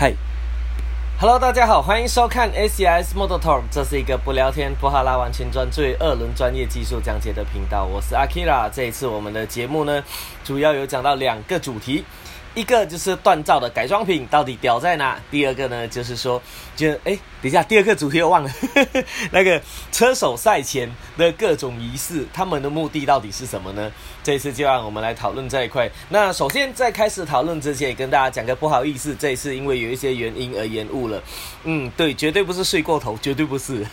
嗨，Hello，大家好，欢迎收看 ACS Motor Talk，这是一个不聊天、不哈拉、完全专注于二轮专业技术讲解的频道。我是 Akira，这一次我们的节目呢，主要有讲到两个主题。一个就是锻造的改装品到底屌在哪？第二个呢，就是说，就哎，等一下，第二个主题我忘了，呵 呵那个车手赛前的各种仪式，他们的目的到底是什么呢？这一次就让我们来讨论这一块。那首先在开始讨论之前，也跟大家讲个不好意思，这一次因为有一些原因而延误了。嗯，对，绝对不是睡过头，绝对不是。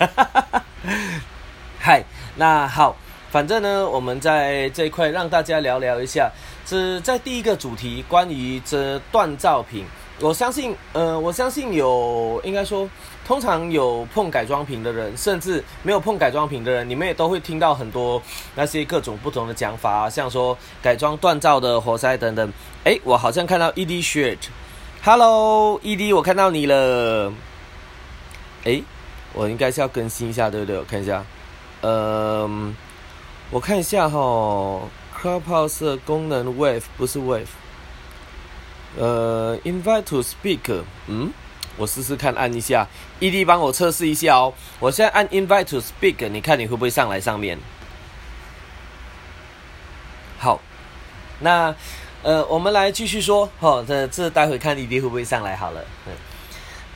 嗨，那好。反正呢，我们在这一块让大家聊聊一下，这在第一个主题关于这锻造品。我相信，呃，我相信有，应该说，通常有碰改装品的人，甚至没有碰改装品的人，你们也都会听到很多那些各种不同的讲法，像说改装锻造的活塞等等。哎，我好像看到 ED Shirt，Hello，ED，我看到你了。哎，我应该是要更新一下，对不对？我看一下，嗯。我看一下哈，Clubhouse 功能 Wave 不是 Wave，呃，Invite to Speak，嗯，我试试看按一下，ED 帮我测试一下哦。我现在按 Invite to Speak，你看你会不会上来上面？好，那呃，我们来继续说，哈，这这待会看 ED 会不会上来好了，嗯。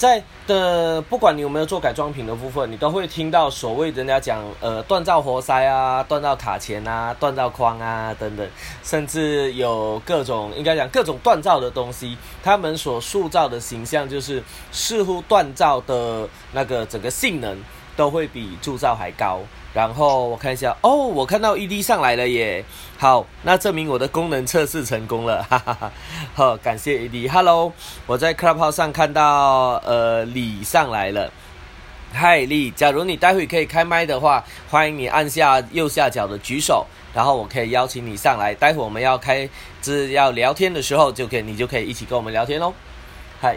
在的，不管你有没有做改装品的部分，你都会听到所谓人家讲，呃，锻造活塞啊，锻造卡钳啊，锻造框啊等等，甚至有各种应该讲各种锻造的东西，他们所塑造的形象就是似乎锻造的那个整个性能都会比铸造还高。然后我看一下，哦，我看到 ED 上来了耶。好，那证明我的功能测试成功了，哈哈哈。好，感谢 ED。Hello，我在 Clubhouse 上看到呃李上来了。嗨，李，假如你待会可以开麦的话，欢迎你按下右下角的举手，然后我可以邀请你上来。待会我们要开只要聊天的时候，就可以你就可以一起跟我们聊天喽。嗨，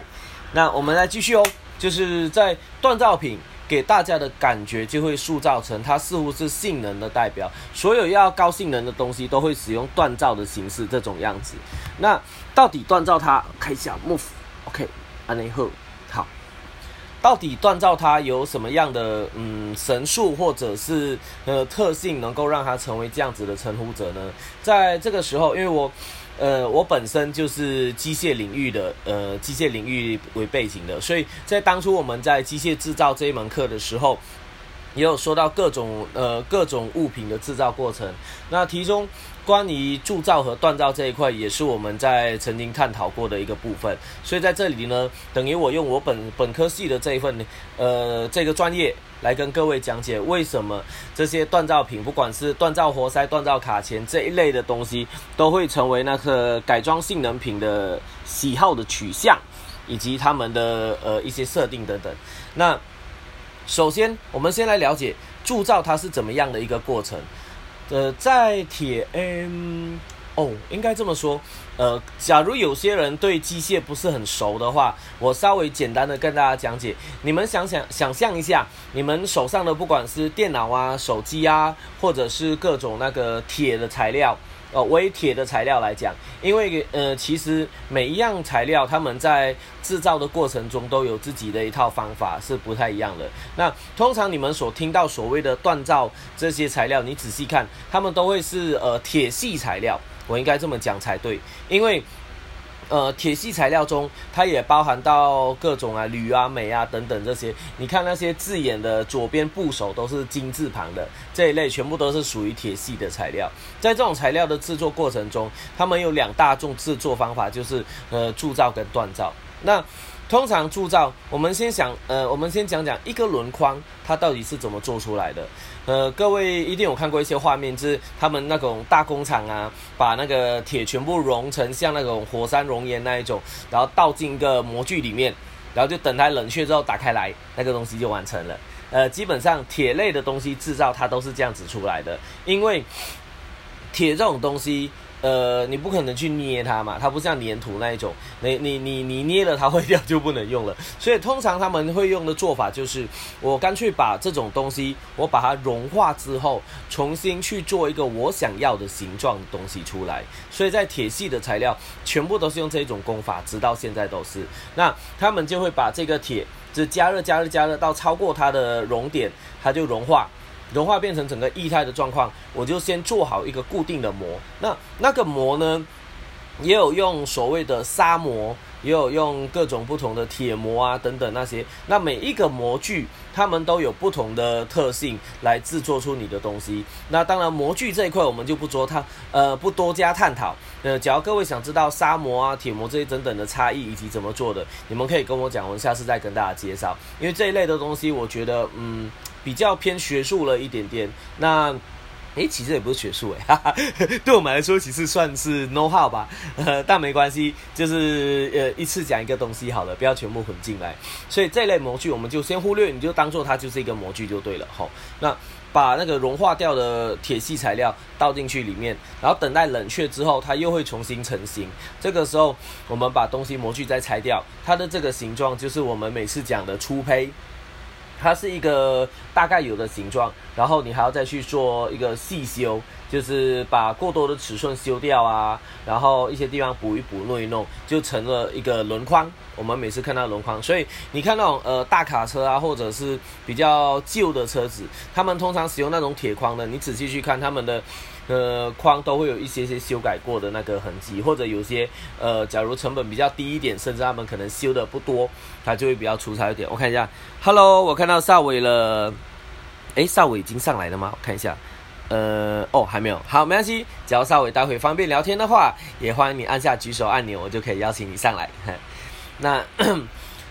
那我们来继续哦，就是在锻造品。给大家的感觉就会塑造成它似乎是性能的代表，所有要高性能的东西都会使用锻造的形式这种样子。那到底锻造它，开一下 move，OK，安内后好，到底锻造它有什么样的嗯神术或者是呃特性，能够让它成为这样子的称呼者呢？在这个时候，因为我。呃，我本身就是机械领域的，呃，机械领域为背景的，所以在当初我们在机械制造这一门课的时候，也有说到各种呃各种物品的制造过程。那其中关于铸造和锻造这一块，也是我们在曾经探讨过的一个部分。所以在这里呢，等于我用我本本科系的这一份呃这个专业。来跟各位讲解为什么这些锻造品，不管是锻造活塞、锻造卡钳这一类的东西，都会成为那个改装性能品的喜好的取向，以及他们的呃一些设定等等。那首先，我们先来了解铸造它是怎么样的一个过程。呃，在铁 M。哦，应该这么说，呃，假如有些人对机械不是很熟的话，我稍微简单的跟大家讲解。你们想想，想象一下，你们手上的不管是电脑啊、手机啊，或者是各种那个铁的材料，呃，微铁的材料来讲，因为呃，其实每一样材料，他们在制造的过程中都有自己的一套方法，是不太一样的。那通常你们所听到所谓的锻造这些材料，你仔细看，他们都会是呃铁系材料。我应该这么讲才对，因为，呃，铁系材料中，它也包含到各种啊铝啊镁啊等等这些。你看那些字眼的左边部首都是金字旁的这一类，全部都是属于铁系的材料。在这种材料的制作过程中，它们有两大种制作方法，就是呃铸造跟锻造。那通常铸造，我们先想，呃，我们先讲讲一个轮框它到底是怎么做出来的。呃，各位一定有看过一些画面，就是他们那种大工厂啊，把那个铁全部融成像那种火山熔岩那一种，然后倒进一个模具里面，然后就等它冷却之后打开来，那个东西就完成了。呃，基本上铁类的东西制造它都是这样子出来的，因为铁这种东西。呃，你不可能去捏它嘛，它不像粘土那一种，你你你你捏了它会掉就不能用了。所以通常他们会用的做法就是，我干脆把这种东西，我把它融化之后，重新去做一个我想要的形状的东西出来。所以在铁系的材料，全部都是用这种工法，直到现在都是。那他们就会把这个铁，只加热加热加热到超过它的熔点，它就融化。融化变成整个液态的状况，我就先做好一个固定的膜。那那个膜呢，也有用所谓的砂膜，也有用各种不同的铁模啊等等那些。那每一个模具，它们都有不同的特性来制作出你的东西。那当然模具这一块我们就不多它呃不多加探讨。呃，假如各位想知道砂膜啊、铁模这些等等的差异以及怎么做的，你们可以跟我讲，我下次再跟大家介绍。因为这一类的东西，我觉得嗯。比较偏学术了一点点，那，诶，其实也不是学术诶，对我们来说其实算是 know how 吧，呃，但没关系，就是呃一次讲一个东西好了，不要全部混进来。所以这类模具我们就先忽略，你就当做它就是一个模具就对了吼。那把那个融化掉的铁系材料倒进去里面，然后等待冷却之后，它又会重新成型。这个时候我们把东西模具再拆掉，它的这个形状就是我们每次讲的初胚。它是一个大概有的形状，然后你还要再去做一个细修，就是把过多的尺寸修掉啊，然后一些地方补一补、弄一弄，就成了一个轮框。我们每次看到轮框，所以你看那种呃大卡车啊，或者是比较旧的车子，他们通常使用那种铁框的，你仔细去看他们的。呃，框都会有一些些修改过的那个痕迹，或者有些呃，假如成本比较低一点，甚至他们可能修的不多，它就会比较粗糙一点。我看一下，Hello，我看到邵伟了，诶，邵伟已经上来了吗？我看一下，呃，哦，还没有，好，没关系，只要邵伟待会方便聊天的话，也欢迎你按下举手按钮，我就可以邀请你上来。那，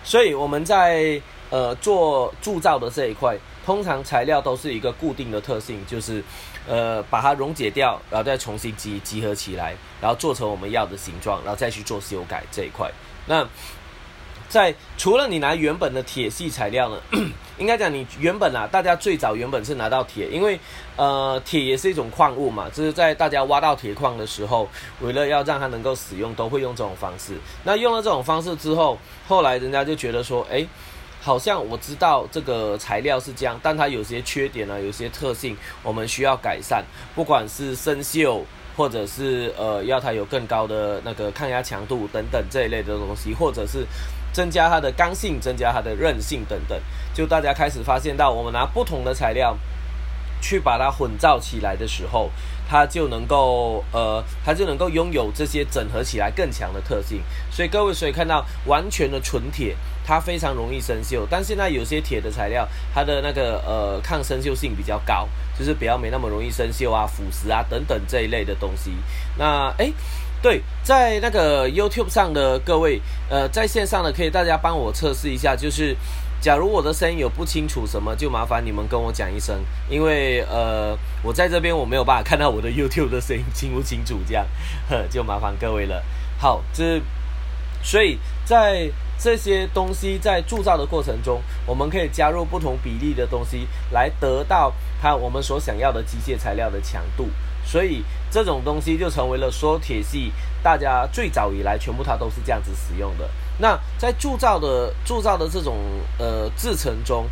所以我们在呃做铸造的这一块，通常材料都是一个固定的特性，就是。呃，把它溶解掉，然后再重新集集合起来，然后做成我们要的形状，然后再去做修改这一块。那在除了你拿原本的铁系材料呢，应该讲你原本啊，大家最早原本是拿到铁，因为呃铁也是一种矿物嘛，就是在大家挖到铁矿的时候，为了要让它能够使用，都会用这种方式。那用了这种方式之后，后来人家就觉得说，哎。好像我知道这个材料是这样，但它有些缺点呢，有些特性我们需要改善，不管是生锈，或者是呃要它有更高的那个抗压强度等等这一类的东西，或者是增加它的刚性，增加它的韧性等等，就大家开始发现到，我们拿不同的材料去把它混造起来的时候。它就能够，呃，它就能够拥有这些整合起来更强的特性。所以各位，所以看到完全的纯铁，它非常容易生锈。但现在有些铁的材料，它的那个呃抗生锈性比较高，就是比较没那么容易生锈啊、腐蚀啊等等这一类的东西。那诶，对，在那个 YouTube 上的各位，呃，在线上的可以大家帮我测试一下，就是。假如我的声音有不清楚什么，就麻烦你们跟我讲一声，因为呃，我在这边我没有办法看到我的 YouTube 的声音清不清楚，这样，呵，就麻烦各位了。好，这，所以在这些东西在铸造的过程中，我们可以加入不同比例的东西，来得到它我们所想要的机械材料的强度。所以这种东西就成为了说铁系，大家最早以来全部它都是这样子使用的。那在铸造的铸造的这种呃制成中，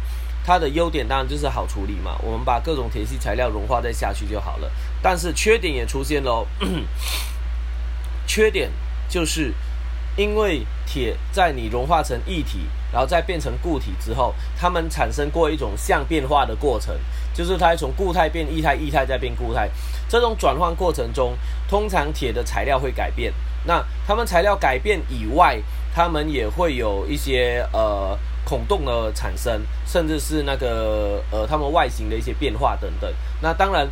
它的优点当然就是好处理嘛，我们把各种铁系材料融化再下去就好了。但是缺点也出现喽，缺点就是因为铁在你融化成液体，然后再变成固体之后，它们产生过一种相变化的过程，就是它从固态变液态，液态再变固态。这种转换过程中，通常铁的材料会改变。那它们材料改变以外，它们也会有一些呃孔洞的产生，甚至是那个呃它们外形的一些变化等等。那当然，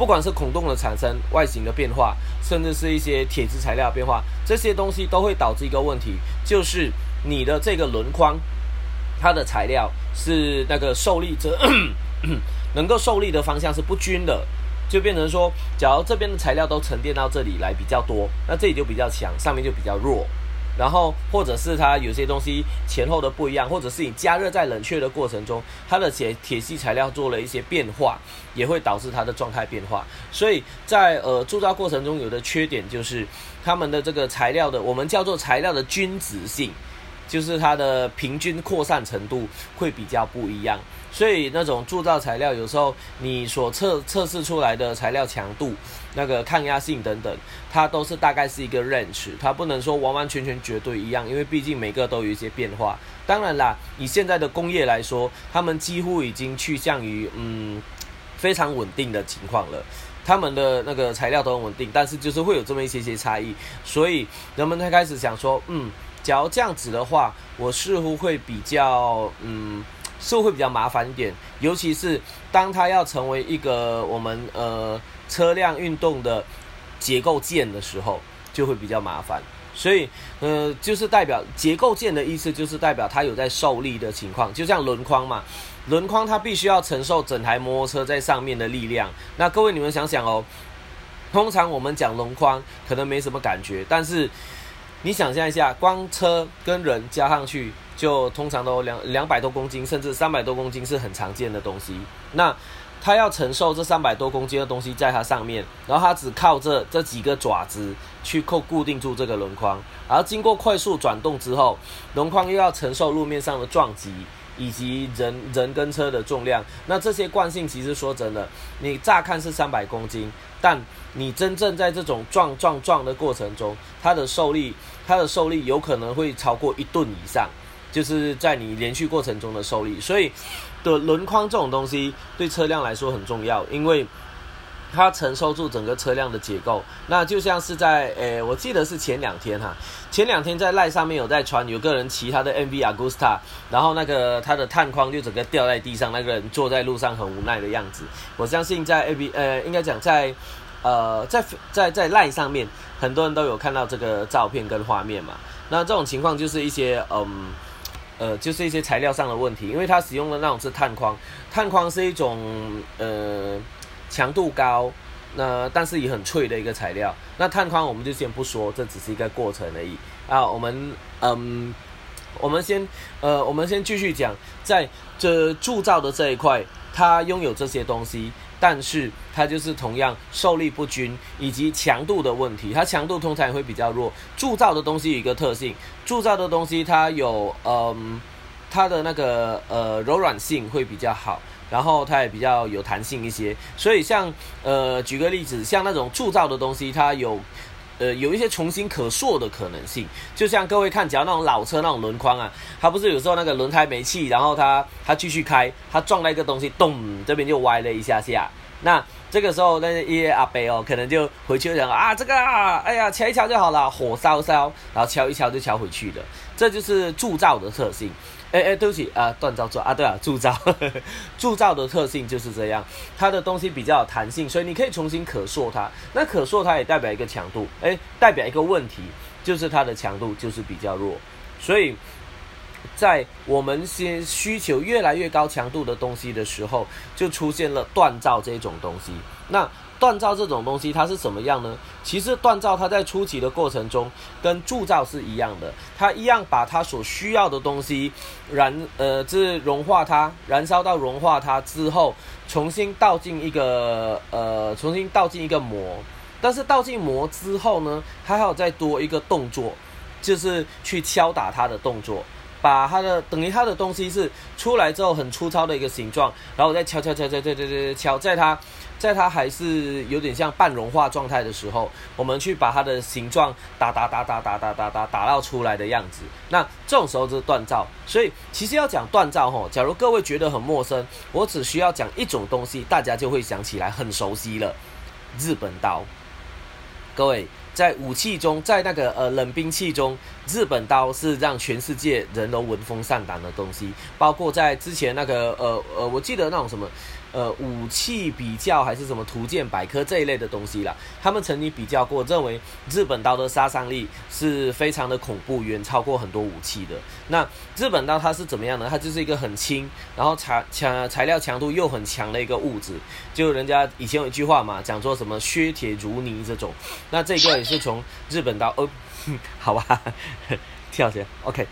不管是孔洞的产生、外形的变化，甚至是一些铁质材料变化，这些东西都会导致一个问题，就是你的这个轮框，它的材料是那个受力这 能够受力的方向是不均的，就变成说，假如这边的材料都沉淀到这里来比较多，那这里就比较强，上面就比较弱。然后或者是它有些东西前后的不一样，或者是你加热在冷却的过程中，它的铁铁系材料做了一些变化，也会导致它的状态变化。所以在呃铸造过程中有的缺点就是它们的这个材料的，我们叫做材料的均值性。就是它的平均扩散程度会比较不一样，所以那种铸造材料有时候你所测测试出来的材料强度、那个抗压性等等，它都是大概是一个 range，它不能说完完全全绝对一样，因为毕竟每个都有一些变化。当然啦，以现在的工业来说，他们几乎已经趋向于嗯非常稳定的情况了，他们的那个材料都很稳定，但是就是会有这么一些些差异，所以人们才开始想说，嗯。假如这样子的话，我似乎会比较，嗯，是会比较麻烦一点，尤其是当它要成为一个我们呃车辆运动的结构件的时候，就会比较麻烦。所以，呃，就是代表结构件的意思，就是代表它有在受力的情况，就像轮框嘛，轮框它必须要承受整台摩托车在上面的力量。那各位你们想想哦，通常我们讲轮框可能没什么感觉，但是。你想象一下，光车跟人加上去，就通常都两两百多公斤，甚至三百多公斤是很常见的东西。那它要承受这三百多公斤的东西在它上面，然后它只靠这这几个爪子去扣固定住这个轮框，而经过快速转动之后，轮框又要承受路面上的撞击。以及人人跟车的重量，那这些惯性其实说真的，你乍看是三百公斤，但你真正在这种撞撞撞的过程中，它的受力，它的受力有可能会超过一吨以上，就是在你连续过程中的受力。所以的轮框这种东西对车辆来说很重要，因为。它承受住整个车辆的结构，那就像是在诶，我记得是前两天哈，前两天在赖上面有在传，有个人骑他的 MV Agusta，然后那个他的碳框就整个掉在地上，那个人坐在路上很无奈的样子。我相信在 A B 呃，应该讲在呃在在在赖上面，很多人都有看到这个照片跟画面嘛。那这种情况就是一些嗯呃，就是一些材料上的问题，因为它使用的那种是碳框，碳框是一种呃。强度高，那但是也很脆的一个材料。那碳框我们就先不说，这只是一个过程而已啊。我们嗯，我们先呃，我们先继续讲，在这铸造的这一块，它拥有这些东西，但是它就是同样受力不均以及强度的问题。它强度通常也会比较弱。铸造的东西有一个特性，铸造的东西它有嗯，它的那个呃柔软性会比较好。然后它也比较有弹性一些，所以像呃举个例子，像那种铸造的东西，它有呃有一些重新可塑的可能性。就像各位看，只要那种老车那种轮框啊，它不是有时候那个轮胎没气，然后它它继续开，它撞到一个东西，咚，这边就歪了一下下。那这个时候那些阿伯哦，可能就回去讲啊，这个啊，哎呀，敲一敲就好了，火烧烧，然后敲一敲就敲回去了。这就是铸造的特性。哎哎，对不起啊，锻造做啊，对啊，铸造，铸造的特性就是这样，它的东西比较有弹性，所以你可以重新可塑它。那可塑它也代表一个强度，哎，代表一个问题，就是它的强度就是比较弱。所以在我们先需求越来越高强度的东西的时候，就出现了锻造这种东西。那锻造这种东西它是什么样呢？其实锻造它在初期的过程中跟铸造是一样的，它一样把它所需要的东西燃呃，这融化它，燃烧到融化它之后，重新倒进一个呃，重新倒进一个膜。但是倒进膜之后呢，还有再多一个动作，就是去敲打它的动作，把它的等于它的东西是出来之后很粗糙的一个形状，然后再敲敲敲敲敲敲敲敲，在它。在它还是有点像半融化状态的时候，我们去把它的形状打打打打打打打打打到出来的样子，那这种时候就是锻造。所以其实要讲锻造吼，假如各位觉得很陌生，我只需要讲一种东西，大家就会想起来很熟悉了——日本刀。各位在武器中，在那个呃冷兵器中，日本刀是让全世界人都闻风丧胆的东西，包括在之前那个呃呃，我记得那种什么。呃，武器比较还是什么图鉴百科这一类的东西啦，他们曾经比较过，认为日本刀的杀伤力是非常的恐怖，远超过很多武器的。那日本刀它是怎么样呢？它就是一个很轻，然后材强材料强度又很强的一个物质。就人家以前有一句话嘛，讲说什么削铁如泥这种。那这个也是从日本刀，呃，好吧，跳起来，OK。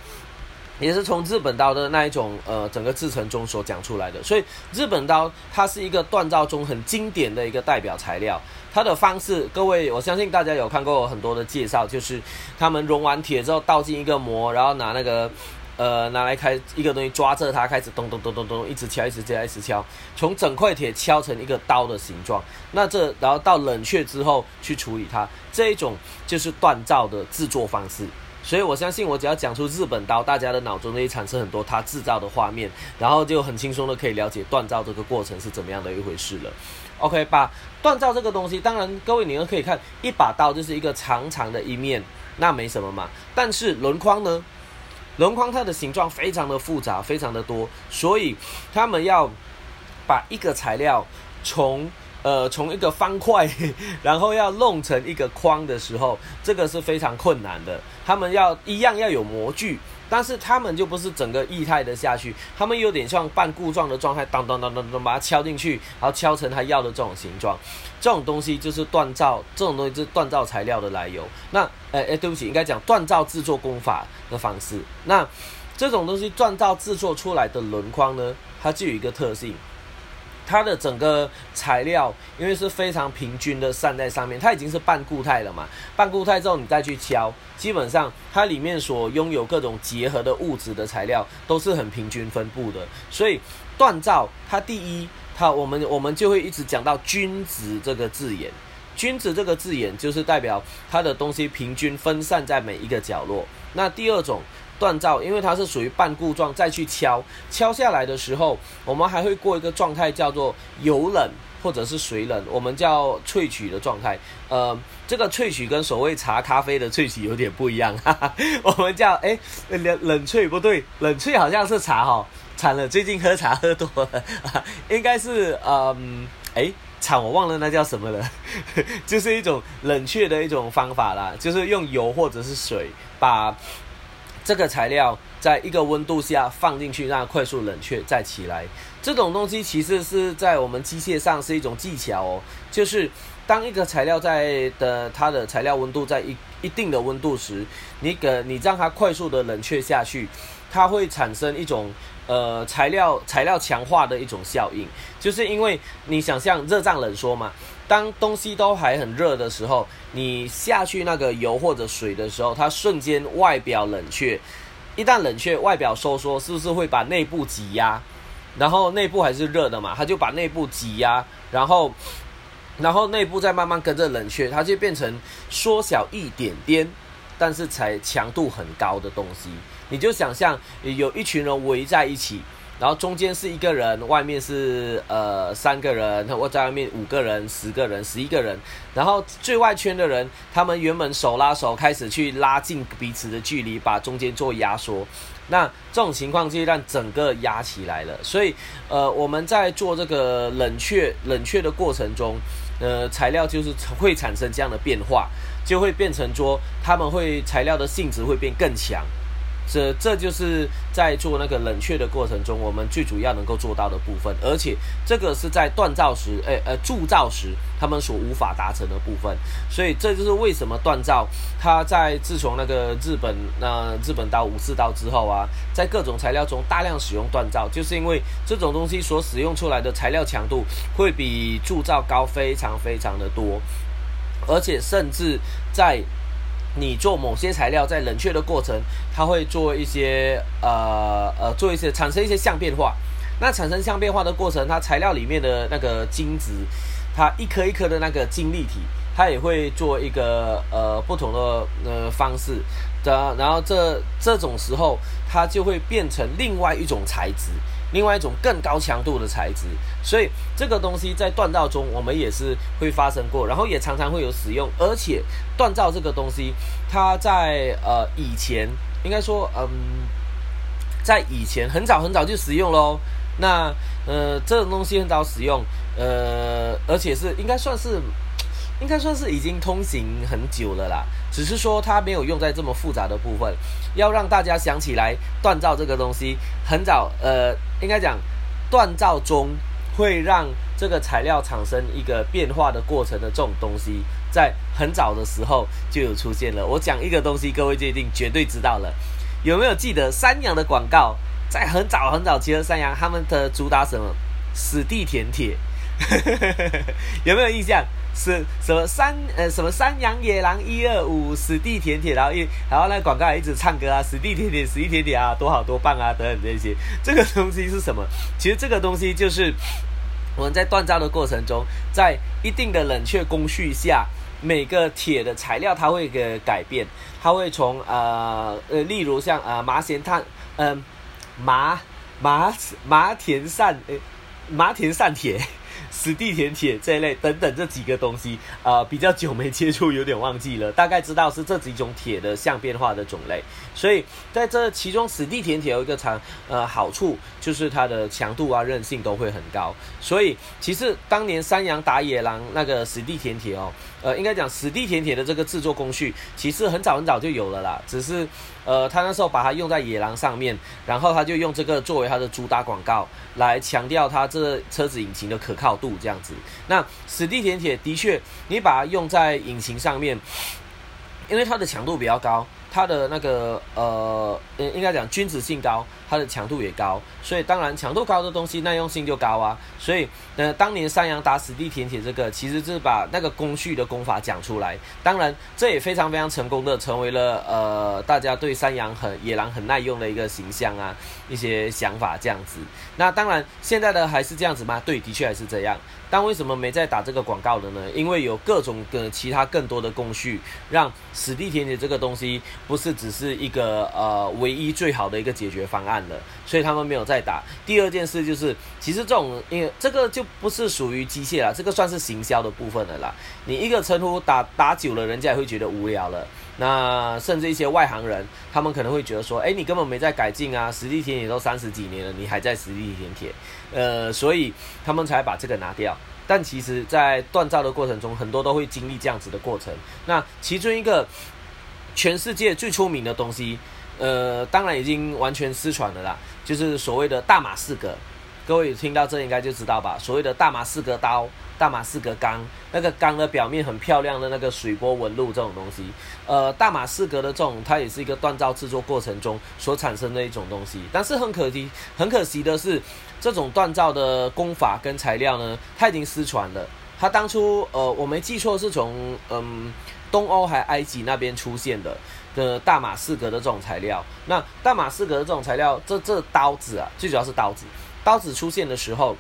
也是从日本刀的那一种呃整个制成中所讲出来的，所以日本刀它是一个锻造中很经典的一个代表材料。它的方式，各位我相信大家有看过很多的介绍，就是他们熔完铁之后倒进一个模，然后拿那个呃拿来开一个东西抓着它，开始咚咚咚咚咚一直敲，一直敲，一直敲，从整块铁敲成一个刀的形状。那这然后到冷却之后去处理它，这一种就是锻造的制作方式。所以我相信，我只要讲出日本刀，大家的脑中会产生很多它制造的画面，然后就很轻松的可以了解锻造这个过程是怎么样的一回事了。OK，把锻造这个东西，当然各位你们可以看，一把刀就是一个长长的一面，那没什么嘛。但是轮框呢，轮框它的形状非常的复杂，非常的多，所以他们要把一个材料从呃，从一个方块，然后要弄成一个框的时候，这个是非常困难的。他们要一样要有模具，但是他们就不是整个液态的下去，他们有点像半固状的状态，当当当当当，把它敲进去，然后敲成他要的这种形状。这种东西就是锻造，这种东西就是锻造材料的来由。那，哎哎，对不起，应该讲锻造制作工法的方式。那这种东西锻造制作出来的轮框呢，它就有一个特性。它的整个材料，因为是非常平均的散在上面，它已经是半固态了嘛。半固态之后，你再去敲，基本上它里面所拥有各种结合的物质的材料都是很平均分布的。所以锻造它第一，它我们我们就会一直讲到均值这个字眼。均值这个字眼就是代表它的东西平均分散在每一个角落。那第二种。锻造，因为它是属于半固状，再去敲敲下来的时候，我们还会过一个状态，叫做油冷或者是水冷，我们叫萃取的状态。呃，这个萃取跟所谓茶咖啡的萃取有点不一样，哈哈，我们叫哎冷冷萃不对，冷萃好像是茶哈，惨了，最近喝茶喝多了，应该是嗯哎惨我忘了那叫什么了，就是一种冷却的一种方法啦，就是用油或者是水把。这个材料在一个温度下放进去，让它快速冷却再起来。这种东西其实是在我们机械上是一种技巧哦，就是当一个材料在的它的材料温度在一一定的温度时，你给你让它快速的冷却下去，它会产生一种呃材料材料强化的一种效应，就是因为你想象热胀冷缩嘛。当东西都还很热的时候，你下去那个油或者水的时候，它瞬间外表冷却，一旦冷却，外表收缩，是不是会把内部挤压？然后内部还是热的嘛，它就把内部挤压，然后，然后内部再慢慢跟着冷却，它就变成缩小一点点，但是才强度很高的东西。你就想象有一群人围在一起。然后中间是一个人，外面是呃三个人，我在外面五个人、十个人、十一个人。然后最外圈的人，他们原本手拉手开始去拉近彼此的距离，把中间做压缩。那这种情况就让整个压起来了。所以呃我们在做这个冷却冷却的过程中，呃材料就是会产生这样的变化，就会变成说他们会材料的性质会变更强。这这就是在做那个冷却的过程中，我们最主要能够做到的部分，而且这个是在锻造时，诶呃铸造时他们所无法达成的部分，所以这就是为什么锻造它在自从那个日本那日本刀武士刀之后啊，在各种材料中大量使用锻造，就是因为这种东西所使用出来的材料强度会比铸造高非常非常的多，而且甚至在。你做某些材料在冷却的过程，它会做一些呃呃做一些产生一些相变化。那产生相变化的过程，它材料里面的那个晶子，它一颗一颗的那个晶粒体，它也会做一个呃不同的呃方式的。然后这这种时候，它就会变成另外一种材质。另外一种更高强度的材质，所以这个东西在锻造中我们也是会发生过，然后也常常会有使用。而且锻造这个东西，它在呃以前应该说，嗯，在以前很早很早就使用喽。那呃这种东西很早使用，呃而且是应该算是。应该算是已经通行很久了啦，只是说它没有用在这么复杂的部分。要让大家想起来锻造这个东西，很早，呃，应该讲锻造中会让这个材料产生一个变化的过程的这种东西，在很早的时候就有出现了。我讲一个东西，各位就一定绝对知道了。有没有记得三洋的广告？在很早很早期的三洋，他们的主打什么？死地舔铁，有没有印象？是什么山呃什么山羊野狼一二五死地舔铁，然后一然后那广告一直唱歌啊，死地舔铁死地舔铁啊，多好多棒啊等等这些。这个东西是什么？其实这个东西就是我们在锻造的过程中，在一定的冷却工序下，每个铁的材料它会个改变，它会从呃呃例如像呃麻咸炭嗯麻麻麻田砷呃麻田砷铁。死地舔铁这一类等等这几个东西，呃，比较久没接触，有点忘记了，大概知道是这几种铁的相变化的种类。所以在这其中，死地舔铁有一个长呃好处，就是它的强度啊、韧性都会很高。所以其实当年山羊打野狼那个死地舔铁哦，呃，应该讲死地舔铁的这个制作工序，其实很早很早就有了啦，只是呃，他那时候把它用在野狼上面，然后他就用这个作为他的主打广告，来强调他这车子引擎的可靠度这样子。那死地舔铁的确，你把它用在引擎上面，因为它的强度比较高。它的那个呃，应该讲均值性高，它的强度也高，所以当然强度高的东西耐用性就高啊。所以呃，当年山羊打死地舔铁这个，其实是把那个工序的功法讲出来。当然，这也非常非常成功的成为了呃大家对山羊很野狼很耐用的一个形象啊，一些想法这样子。那当然现在的还是这样子吗？对，的确还是这样。但为什么没再打这个广告的呢？因为有各种的其他更多的工序，让死地舔铁这个东西不是只是一个呃唯一最好的一个解决方案了，所以他们没有再打。第二件事就是，其实这种因为这个就不是属于机械了，这个算是行销的部分了啦。你一个称呼打打久了，人家也会觉得无聊了。那甚至一些外行人，他们可能会觉得说，哎，你根本没在改进啊！实地铁也都三十几年了，你还在实地舔铁，呃，所以他们才把这个拿掉。但其实，在锻造的过程中，很多都会经历这样子的过程。那其中一个全世界最出名的东西，呃，当然已经完全失传了啦，就是所谓的大马士革。各位听到这应该就知道吧？所谓的大马士革刀。大马士革钢，那个钢的表面很漂亮的那个水波纹路这种东西，呃，大马士革的这种，它也是一个锻造制作过程中所产生的一种东西。但是很可惜，很可惜的是，这种锻造的工法跟材料呢，它已经失传了。它当初，呃，我没记错是从嗯东欧还埃及那边出现的的大马士革的这种材料。那大马士革的这种材料，这这刀子啊，最主要是刀子，刀子出现的时候。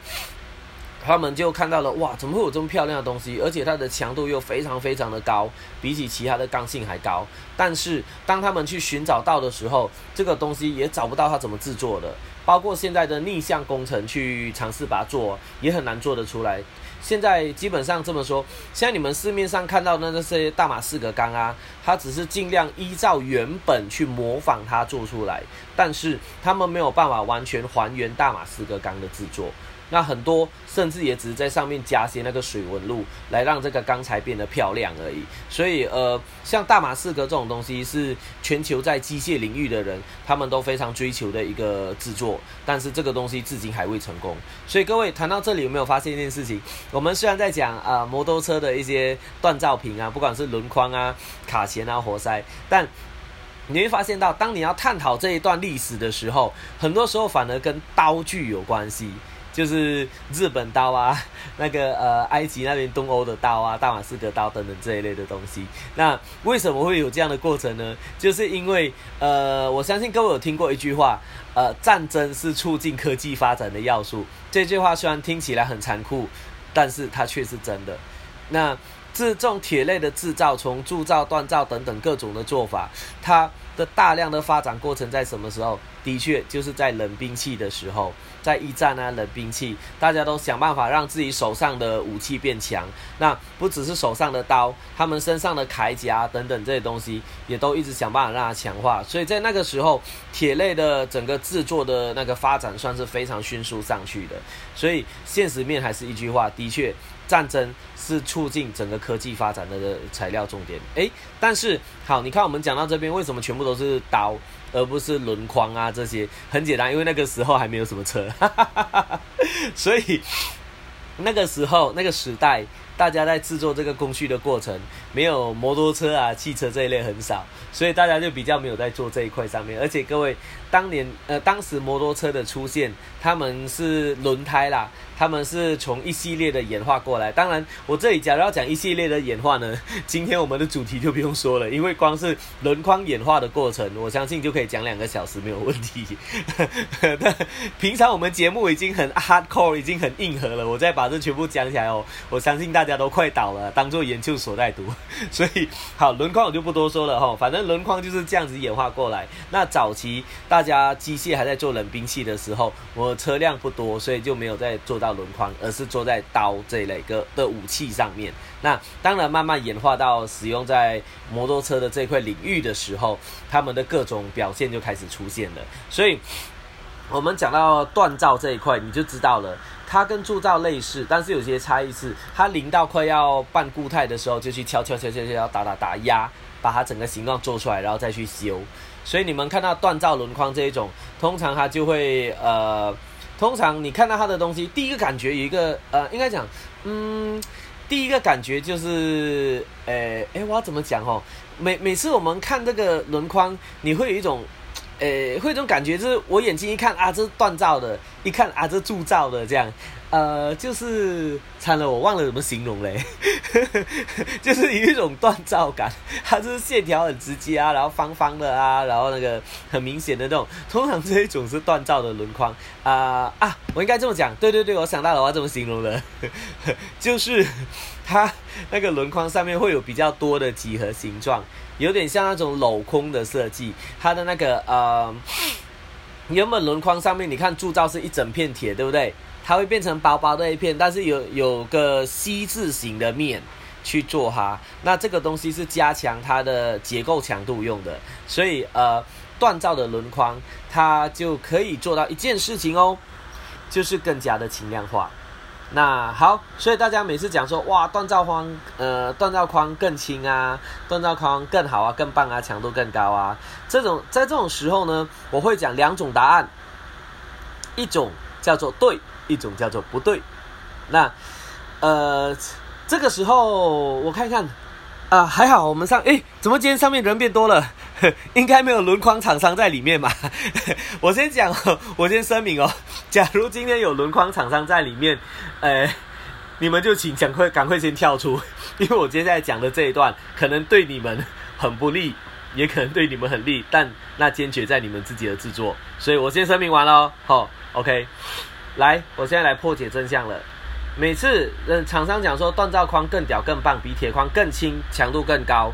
他们就看到了哇，怎么会有这么漂亮的东西？而且它的强度又非常非常的高，比起其他的刚性还高。但是当他们去寻找到的时候，这个东西也找不到它怎么制作的。包括现在的逆向工程去尝试把它做，也很难做得出来。现在基本上这么说，像你们市面上看到的那些大马士革钢啊，它只是尽量依照原本去模仿它做出来，但是他们没有办法完全还原大马士革钢的制作。那很多甚至也只是在上面加些那个水纹路，来让这个钢材变得漂亮而已。所以，呃，像大马士革这种东西，是全球在机械领域的人他们都非常追求的一个制作。但是这个东西至今还未成功。所以各位谈到这里，有没有发现一件事情？我们虽然在讲啊摩托车的一些锻造品啊，不管是轮框啊、卡钳啊、活塞，但你会发现到，当你要探讨这一段历史的时候，很多时候反而跟刀具有关系。就是日本刀啊，那个呃，埃及那边东欧的刀啊，大马士革刀等等这一类的东西。那为什么会有这样的过程呢？就是因为呃，我相信各位有听过一句话，呃，战争是促进科技发展的要素。这句话虽然听起来很残酷，但是它却是真的。那这种铁类的制造，从铸造、锻造等等各种的做法，它的大量的发展过程在什么时候？的确就是在冷兵器的时候。在一战啊，冷兵器，大家都想办法让自己手上的武器变强。那不只是手上的刀，他们身上的铠甲等等这些东西，也都一直想办法让它强化。所以在那个时候，铁类的整个制作的那个发展算是非常迅速上去的。所以现实面还是一句话，的确，战争是促进整个科技发展的材料重点。诶，但是好，你看我们讲到这边，为什么全部都是刀？而不是轮框啊，这些很简单，因为那个时候还没有什么车，所以那个时候那个时代，大家在制作这个工序的过程，没有摩托车啊、汽车这一类很少，所以大家就比较没有在做这一块上面。而且各位，当年呃，当时摩托车的出现，他们是轮胎啦。他们是从一系列的演化过来。当然，我这里假如要讲一系列的演化呢，今天我们的主题就不用说了，因为光是轮框演化的过程，我相信就可以讲两个小时没有问题。但平常我们节目已经很 hardcore，已经很硬核了，我再把这全部讲起来哦，我相信大家都快倒了，当做研究所在读。所以，好轮框我就不多说了哈，反正轮框就是这样子演化过来。那早期大家机械还在做冷兵器的时候，我车辆不多，所以就没有在做到。轮框，而是做在刀这一类个的武器上面。那当然，慢慢演化到使用在摩托车的这块领域的时候，他们的各种表现就开始出现了。所以，我们讲到锻造这一块，你就知道了，它跟铸造类似，但是有些差异是，它临到快要半固态的时候，就去敲敲敲敲敲打打打压，把它整个形状做出来，然后再去修。所以你们看到锻造轮框这一种，通常它就会呃。通常你看到他的东西，第一个感觉有一个呃，应该讲，嗯，第一个感觉就是，诶，诶，我要怎么讲哦？每每次我们看这个轮框，你会有一种，诶，会有一种感觉，就是我眼睛一看啊，这是锻造的，一看啊，这铸造的这样。呃，就是惨了，我忘了怎么形容嘞，就是有一种锻造感，它就是线条很直接啊，然后方方的啊，然后那个很明显的那种，通常这一种是锻造的轮框。啊啊，我应该这么讲，对对对，我想到了，我要怎么形容了，就是它那个轮框上面会有比较多的几何形状，有点像那种镂空的设计，它的那个呃，原本轮框上面你看铸造是一整片铁，对不对？它会变成薄薄的一片，但是有有个 C 字形的面去做它。那这个东西是加强它的结构强度用的，所以呃，锻造的轮框它就可以做到一件事情哦，就是更加的轻量化。那好，所以大家每次讲说哇，锻造框呃，锻造框更轻啊，锻造框更好啊，更棒啊，强度更高啊，这种在这种时候呢，我会讲两种答案，一种叫做对。一种叫做不对，那呃，这个时候我看看啊，还好我们上哎，怎么今天上面人变多了？应该没有轮框厂商在里面吧？我先讲，我先声明哦，假如今天有轮框厂商在里面，呃，你们就请赶快赶快先跳出，因为我接下来讲的这一段可能对你们很不利，也可能对你们很利，但那坚决在你们自己的制作，所以我先声明完了哦，好，OK。来，我现在来破解真相了。每次，嗯，厂商讲说锻造框更屌、更棒，比铁框更轻，强度更高，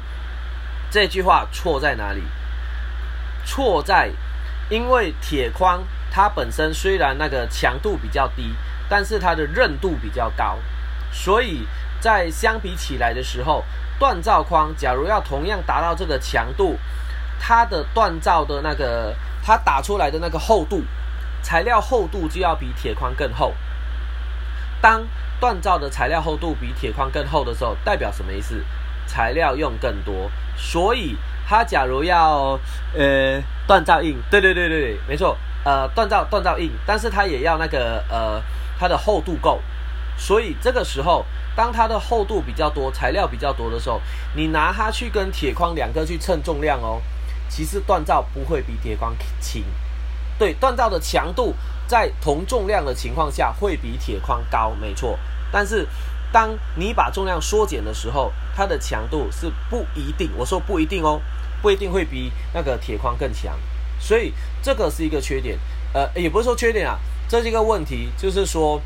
这句话错在哪里？错在，因为铁框它本身虽然那个强度比较低，但是它的韧度比较高，所以在相比起来的时候，锻造框假如要同样达到这个强度，它的锻造的那个它打出来的那个厚度。材料厚度就要比铁框更厚。当锻造的材料厚度比铁框更厚的时候，代表什么意思？材料用更多，所以它假如要呃锻造硬，对对对对对，没错，呃锻造锻造硬，但是它也要那个呃它的厚度够，所以这个时候，当它的厚度比较多，材料比较多的时候，你拿它去跟铁框两个去称重量哦，其实锻造不会比铁框轻。对，锻造的强度在同重量的情况下会比铁框高，没错。但是当你把重量缩减的时候，它的强度是不一定，我说不一定哦，不一定会比那个铁框更强。所以这个是一个缺点，呃，也不是说缺点啊，这是一个问题，就是说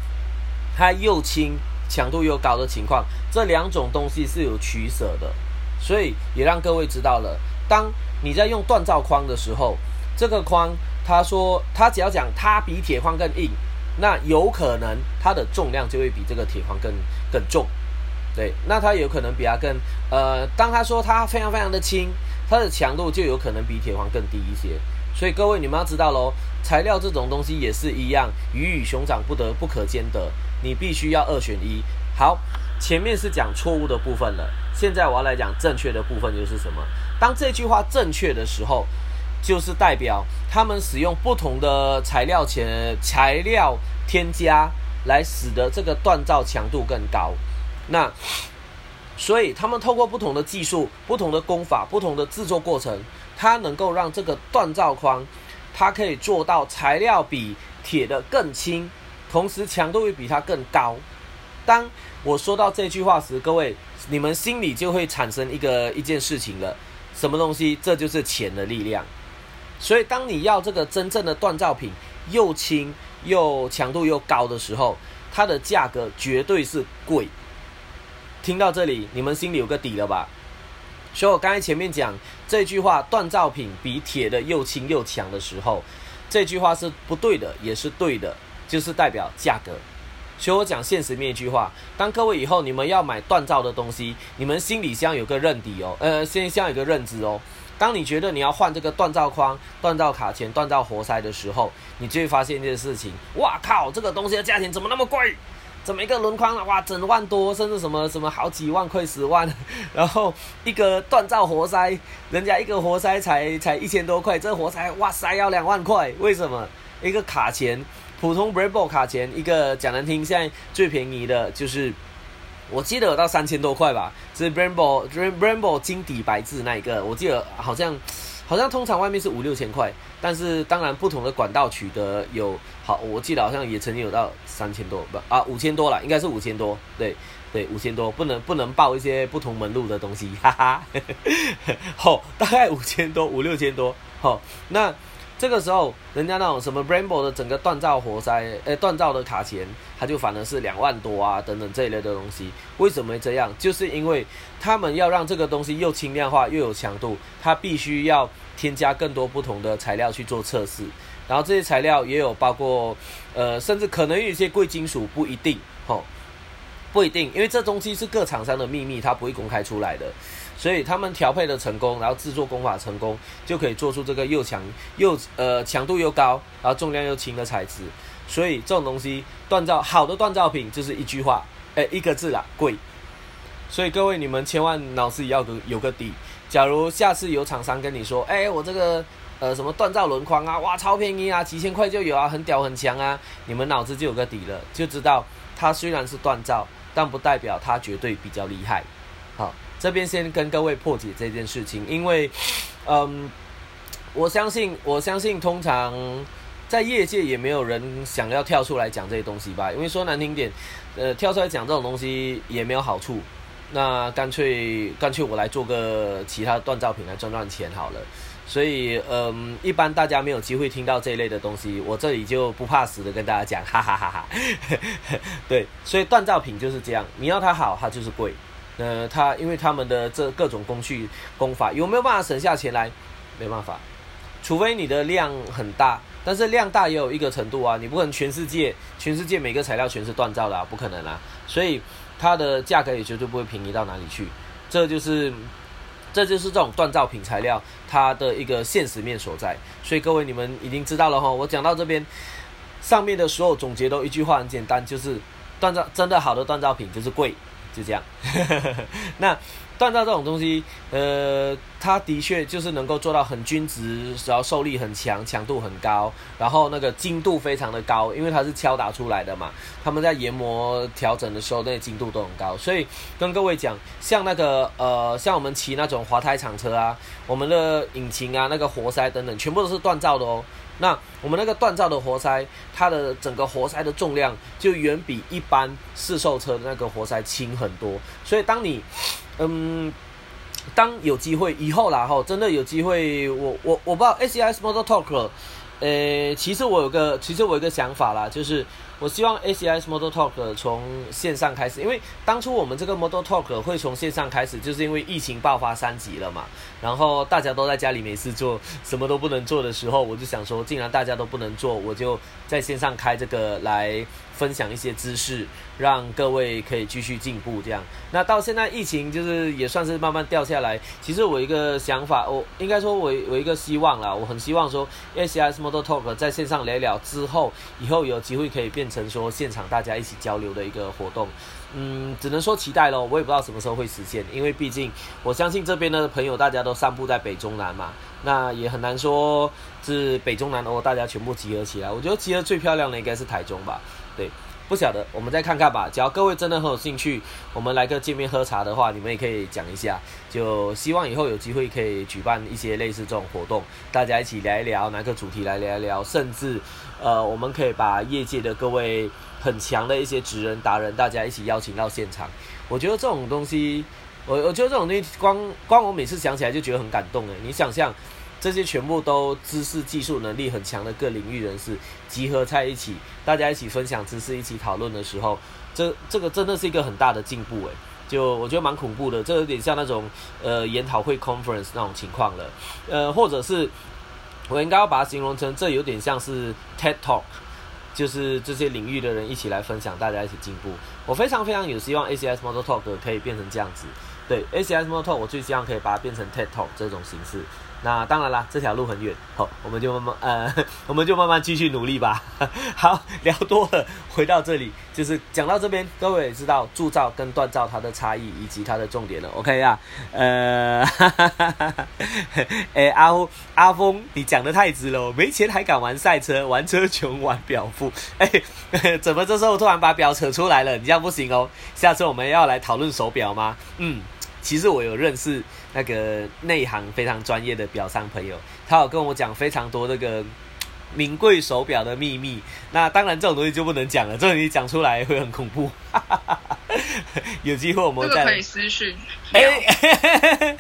它又轻，强度又高的情况，这两种东西是有取舍的。所以也让各位知道了，当你在用锻造框的时候，这个框。他说，他只要讲它比铁框更硬，那有可能它的重量就会比这个铁框更更重，对，那它有可能比它更呃，当他说它非常非常的轻，它的强度就有可能比铁框更低一些。所以各位你们要知道喽，材料这种东西也是一样，鱼与熊掌不得不可兼得，你必须要二选一。好，前面是讲错误的部分了，现在我要来讲正确的部分，就是什么？当这句话正确的时候。就是代表他们使用不同的材料前材料添加来使得这个锻造强度更高。那 所以他们透过不同的技术、不同的工法、不同的制作过程，它能够让这个锻造框，它可以做到材料比铁的更轻，同时强度会比它更高。当我说到这句话时，各位你们心里就会产生一个一件事情了，什么东西？这就是钱的力量。所以当你要这个真正的锻造品又轻又强度又高的时候，它的价格绝对是贵。听到这里，你们心里有个底了吧？所以我刚才前面讲这句话，锻造品比铁的又轻又强的时候，这句话是不对的，也是对的，就是代表价格。所以我讲现实面一句话：当各位以后你们要买锻造的东西，你们心里先有个认底哦，呃，先先有个认知哦。当你觉得你要换这个锻造框、锻造卡钳、锻造活塞的时候，你就会发现一件事情：哇靠，这个东西的价钱怎么那么贵？怎么一个轮框啊？哇，整万多，甚至什么什么好几万块、十万，然后一个锻造活塞，人家一个活塞才才一千多块，这活塞哇塞要两万块，为什么？一个卡钳，普通 Brembo 卡钳，一个讲难听，现在最便宜的就是。我记得有到三千多块吧，是 Brembo Brembo 金底白字那一个，我记得好像好像通常外面是五六千块，但是当然不同的管道取得有好，我记得好像也曾经有到三千多不啊五千多了，应该是五千多，对对五千多，不能不能报一些不同门路的东西，哈哈，好大概五千多五六千多，好那。这个时候，人家那种什么 Brembo 的整个锻造活塞，呃，锻造的卡钳，它就反而是两万多啊，等等这一类的东西。为什么会这样？就是因为他们要让这个东西又轻量化又有强度，它必须要添加更多不同的材料去做测试。然后这些材料也有包括，呃，甚至可能有一些贵金属，不一定，吼，不一定，因为这东西是各厂商的秘密，它不会公开出来的。所以他们调配的成功，然后制作工法成功，就可以做出这个又强又呃强度又高，然后重量又轻的材质。所以这种东西锻造好的锻造品就是一句话，哎一个字啦，贵。所以各位你们千万脑子里要有有个底。假如下次有厂商跟你说，哎我这个呃什么锻造轮框啊，哇超便宜啊，几千块就有啊，很屌很强啊，你们脑子就有个底了，就知道它虽然是锻造，但不代表它绝对比较厉害。好。这边先跟各位破解这件事情，因为，嗯，我相信，我相信，通常在业界也没有人想要跳出来讲这些东西吧？因为说难听点，呃，跳出来讲这种东西也没有好处。那干脆干脆我来做个其他锻造品来赚赚钱好了。所以，嗯，一般大家没有机会听到这一类的东西，我这里就不怕死的跟大家讲，哈哈哈哈。对，所以锻造品就是这样，你要它好，它就是贵。呃，他因为他们的这各种工序工法有没有办法省下钱来？没办法，除非你的量很大，但是量大也有一个程度啊，你不可能全世界全世界每个材料全是锻造的啊，不可能啊，所以它的价格也绝对不会便宜到哪里去。这就是这就是这种锻造品材料它的一个现实面所在。所以各位你们已经知道了哈，我讲到这边上面的所有总结都一句话很简单，就是锻造真的好的锻造品就是贵。就这样，那锻造这种东西，呃，它的确就是能够做到很均值，然后受力很强，强度很高，然后那个精度非常的高，因为它是敲打出来的嘛。他们在研磨调整的时候，那个精度都很高。所以跟各位讲，像那个呃，像我们骑那种滑胎厂车啊，我们的引擎啊，那个活塞等等，全部都是锻造的哦。那我们那个锻造的活塞，它的整个活塞的重量就远比一般市售车的那个活塞轻很多。所以当你，嗯，当有机会以后啦，哈，真的有机会，我我我不知道 S C S Motor Talk，呃，其实我有个，其实我有个想法啦，就是。我希望 A C S Model Talk 从线上开始，因为当初我们这个 Model Talk 会从线上开始，就是因为疫情爆发三级了嘛，然后大家都在家里没事做，什么都不能做的时候，我就想说，既然大家都不能做，我就在线上开这个来。分享一些知识，让各位可以继续进步。这样，那到现在疫情就是也算是慢慢掉下来。其实我一个想法，我应该说我我一个希望啦，我很希望说 S S Model Talk 在线上聊聊之后，以后有机会可以变成说现场大家一起交流的一个活动。嗯，只能说期待咯，我也不知道什么时候会实现，因为毕竟我相信这边的朋友大家都散布在北中南嘛，那也很难说是北中南哦，大家全部集合起来。我觉得集合最漂亮的应该是台中吧。对，不晓得，我们再看看吧。只要各位真的很有兴趣，我们来个见面喝茶的话，你们也可以讲一下。就希望以后有机会可以举办一些类似这种活动，大家一起聊一聊，拿个主题来聊一聊，甚至呃，我们可以把业界的各位很强的一些职人达人，大家一起邀请到现场。我觉得这种东西，我我觉得这种东西，光光我每次想起来就觉得很感动诶。你想象。这些全部都知识、技术能力很强的各领域人士集合在一起，大家一起分享知识、一起讨论的时候，这这个真的是一个很大的进步诶，就我觉得蛮恐怖的，这有点像那种呃研讨会 conference 那种情况了，呃，或者是我应该要把它形容成这有点像是 TED Talk，就是这些领域的人一起来分享，大家一起进步。我非常非常有希望 ACS Model Talk 可以变成这样子。对 ACS Model Talk，我最希望可以把它变成 TED Talk 这种形式。那当然啦，这条路很远，好，我们就慢慢呃，我们就慢慢继续努力吧。好，聊多了，回到这里，就是讲到这边，各位也知道铸造跟锻造它的差异以及它的重点了。OK 啊，呃，哎，阿阿峰，你讲的太直了，我没钱还敢玩赛车，玩车穷玩表富。哎，怎么这时候突然把表扯出来了？你这样不行哦。下次我们要来讨论手表吗？嗯。其实我有认识那个内行非常专业的表商朋友，他有跟我讲非常多那个名贵手表的秘密。那当然这种东西就不能讲了，这种东西讲出来会很恐怖。有机会我们再可以私讯。哎，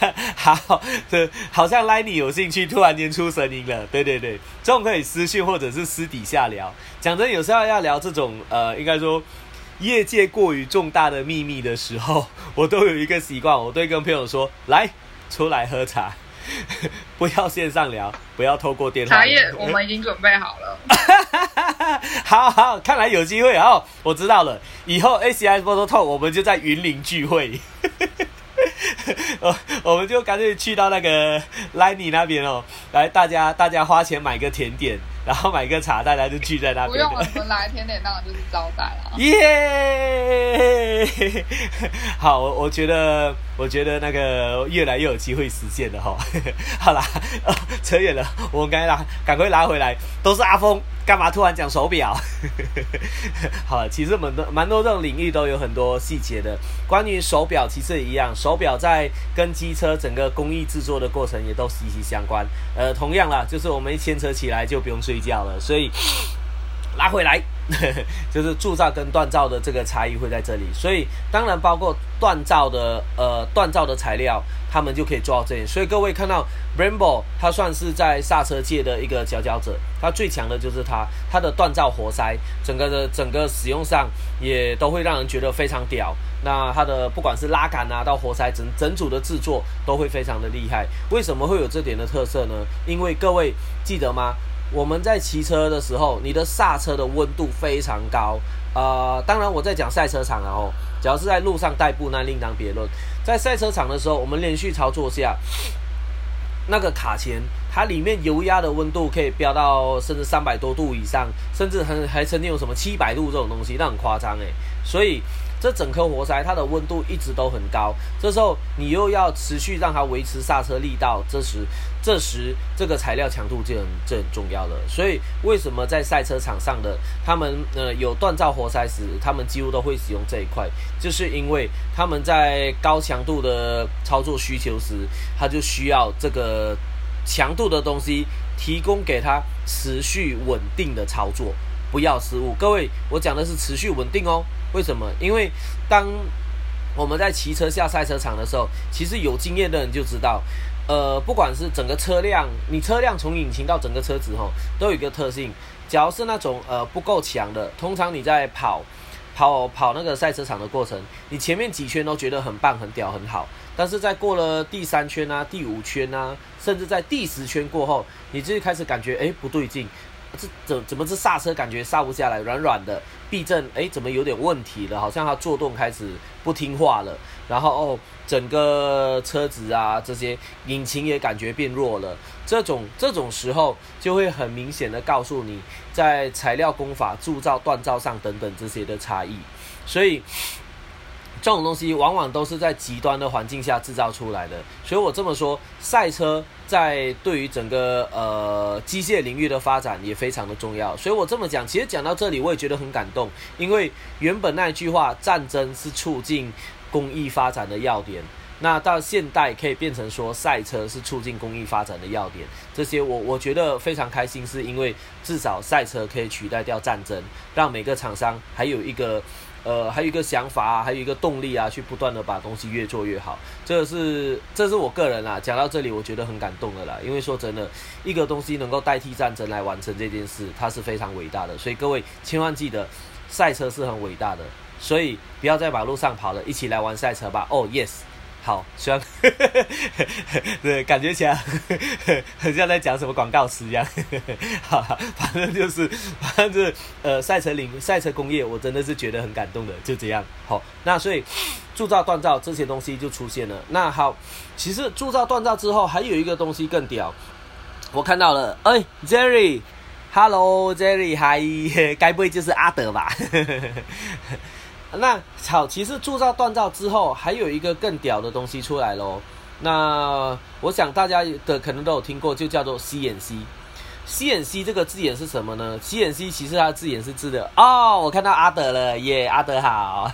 好，这好像拉你有兴趣，突然间出声音了。对对对，这种可以私讯或者是私底下聊。讲真，有时候要聊这种呃，应该说。业界过于重大的秘密的时候，我都有一个习惯，我都跟朋友说：“来，出来喝茶，不要线上聊，不要透过电话。”茶叶我们已经准备好了。好好，看来有机会哦。我知道了，以后 ACI Photo Talk 我们就在云林聚会。我我们就干脆去到那个 Lenny 那边哦，来大家大家花钱买个甜点。然后买个茶，大家就聚在那边。不用了，我们来甜点当然就是招待了。耶！好，我我觉得，我觉得那个越来越有机会实现了哈。好啦，扯远了，我们赶紧拉，赶快拉回来。都是阿峰，干嘛突然讲手表？好了，其实蛮多蛮多这种领域都有很多细节的。关于手表，其实也一样，手表在跟机车整个工艺制作的过程也都息息相关。呃，同样啦，就是我们一牵扯起来就不用睡觉了，所以拉回来，就是铸造跟锻造的这个差异会在这里。所以当然包括锻造的呃锻造的材料，他们就可以做到这里。所以各位看到 Brembo，它算是在刹车界的一个佼佼者，它最强的就是它，它的锻造活塞，整个的整个使用上也都会让人觉得非常屌。那它的不管是拉杆啊，到活塞整整组的制作都会非常的厉害。为什么会有这点的特色呢？因为各位记得吗？我们在骑车的时候，你的刹车的温度非常高。呃，当然我在讲赛车场，然后只要是在路上代步，那另当别论。在赛车场的时候，我们连续操作下，那个卡钳，它里面油压的温度可以飙到甚至三百多度以上，甚至很还曾经有什么七百度这种东西，那很夸张诶。所以。这整颗活塞它的温度一直都很高，这时候你又要持续让它维持刹车力道，这时这时这个材料强度就很就很重要了。所以为什么在赛车场上的他们呃有锻造活塞时，他们几乎都会使用这一块，就是因为他们在高强度的操作需求时，他就需要这个强度的东西提供给他持续稳定的操作，不要失误。各位，我讲的是持续稳定哦。为什么？因为当我们在骑车下赛车场的时候，其实有经验的人就知道，呃，不管是整个车辆，你车辆从引擎到整个车子吼，都有一个特性。只要是那种呃不够强的，通常你在跑跑跑那个赛车场的过程，你前面几圈都觉得很棒、很屌、很好，但是在过了第三圈啊、第五圈啊，甚至在第十圈过后，你就开始感觉哎不对劲。这怎怎么这刹车感觉刹不下来，软软的，避震哎怎么有点问题了？好像它做动开始不听话了。然后哦，整个车子啊这些引擎也感觉变弱了。这种这种时候就会很明显的告诉你，在材料工法、铸造、锻造上等等这些的差异。所以这种东西往往都是在极端的环境下制造出来的，所以我这么说，赛车在对于整个呃机械领域的发展也非常的重要。所以我这么讲，其实讲到这里我也觉得很感动，因为原本那句话“战争是促进工艺发展的要点”，那到现代可以变成说赛车是促进工艺发展的要点。这些我我觉得非常开心，是因为至少赛车可以取代掉战争，让每个厂商还有一个。呃，还有一个想法啊，还有一个动力啊，去不断的把东西越做越好。这是，这是我个人啊，讲到这里，我觉得很感动的啦。因为说真的，一个东西能够代替战争来完成这件事，它是非常伟大的。所以各位千万记得，赛车是很伟大的。所以不要在马路上跑了，一起来玩赛车吧。哦，yes。好，虽然 对，感觉起来 很像在讲什么广告词一样。好，反正就是，反正呃，赛车领赛车工业，我真的是觉得很感动的，就这样。好，那所以铸造、锻造这些东西就出现了。那好，其实铸造、锻造之后，还有一个东西更屌，我看到了。哎，Jerry，Hello，Jerry，嗨，该不会就是阿德吧？那好，其实铸造锻造之后，还有一个更屌的东西出来喽。那我想大家的可能都有听过，就叫做 CNC。CNC 这个字眼是什么呢？CNC 其实它的字眼是字的哦。我看到阿德了耶，阿德好。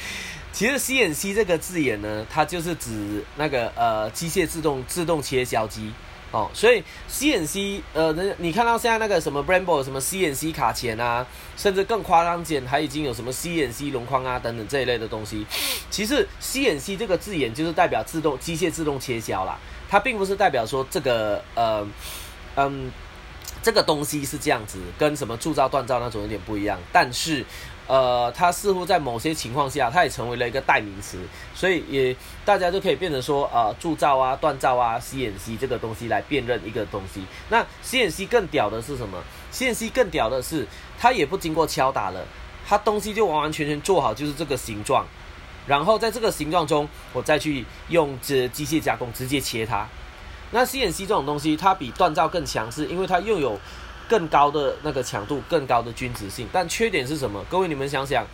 其实 CNC 这个字眼呢，它就是指那个呃机械自动自动切削机。哦，所以 CNC，呃，那你看到现在那个什么 Brembo 什么 CNC 卡钳啊，甚至更夸张点，还已经有什么 CNC 轮框啊等等这一类的东西。其实 CNC 这个字眼就是代表自动机械自动切削啦，它并不是代表说这个呃嗯这个东西是这样子，跟什么铸造锻造那种有点不一样，但是。呃，它似乎在某些情况下，它也成为了一个代名词，所以也大家就可以变成说，呃，铸造啊、锻造啊、CNC 这个东西来辨认一个东西。那 CNC 更屌的是什么？CNC 更屌的是，它也不经过敲打了，它东西就完完全全做好，就是这个形状，然后在这个形状中，我再去用这机械加工直接切它。那 CNC 这种东西，它比锻造更强势，因为它又有。更高的那个强度，更高的均值性，但缺点是什么？各位你们想想，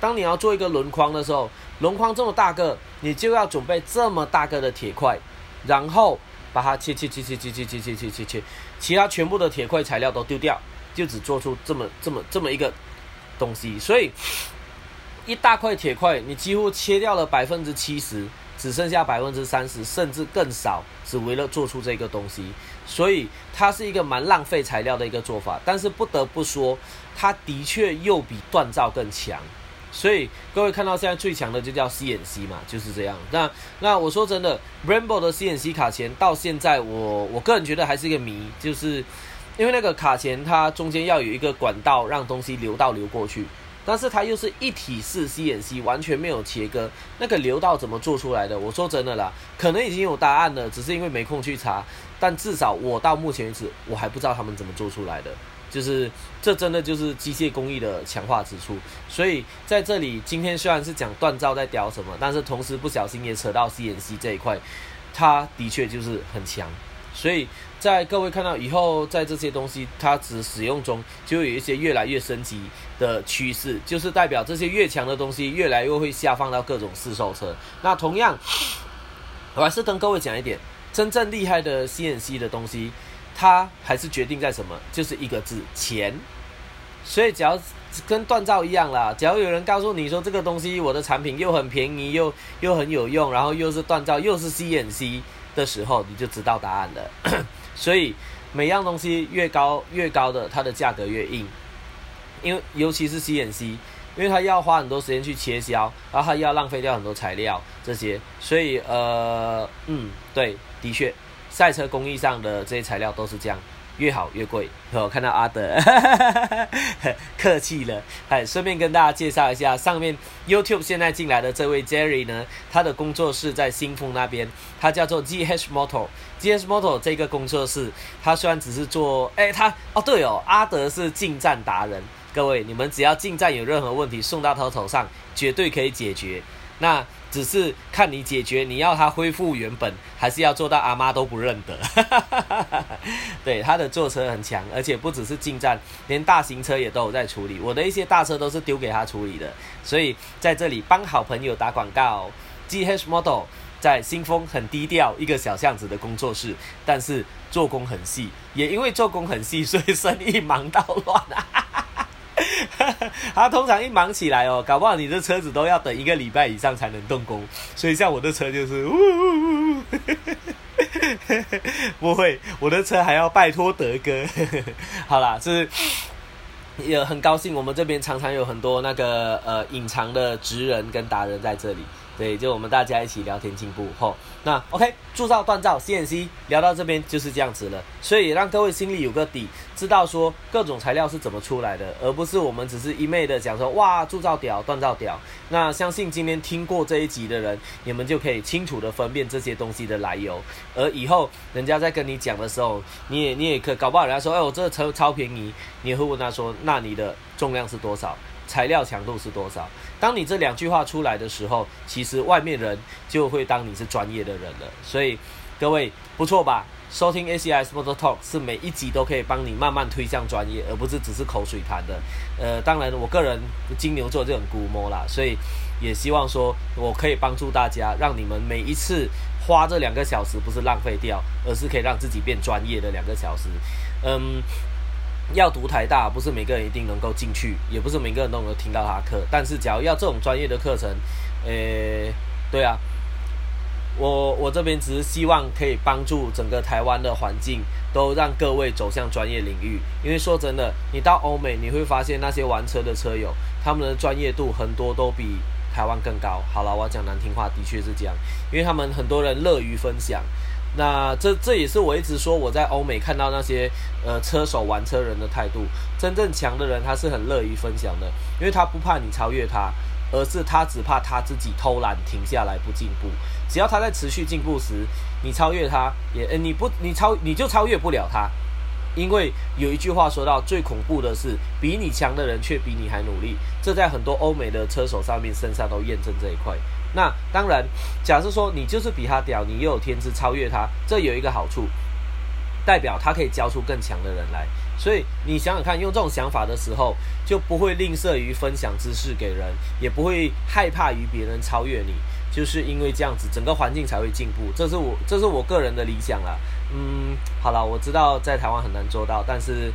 当你要做一个轮框的时候，轮框这么大个，你就要准备这么大个的铁块，然后把它切切切切切切切切切切切，其他全部的铁块材料都丢掉，就只做出这么这么这么一个东西。所以一大块铁块，你几乎切掉了百分之七十，只剩下百分之三十，甚至更少，只为了做出这个东西。所以它是一个蛮浪费材料的一个做法，但是不得不说，它的确又比锻造更强。所以各位看到现在最强的就叫 CNC 嘛，就是这样。那那我说真的，Brembo 的 CNC 卡钳到现在我我个人觉得还是一个谜，就是因为那个卡钳它中间要有一个管道让东西流到流过去。但是它又是一体式 CNC，完全没有切割，那个流道怎么做出来的？我说真的啦，可能已经有答案了，只是因为没空去查。但至少我到目前为止，我还不知道他们怎么做出来的。就是这真的就是机械工艺的强化之处。所以在这里，今天虽然是讲锻造在雕什么，但是同时不小心也扯到 CNC 这一块，它的确就是很强。所以在各位看到以后，在这些东西它只使用中，就有一些越来越升级的趋势，就是代表这些越强的东西越来越会下放到各种试售车。那同样，我还是跟各位讲一点，真正厉害的 CNC 的东西，它还是决定在什么，就是一个字钱。所以只要跟锻造一样啦，只要有人告诉你说这个东西我的产品又很便宜又又很有用，然后又是锻造又是 CNC。的时候你就知道答案了，所以每样东西越高越高的，它的价格越硬，因为尤其是 CNC，因为它要花很多时间去切削，然后它要浪费掉很多材料这些，所以呃嗯对，的确，赛车工艺上的这些材料都是这样。越好越贵。我看到阿德，客气了。哎，顺便跟大家介绍一下，上面 YouTube 现在进来的这位 Jerry 呢，他的工作室在新丰那边，他叫做 GH Motor。GH Motor 这个工作室，他虽然只是做，哎，他哦对哦，阿德是进站达人。各位，你们只要进站有任何问题，送到他头上，绝对可以解决。那只是看你解决，你要它恢复原本，还是要做到阿妈都不认得。对，它的坐车很强，而且不只是进站，连大型车也都有在处理。我的一些大车都是丢给他处理的，所以在这里帮好朋友打广告。G H Model 在新丰很低调，一个小巷子的工作室，但是做工很细，也因为做工很细，所以生意忙到乱啊。他通常一忙起来哦，搞不好你的车子都要等一个礼拜以上才能动工。所以像我的车就是，呜呜呜呜 不会，我的车还要拜托德哥。好啦，是也很高兴，我们这边常常有很多那个呃隐藏的职人跟达人在这里。对，就我们大家一起聊天进步吼。那 OK，铸造锻造 CNC 聊到这边就是这样子了，所以让各位心里有个底，知道说各种材料是怎么出来的，而不是我们只是一昧的讲说哇铸造屌锻造屌。那相信今天听过这一集的人，你们就可以清楚的分辨这些东西的来由，而以后人家在跟你讲的时候，你也你也可搞不好人家说哎我这车超便宜，你也会问他说那你的重量是多少？材料强度是多少？当你这两句话出来的时候，其实外面人就会当你是专业的人了。所以各位不错吧？收听 ACS Motor Talk 是每一集都可以帮你慢慢推向专业，而不是只是口水谈的。呃，当然我个人金牛座就很估摸啦，所以也希望说我可以帮助大家，让你们每一次花这两个小时不是浪费掉，而是可以让自己变专业的两个小时。嗯。要读台大，不是每个人一定能够进去，也不是每个人都能够听到他课。但是，假如要这种专业的课程，诶，对啊，我我这边只是希望可以帮助整个台湾的环境，都让各位走向专业领域。因为说真的，你到欧美，你会发现那些玩车的车友，他们的专业度很多都比台湾更高。好了，我要讲难听话，的确是这样，因为他们很多人乐于分享。那这这也是我一直说我在欧美看到那些呃车手玩车人的态度，真正强的人他是很乐于分享的，因为他不怕你超越他，而是他只怕他自己偷懒停下来不进步。只要他在持续进步时，你超越他也呃你不你超你就超越不了他，因为有一句话说到最恐怖的是比你强的人却比你还努力，这在很多欧美的车手上面身上都验证这一块。那当然，假设说你就是比他屌，你又有天资超越他，这有一个好处，代表他可以教出更强的人来。所以你想想看，用这种想法的时候，就不会吝啬于分享知识给人，也不会害怕于别人超越你，就是因为这样子，整个环境才会进步。这是我这是我个人的理想啦。嗯，好了，我知道在台湾很难做到，但是。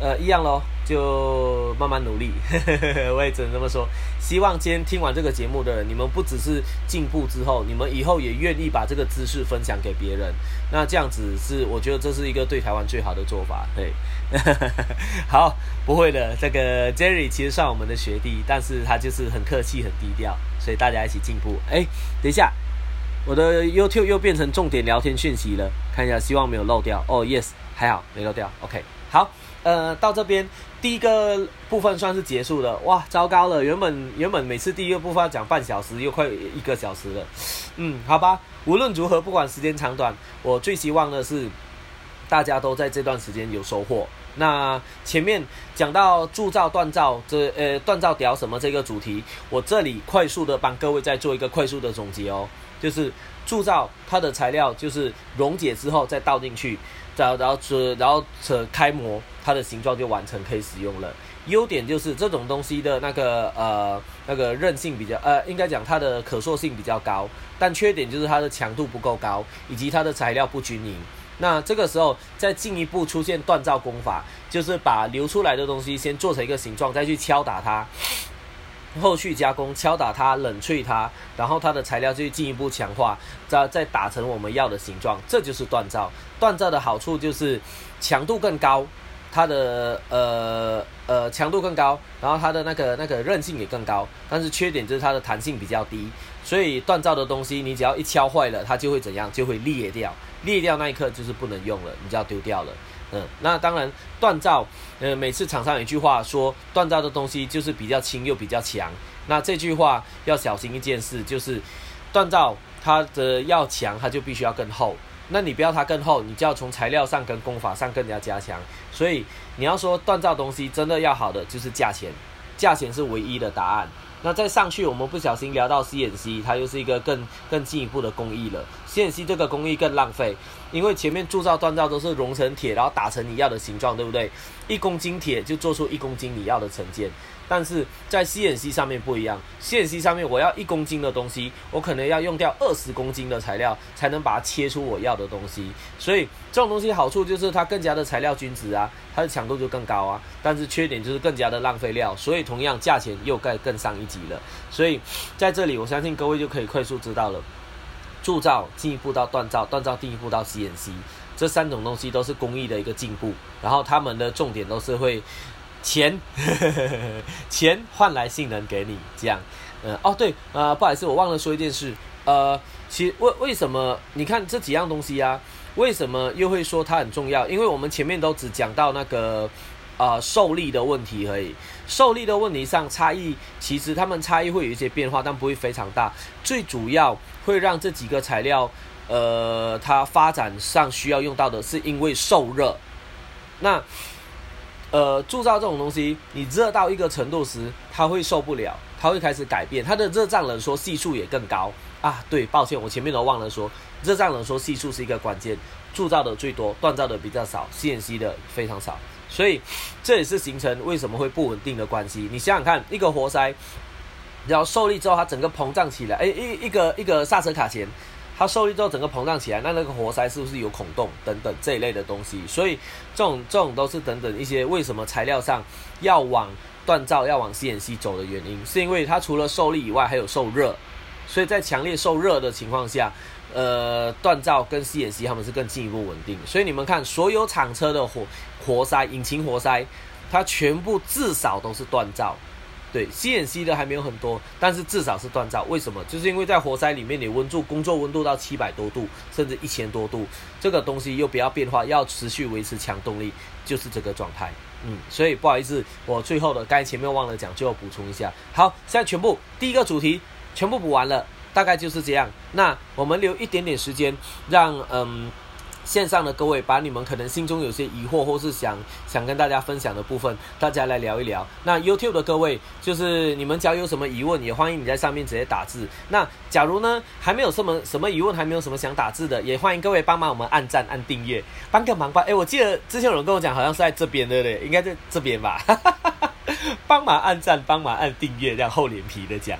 呃，一样喽，就慢慢努力。我也只能这么说。希望今天听完这个节目的，你们不只是进步之后，你们以后也愿意把这个知识分享给别人。那这样子是，我觉得这是一个对台湾最好的做法。对，好，不会的。这个 Jerry 其实算我们的学弟，但是他就是很客气、很低调，所以大家一起进步。哎，等一下，我的 YouTube 又变成重点聊天讯息了，看一下，希望没有漏掉。哦，Yes，还好没漏掉。OK，好。呃，到这边第一个部分算是结束了。哇，糟糕了！原本原本每次第一个部分要讲半小时，又快一个小时了。嗯，好吧，无论如何，不管时间长短，我最希望的是大家都在这段时间有收获。那前面讲到铸造、锻造这呃锻造屌什么这个主题，我这里快速的帮各位再做一个快速的总结哦，就是铸造它的材料就是溶解之后再倒进去。然后，然后扯，然后扯开模，它的形状就完成，可以使用了。优点就是这种东西的那个呃那个韧性比较呃，应该讲它的可塑性比较高。但缺点就是它的强度不够高，以及它的材料不均匀。那这个时候再进一步出现锻造工法，就是把流出来的东西先做成一个形状，再去敲打它。后续加工，敲打它，冷萃它，然后它的材料就进一步强化，再再打成我们要的形状，这就是锻造。锻造的好处就是强度更高，它的呃呃强度更高，然后它的那个那个韧性也更高。但是缺点就是它的弹性比较低，所以锻造的东西你只要一敲坏了，它就会怎样？就会裂掉，裂掉那一刻就是不能用了，你就要丢掉了。嗯，那当然，锻造，呃，每次厂商有一句话说，锻造的东西就是比较轻又比较强。那这句话要小心一件事，就是锻造它的要强，它就必须要更厚。那你不要它更厚，你就要从材料上跟工法上更加加强。所以你要说锻造东西真的要好的，就是价钱，价钱是唯一的答案。那再上去，我们不小心聊到 CNC，它又是一个更更进一步的工艺了。CNC 这个工艺更浪费，因为前面铸造、锻造都是熔成铁，然后打成你要的形状，对不对？一公斤铁就做出一公斤你要的成件。但是在 CNC 上面不一样，CNC 上面我要一公斤的东西，我可能要用掉二十公斤的材料才能把它切出我要的东西。所以这种东西好处就是它更加的材料均值啊，它的强度就更高啊。但是缺点就是更加的浪费料，所以同样价钱又该更上一级了。所以在这里，我相信各位就可以快速知道了，铸造进一步到锻造，锻造进一步到 CNC，这三种东西都是工艺的一个进步，然后他们的重点都是会。钱，钱换来性能给你，这样，呃，哦对，呃，不好意思，我忘了说一件事，呃，其为为什么你看这几样东西啊，为什么又会说它很重要？因为我们前面都只讲到那个，呃，受力的问题而已，受力的问题上差异，其实它们差异会有一些变化，但不会非常大。最主要会让这几个材料，呃，它发展上需要用到的是因为受热，那。呃，铸造这种东西，你热到一个程度时，它会受不了，它会开始改变，它的热胀冷缩系数也更高啊。对，抱歉，我前面都忘了说，热胀冷缩系数是一个关键，铸造的最多，锻造的比较少，CNC 的非常少，所以这也是形成为什么会不稳定的关系。你想想看，一个活塞，然后受力之后，它整个膨胀起来，哎，一一个一个刹车卡钳。它受力之后整个膨胀起来，那那个活塞是不是有孔洞等等这一类的东西？所以这种这种都是等等一些为什么材料上要往锻造要往 CNC 走的原因，是因为它除了受力以外还有受热，所以在强烈受热的情况下，呃，锻造跟 CNC 他们是更进一步稳定。所以你们看，所有厂车的活活塞、引擎活塞，它全部至少都是锻造。对，CNC 的还没有很多，但是至少是锻造。为什么？就是因为在活塞里面，你温度工作温度到七百多度，甚至一千多度，这个东西又不要变化，要持续维持强动力，就是这个状态。嗯，所以不好意思，我最后的刚才前面忘了讲，就要补充一下。好，现在全部第一个主题全部补完了，大概就是这样。那我们留一点点时间，让嗯。线上的各位，把你们可能心中有些疑惑，或是想想跟大家分享的部分，大家来聊一聊。那 YouTube 的各位，就是你们只要有什么疑问，也欢迎你在上面直接打字。那假如呢，还没有什么什么疑问，还没有什么想打字的，也欢迎各位帮忙我们按赞、按订阅，帮个忙吧。哎，我记得之前有人跟我讲，好像是在这边对不对？应该在这边吧。哈哈哈 帮忙按赞，帮忙按订阅，这样厚脸皮的讲。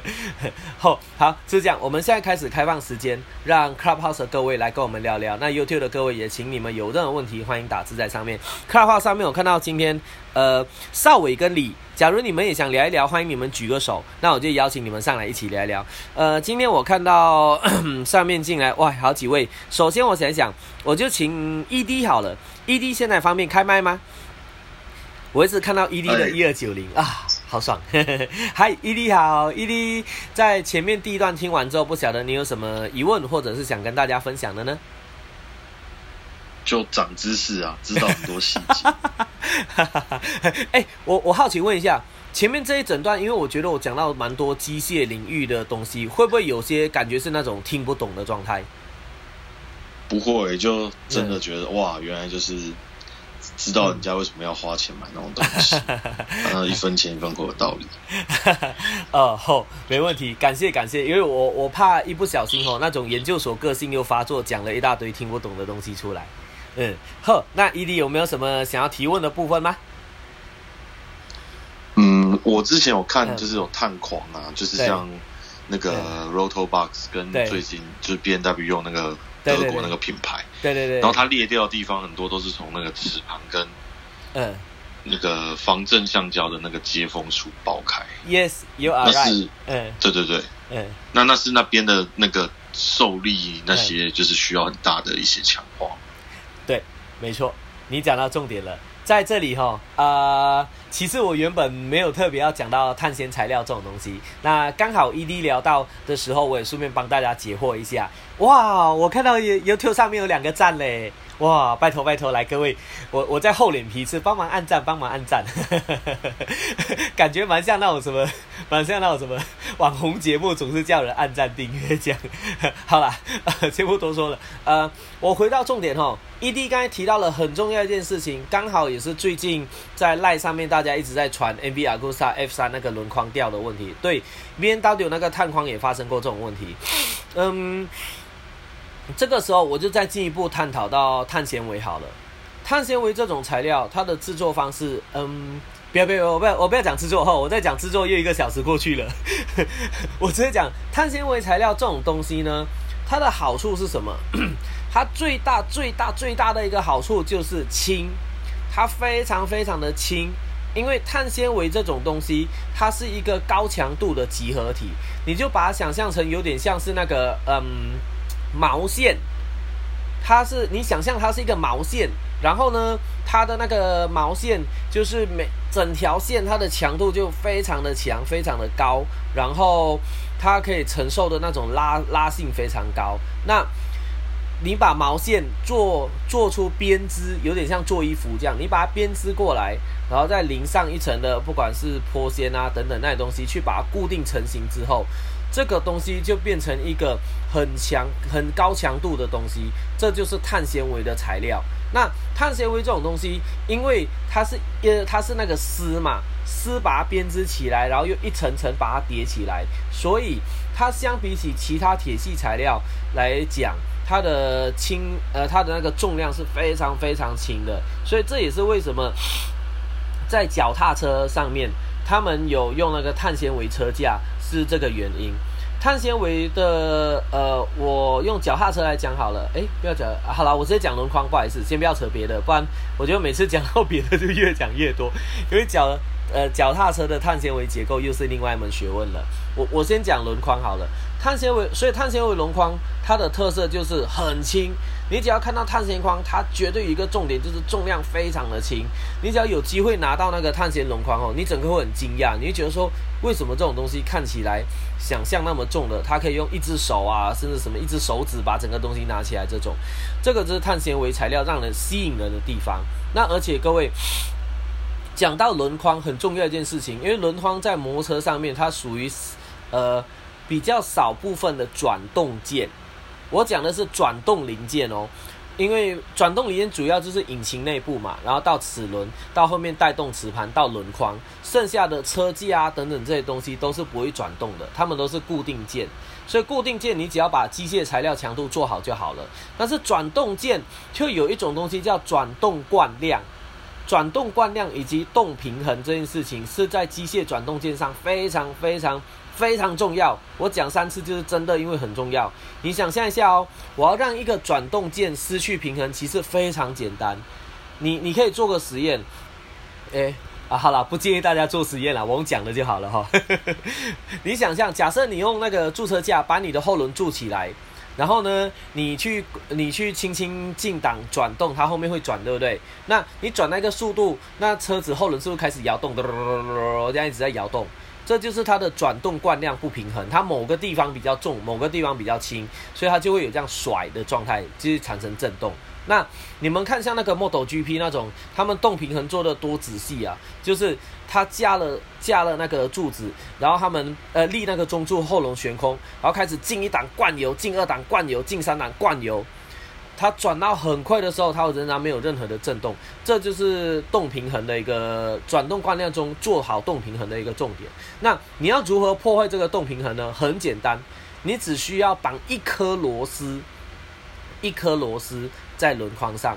好，好，是这样。我们现在开始开放时间，让 Clubhouse 的各位来跟我们聊聊。那 YouTube 的各位也请你们有任何问题，欢迎打字在上面。Clubhouse 上面我看到今天，呃，邵伟跟李，假如你们也想聊一聊，欢迎你们举个手，那我就邀请你们上来一起聊一聊。呃，今天我看到 上面进来，哇，好几位。首先我想想，我就请 ED 好了，ED 现在方便开麦吗？我一直看到 ED 的一二九零啊，好爽！嗨，ED 好，ED 在前面第一段听完之后，不晓得你有什么疑问，或者是想跟大家分享的呢？就长知识啊，知道很多细节。哎，我我好奇问一下，前面这一整段，因为我觉得我讲到蛮多机械领域的东西，会不会有些感觉是那种听不懂的状态？不会，就真的觉得哇，原来就是。知道人家为什么要花钱买那种东西，嗯一分钱一分货的道理。哦，好，没问题，感谢感谢，因为我我怕一不小心哦，那种研究所个性又发作，讲了一大堆听不懂的东西出来。嗯，呵，那伊迪有没有什么想要提问的部分吗？嗯，我之前有看，就是有探狂啊，就是像那个 Roto Box 跟最近就是 B N W 用那个。德国那个品牌，对对对，然后它裂掉的地方很多都是从那个齿盘跟嗯那个防震橡胶的那个接缝处爆开。Yes，you are right。嗯，对对对，嗯，那那是那边的那个受力那些就是需要很大的一些强化。对，没错，你讲到重点了。在这里哈，呃，其实我原本没有特别要讲到碳纤材料这种东西，那刚好 ED 聊到的时候，我也顺便帮大家解惑一下。哇，我看到 YouTube 上面有两个赞嘞，哇，拜托拜托，来各位，我我在厚脸皮是帮忙按赞，帮忙按赞，感觉蛮像那种什么，蛮像那种什么网红节目总是叫人按赞订阅这样。好啦，先不多说了。呃，我回到重点哈，ED 刚才提到了很重要一件事情，刚好也是最近在赖上面大家一直在传 MV Agusta F 三那个轮框掉的问题。对，B N W 那个探框也发生过这种问题。嗯，这个时候我就再进一步探讨到碳纤维好了。碳纤维这种材料，它的制作方式，嗯。不要不要，我不要我不要讲制作哈，我在讲制作又一个小时过去了。我直接讲碳纤维材料这种东西呢，它的好处是什么？它最大最大最大的一个好处就是轻，它非常非常的轻。因为碳纤维这种东西，它是一个高强度的集合体，你就把它想象成有点像是那个嗯毛线，它是你想象它是一个毛线。然后呢，它的那个毛线就是每整条线，它的强度就非常的强，非常的高，然后它可以承受的那种拉拉性非常高。那你把毛线做做出编织，有点像做衣服这样，你把它编织过来，然后再淋上一层的不管是坡纤啊等等那些东西，去把它固定成型之后，这个东西就变成一个很强、很高强度的东西，这就是碳纤维的材料。那碳纤维这种东西，因为它是呃它是那个丝嘛，丝把它编织起来，然后又一层层把它叠起来，所以它相比起其他铁系材料来讲，它的轻呃它的那个重量是非常非常轻的，所以这也是为什么在脚踏车上面他们有用那个碳纤维车架是这个原因。碳纤维的，呃，我用脚踏车来讲好了。哎，不要讲，好了，我直接讲轮框，不好意思，先不要扯别的，不然我觉得每次讲到别的就越讲越多。因为脚，呃，脚踏车的碳纤维结构又是另外一门学问了。我我先讲轮框好了。碳纤维，所以碳纤维轮框它的特色就是很轻。你只要看到碳纤框，它绝对一个重点，就是重量非常的轻。你只要有机会拿到那个碳纤轮框哦，你整个会很惊讶，你会觉得说，为什么这种东西看起来想象那么重的，它可以用一只手啊，甚至什么一只手指把整个东西拿起来？这种，这个就是碳纤维材料让人吸引人的地方。那而且各位讲到轮框很重要一件事情，因为轮框在摩托车上面，它属于呃。比较少部分的转动件，我讲的是转动零件哦，因为转动零件主要就是引擎内部嘛，然后到齿轮，到后面带动磁盘，到轮框，剩下的车架啊等等这些东西都是不会转动的，它们都是固定件，所以固定件你只要把机械材料强度做好就好了。但是转动件就有一种东西叫转动惯量，转动惯量以及动平衡这件事情是在机械转动件上非常非常。非常重要，我讲三次就是真的，因为很重要。你想象一下哦，我要让一个转动件失去平衡，其实非常简单。你你可以做个实验，哎啊，好了，不建议大家做实验了，我讲的就好了哈。你想象，假设你用那个驻车架把你的后轮驻起来，然后呢，你去你去轻轻进档转动，它后面会转，对不对？那你转那个速度，那车子后轮是不是开始摇动？这样一直在摇动。这就是它的转动惯量不平衡，它某个地方比较重，某个地方比较轻，所以它就会有这样甩的状态，就是产生震动。那你们看像那个 Model GP 那种，他们动平衡做的多仔细啊，就是它架了架了那个柱子，然后他们呃立那个中柱后轮悬空，然后开始进一档灌油，进二档灌油，进三档灌油。它转到很快的时候，它仍然没有任何的震动，这就是动平衡的一个转动惯量中做好动平衡的一个重点。那你要如何破坏这个动平衡呢？很简单，你只需要绑一颗螺丝，一颗螺丝在轮框上，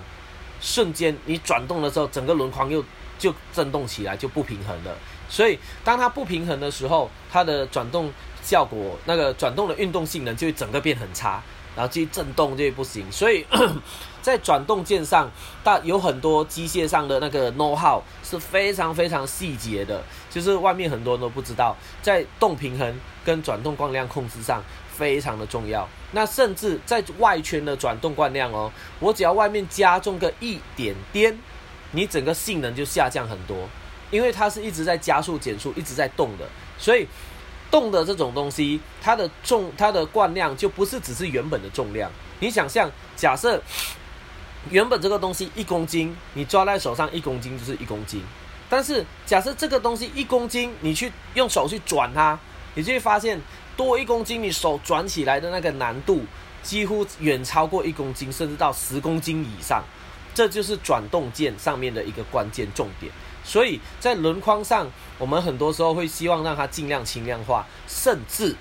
瞬间你转动的时候，整个轮框又就震动起来，就不平衡了。所以当它不平衡的时候，它的转动效果，那个转动的运动性能就会整个变很差。然后去震动这不行，所以 在转动件上，大有很多机械上的那个 know how 是非常非常细节的，就是外面很多人都不知道，在动平衡跟转动惯量控制上非常的重要。那甚至在外圈的转动惯量哦，我只要外面加重个一点点，你整个性能就下降很多，因为它是一直在加速减速，一直在动的，所以。动的这种东西，它的重，它的惯量就不是只是原本的重量。你想象，假设原本这个东西一公斤，你抓在手上一公斤就是一公斤。但是假设这个东西一公斤，你去用手去转它，你就会发现多一公斤，你手转起来的那个难度几乎远超过一公斤，甚至到十公斤以上。这就是转动件上面的一个关键重点。所以在轮框上，我们很多时候会希望让它尽量轻量化，甚至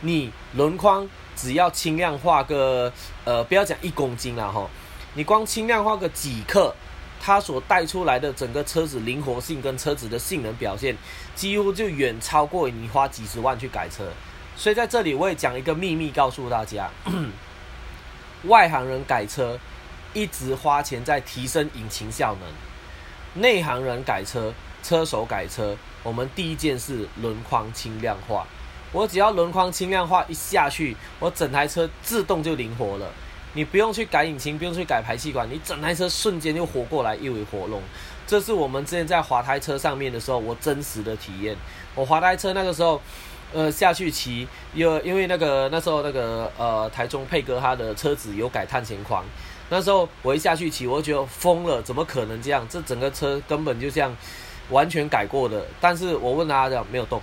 你轮框只要轻量化个呃，不要讲一公斤了哈，你光轻量化个几克，它所带出来的整个车子灵活性跟车子的性能表现，几乎就远超过你花几十万去改车。所以在这里我也讲一个秘密告诉大家，外行人改车一直花钱在提升引擎效能。内行人改车，车手改车，我们第一件事轮框轻量化。我只要轮框轻量化一下去，我整台车自动就灵活了。你不用去改引擎，不用去改排气管，你整台车瞬间就活过来，一为活龙。这是我们之前在滑胎车上面的时候，我真实的体验。我滑胎车那个时候，呃，下去骑，因因为那个那时候那个呃台中佩哥他的车子有改碳纤框。那时候我一下去骑，我就觉得疯了，怎么可能这样？这整个车根本就像完全改过的。但是我问他讲没有动，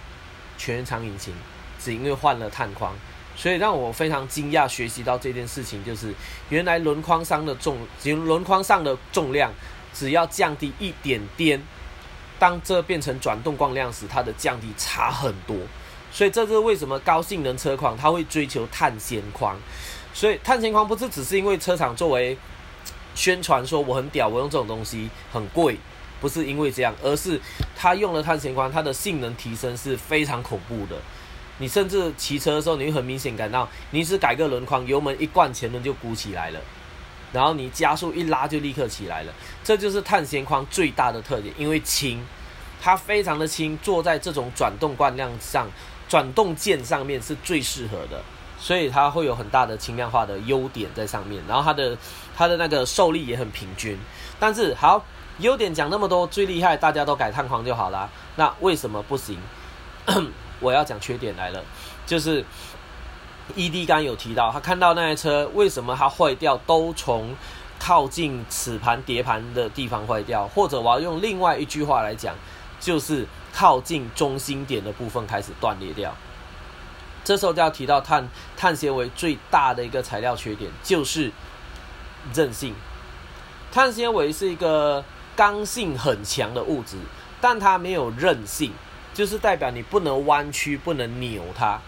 全长引擎，只因为换了碳框，所以让我非常惊讶，学习到这件事情就是原来轮框上的重，轮框上的重量只要降低一点点，当这变成转动光量时，它的降低差很多。所以这是为什么高性能车况它会追求碳纤框。所以碳纤框不是只是因为车厂作为宣传说我很屌，我用这种东西很贵，不是因为这样，而是它用了碳纤框，它的性能提升是非常恐怖的。你甚至骑车的时候，你会很明显感到，你只改个轮框，油门一灌，前轮就鼓起来了，然后你加速一拉就立刻起来了。这就是碳纤框最大的特点，因为轻，它非常的轻，坐在这种转动惯量上，转动件上面是最适合的。所以它会有很大的轻量化的优点在上面，然后它的它的那个受力也很平均。但是好，优点讲那么多，最厉害大家都改碳框就好啦。那为什么不行？我要讲缺点来了，就是 ED 刚有提到，他看到那台车为什么它坏掉，都从靠近齿盘碟盘的地方坏掉，或者我要用另外一句话来讲，就是靠近中心点的部分开始断裂掉。这时候就要提到碳碳纤维最大的一个材料缺点就是韧性。碳纤维是一个刚性很强的物质，但它没有韧性，就是代表你不能弯曲、不能扭它。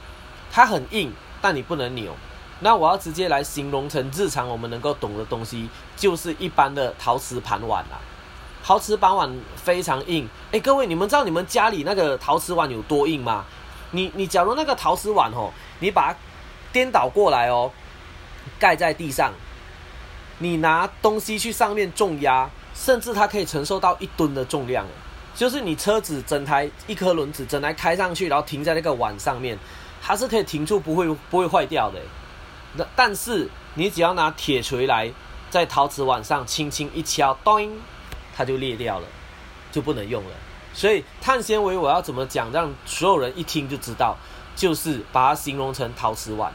它很硬，但你不能扭。那我要直接来形容成日常我们能够懂的东西，就是一般的陶瓷盘碗啊。陶瓷盘碗非常硬。哎，各位，你们知道你们家里那个陶瓷碗有多硬吗？你你假如那个陶瓷碗哦，你把它颠倒过来哦，盖在地上，你拿东西去上面重压，甚至它可以承受到一吨的重量。就是你车子整台一颗轮子整台开上去，然后停在那个碗上面，它是可以停住，不会不会坏掉的。那但是你只要拿铁锤来在陶瓷碗上轻轻一敲，咚，它就裂掉了，就不能用了。所以碳纤维我要怎么讲，让所有人一听就知道，就是把它形容成陶瓷碗。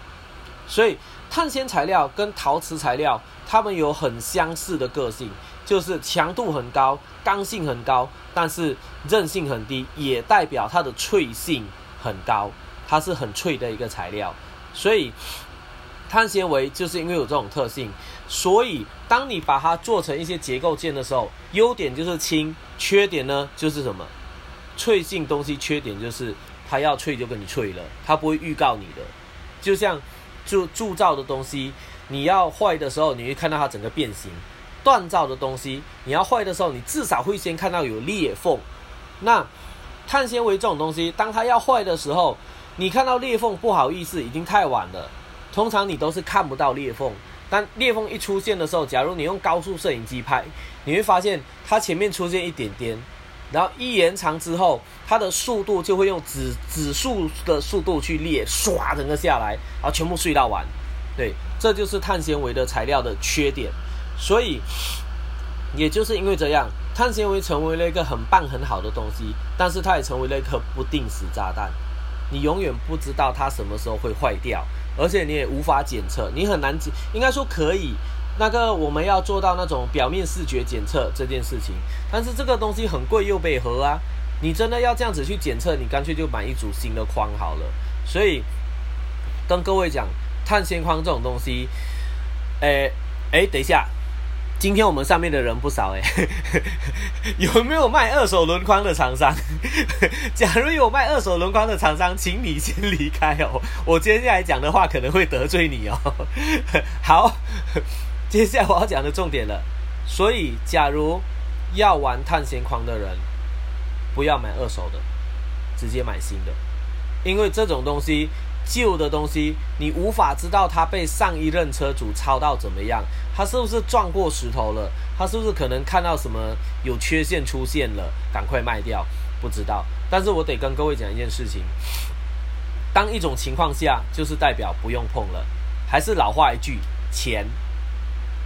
所以碳纤材料跟陶瓷材料，它们有很相似的个性，就是强度很高，刚性很高，但是韧性很低，也代表它的脆性很高，它是很脆的一个材料。所以碳纤维就是因为有这种特性，所以当你把它做成一些结构件的时候，优点就是轻。缺点呢，就是什么？脆性东西缺点就是它要脆就跟你脆了，它不会预告你的。就像铸铸造的东西，你要坏的时候，你会看到它整个变形；锻造的东西，你要坏的时候，你至少会先看到有裂缝。那碳纤维这种东西，当它要坏的时候，你看到裂缝，不好意思，已经太晚了。通常你都是看不到裂缝。当裂缝一出现的时候，假如你用高速摄影机拍，你会发现它前面出现一点点，然后一延长之后，它的速度就会用指指数的速度去裂，唰整个下来，然后全部碎到完。对，这就是碳纤维的材料的缺点。所以，也就是因为这样，碳纤维成为了一个很棒很好的东西，但是它也成为了一颗不定时炸弹，你永远不知道它什么时候会坏掉。而且你也无法检测，你很难检，应该说可以。那个我们要做到那种表面视觉检测这件事情，但是这个东西很贵又被核啊。你真的要这样子去检测，你干脆就买一组新的框好了。所以跟各位讲，碳纤框这种东西，诶诶，等一下，今天我们上面的人不少诶，有没有卖二手轮框的厂商？假如有卖二手轮框的厂商，请你先离开哦，我接下来讲的话可能会得罪你哦。好，接下来我要讲的重点了，所以假如要玩探险框的人，不要买二手的，直接买新的，因为这种东西。旧的东西，你无法知道它被上一任车主抄到怎么样，它是不是撞过石头了，它是不是可能看到什么有缺陷出现了，赶快卖掉，不知道。但是我得跟各位讲一件事情，当一种情况下，就是代表不用碰了。还是老话一句，钱。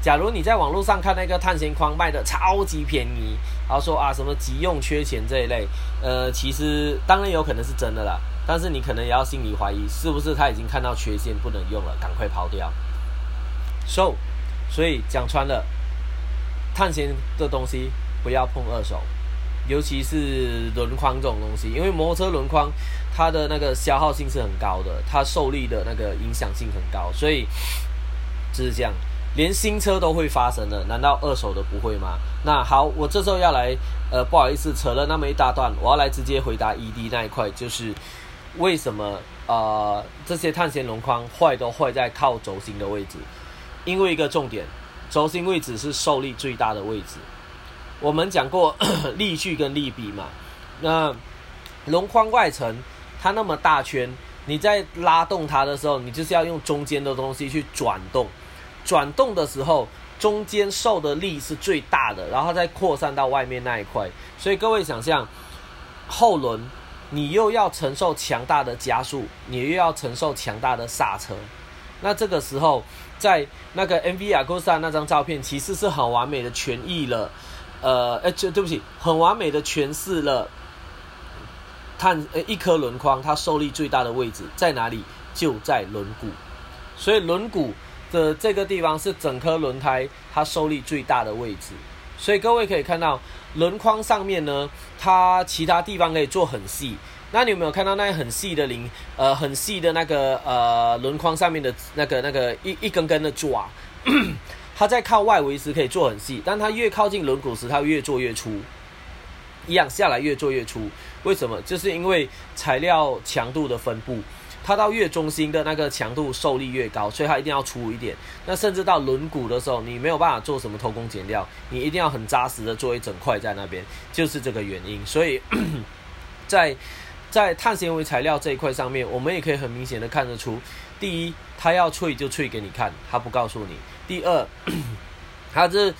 假如你在网络上看那个碳纤框卖的超级便宜，然后说啊什么急用缺钱这一类，呃，其实当然有可能是真的啦。但是你可能也要心里怀疑，是不是他已经看到缺陷不能用了，赶快抛掉。So，所以讲穿了，碳纤的东西不要碰二手，尤其是轮框这种东西，因为摩托车轮框它的那个消耗性是很高的，它受力的那个影响性很高，所以就是这样，连新车都会发生的，难道二手的不会吗？那好，我这时候要来，呃，不好意思，扯了那么一大段，我要来直接回答 ED 那一块，就是。为什么啊？这些碳纤轮框坏都坏在靠轴心的位置，因为一个重点，轴心位置是受力最大的位置。我们讲过 力矩跟力比嘛，那轮框外层它那么大圈，你在拉动它的时候，你就是要用中间的东西去转动，转动的时候中间受的力是最大的，然后再扩散到外面那一块。所以各位想象后轮。你又要承受强大的加速，你又要承受强大的刹车，那这个时候，在那个 MV 雅库萨那张照片，其实是很完美的诠释了，呃，哎，就对不起，很完美的诠释了碳呃一颗轮框它受力最大的位置在哪里？就在轮毂，所以轮毂的这个地方是整颗轮胎它受力最大的位置，所以各位可以看到。轮框上面呢，它其他地方可以做很细。那你有没有看到那很细的零？呃，很细的那个呃轮框上面的那个那个一一根根的爪，它在靠外围时可以做很细，但它越靠近轮毂时，它越做越粗。一样下来越做越粗，为什么？就是因为材料强度的分布。它到越中心的那个强度受力越高，所以它一定要粗一点。那甚至到轮毂的时候，你没有办法做什么偷工减料，你一定要很扎实的做一整块在那边，就是这个原因。所以在在碳纤维材料这一块上面，我们也可以很明显的看得出，第一，它要脆就脆给你看，它不告诉你；第二，它是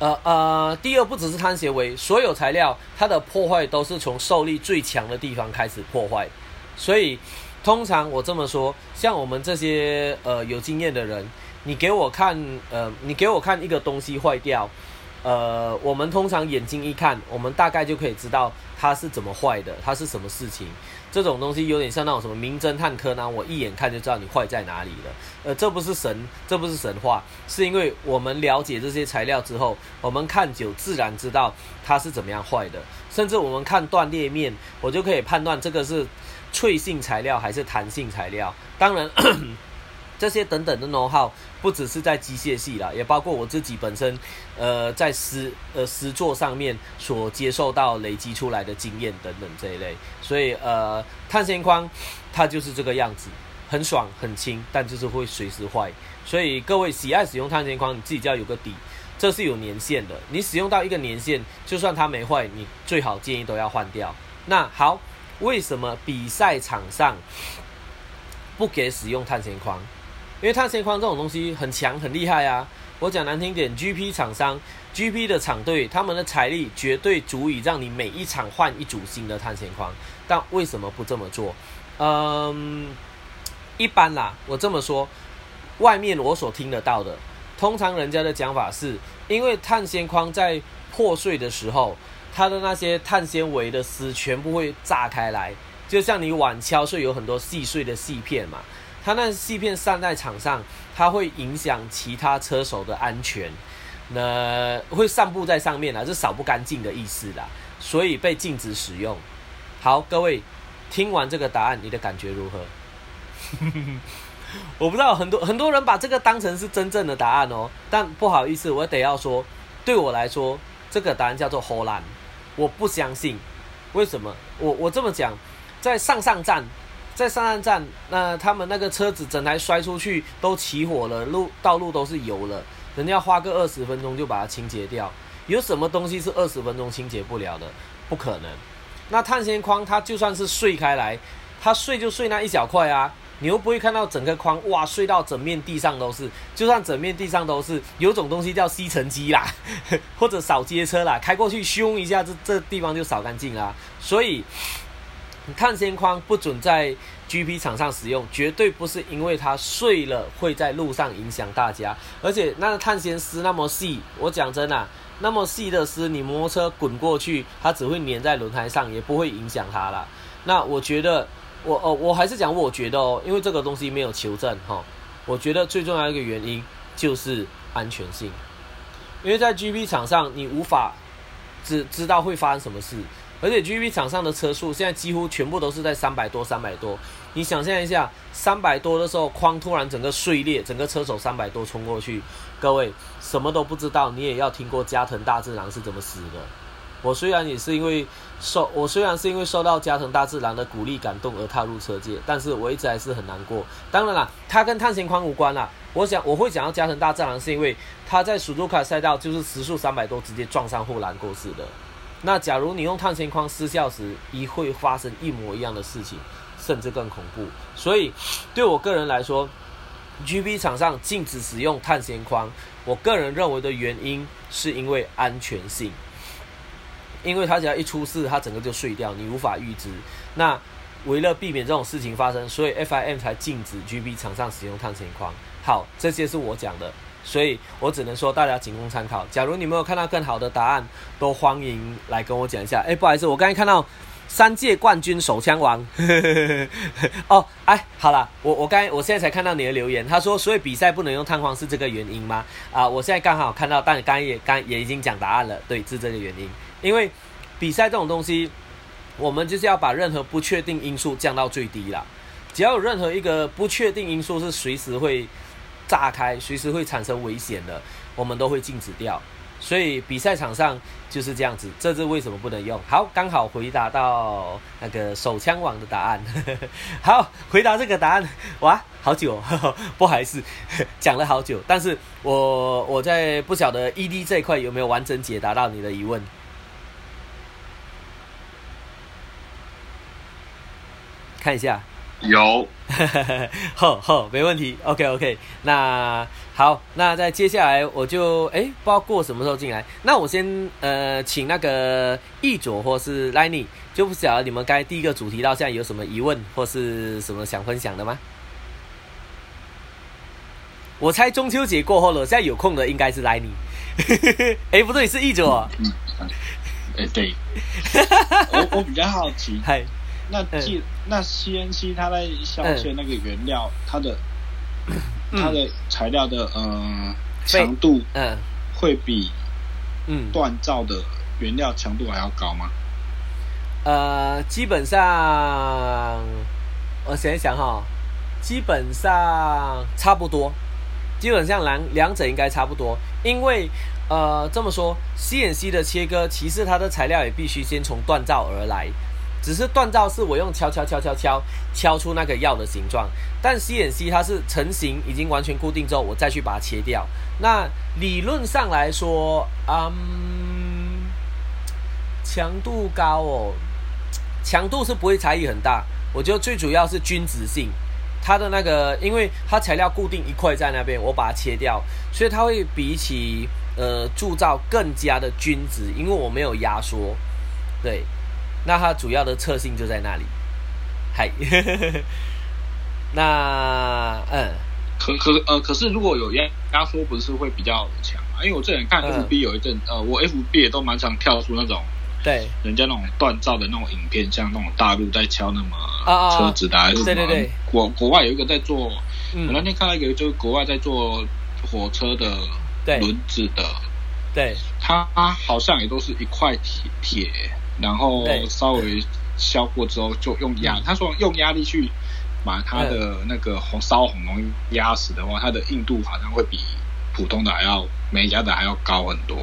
呃呃，第二不只是碳纤维，所有材料它的破坏都是从受力最强的地方开始破坏，所以。通常我这么说，像我们这些呃有经验的人，你给我看呃，你给我看一个东西坏掉，呃，我们通常眼睛一看，我们大概就可以知道它是怎么坏的，它是什么事情。这种东西有点像那种什么名侦探柯南，我一眼看就知道你坏在哪里了。呃，这不是神，这不是神话，是因为我们了解这些材料之后，我们看久自然知道它是怎么样坏的。甚至我们看断裂面，我就可以判断这个是。脆性材料还是弹性材料？当然，这些等等的 know how 不只是在机械系啦，也包括我自己本身，呃，在实呃实作上面所接受到累积出来的经验等等这一类。所以呃，碳纤框它就是这个样子，很爽很轻，但就是会随时坏。所以各位喜爱使用碳纤框，你自己就要有个底，这是有年限的。你使用到一个年限，就算它没坏，你最好建议都要换掉。那好。为什么比赛场上不给使用碳纤框？因为碳纤框这种东西很强很厉害啊！我讲难听点，GP 厂商、GP 的厂队，他们的财力绝对足以让你每一场换一组新的碳纤框。但为什么不这么做？嗯，一般啦，我这么说，外面我所听得到的，通常人家的讲法是，因为碳纤框在破碎的时候。它的那些碳纤维的丝全部会炸开来，就像你碗敲碎有很多细碎的细片嘛。它那细片散在场上，它会影响其他车手的安全，那会散布在上面啊，是扫不干净的意思啦，所以被禁止使用。好，各位听完这个答案，你的感觉如何？我不知道很多很多人把这个当成是真正的答案哦，但不好意思，我得要说，对我来说，这个答案叫做荷兰，我不相信。为什么？我我这么讲，在上上站，在上上站，那他们那个车子整台摔出去都起火了，路道路都是油了，人家花个二十分钟就把它清洁掉，有什么东西是二十分钟清洁不了的？不可能。那碳纤框它就算是碎开来，它碎就碎那一小块啊，你又不会看到整个框哇碎到整面地上都是。就算整面地上都是，有种东西叫吸尘机啦，或者扫街车啦，开过去咻一下，这这地方就扫干净啦。所以碳纤框不准在 GP 场上使用，绝对不是因为它碎了会在路上影响大家，而且那个碳纤丝那么细，我讲真啊。那么细的丝，你摩托车滚过去，它只会粘在轮胎上，也不会影响它啦。那我觉得，我哦，我还是讲，我觉得哦，因为这个东西没有求证哈。我觉得最重要一个原因就是安全性，因为在 GP 场上，你无法知知道会发生什么事，而且 GP 场上的车速现在几乎全部都是在三百多、三百多。你想象一下，三百多的时候，框突然整个碎裂，整个车手三百多冲过去，各位什么都不知道，你也要听过加藤大治郎是怎么死的。我虽然也是因为受，我虽然是因为受到加藤大治郎的鼓励感动而踏入车界，但是我一直还是很难过。当然啦，他跟碳纤框无关啦。我想我会讲到加藤大治郎，是因为他在蜀都卡赛道就是时速三百多直接撞上护栏过世的。那假如你用碳纤框失效时，一会发生一模一样的事情。甚至更恐怖，所以对我个人来说，GP 场上禁止使用碳纤框。我个人认为的原因是因为安全性，因为它只要一出事，它整个就碎掉，你无法预知。那为了避免这种事情发生，所以 FIM 才禁止 GP 场上使用碳纤框。好，这些是我讲的，所以我只能说大家仅供参考。假如你没有看到更好的答案，都欢迎来跟我讲一下。哎，不好意思，我刚才看到。三届冠军手枪王，哦，哎，好了，我我刚我现在才看到你的留言，他说，所以比赛不能用碳框是这个原因吗？啊，我现在刚好看到，但刚也刚也已经讲答案了，对，是这个原因。因为比赛这种东西，我们就是要把任何不确定因素降到最低啦。只要有任何一个不确定因素是随时会炸开、随时会产生危险的，我们都会禁止掉。所以比赛场上就是这样子，这是为什么不能用？好，刚好回答到那个手枪网的答案。好，回答这个答案，哇，好久，呵 呵不好意思，讲了好久。但是我我在不晓得 ED 这一块有没有完整解答到你的疑问？看一下。有，好好，没问题。OK OK，那好，那在接下来我就哎，不知道过什么时候进来。那我先呃，请那个易佐或是 l i n y 就不晓得你们该第一个主题到现在有什么疑问或是什么想分享的吗？我猜中秋节过后了，现在有空的应该是 l i n y 哎，不对，是易佐。嗯，哎对，我我比较好奇。嗨。那既那 CNC 它在削切那个原料，它的它的材料的呃强度，嗯，会比嗯。锻造的原料强度还要高吗？呃，基本上我想一想哈，基本上差不多，基本上两两者应该差不多，因为呃这么说，CNC 的切割其实它的材料也必须先从锻造而来。只是锻造是我用敲敲敲敲敲敲出那个药的形状，但 CNC 它是成型已经完全固定之后，我再去把它切掉。那理论上来说，嗯，强度高哦，强度是不会差异很大。我觉得最主要是均值性，它的那个，因为它材料固定一块在那边，我把它切掉，所以它会比起呃铸造更加的均值，因为我没有压缩，对。那它主要的特性就在那里，嗨，那嗯，可可呃，可是如果有压压缩，不是会比较强啊？因为我之前看 F B 有一阵，呃，我 F B 也都蛮常跳出那种对。人家那种锻造的那种影片，像那种大陆在敲那么车子的，还是什么？国国外有一个在做，我那天看到一个，就是国外在做火车的轮子的，对，它好像也都是一块铁铁。然后稍微消过之后，就用压，他说用压力去把它的那个红烧红龙压死的话，它的硬度好像会比普通的还要没压的还要高很多。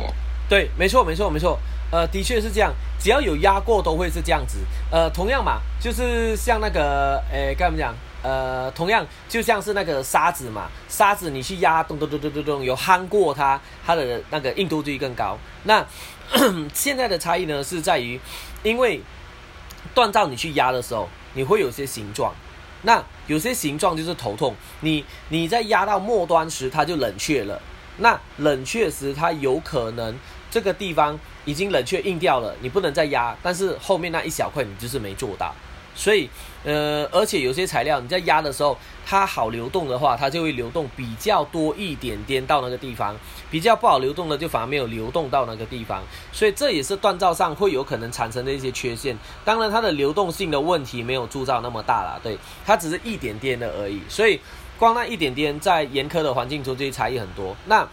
对，没错，没错，没错。呃，的确是这样，只要有压过都会是这样子。呃，同样嘛，就是像那个，诶，该怎么讲？呃，同样就像是那个沙子嘛，沙子你去压，咚咚咚咚咚咚，有夯过它，它的那个硬度就会更高。那 现在的差异呢，是在于，因为锻造你去压的时候，你会有些形状，那有些形状就是头痛。你你在压到末端时，它就冷却了。那冷却时，它有可能这个地方已经冷却硬掉了，你不能再压，但是后面那一小块你就是没做到。所以，呃，而且有些材料你在压的时候，它好流动的话，它就会流动比较多一点点到那个地方；比较不好流动的，就反而没有流动到那个地方。所以这也是锻造上会有可能产生的一些缺陷。当然，它的流动性的问题没有铸造那么大了，对，它只是一点点的而已。所以，光那一点点在严苛的环境中，这些差异很多。那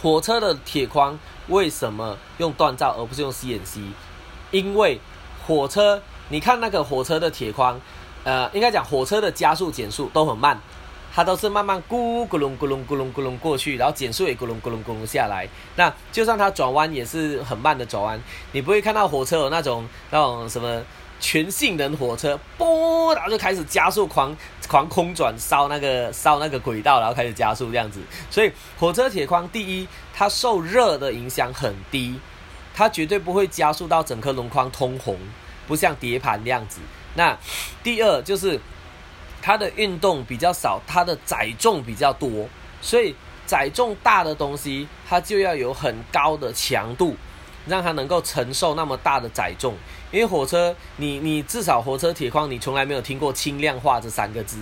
火车的铁框为什么用锻造而不是用 CNC？因为火车。你看那个火车的铁框，呃，应该讲火车的加速减速都很慢，它都是慢慢咕咕隆咕隆咕隆咕隆过去，然后减速也咕隆咕隆咕隆下来。那就算它转弯也是很慢的转弯，你不会看到火车有那种那种什么全性能火车，啵，然后就开始加速狂狂空转烧那个烧那个轨道，然后开始加速这样子。所以火车铁框第一，它受热的影响很低，它绝对不会加速到整颗轮框通红。不像碟盘那样子。那第二就是它的运动比较少，它的载重比较多，所以载重大的东西它就要有很高的强度，让它能够承受那么大的载重。因为火车，你你至少火车铁矿，你从来没有听过轻量化这三个字。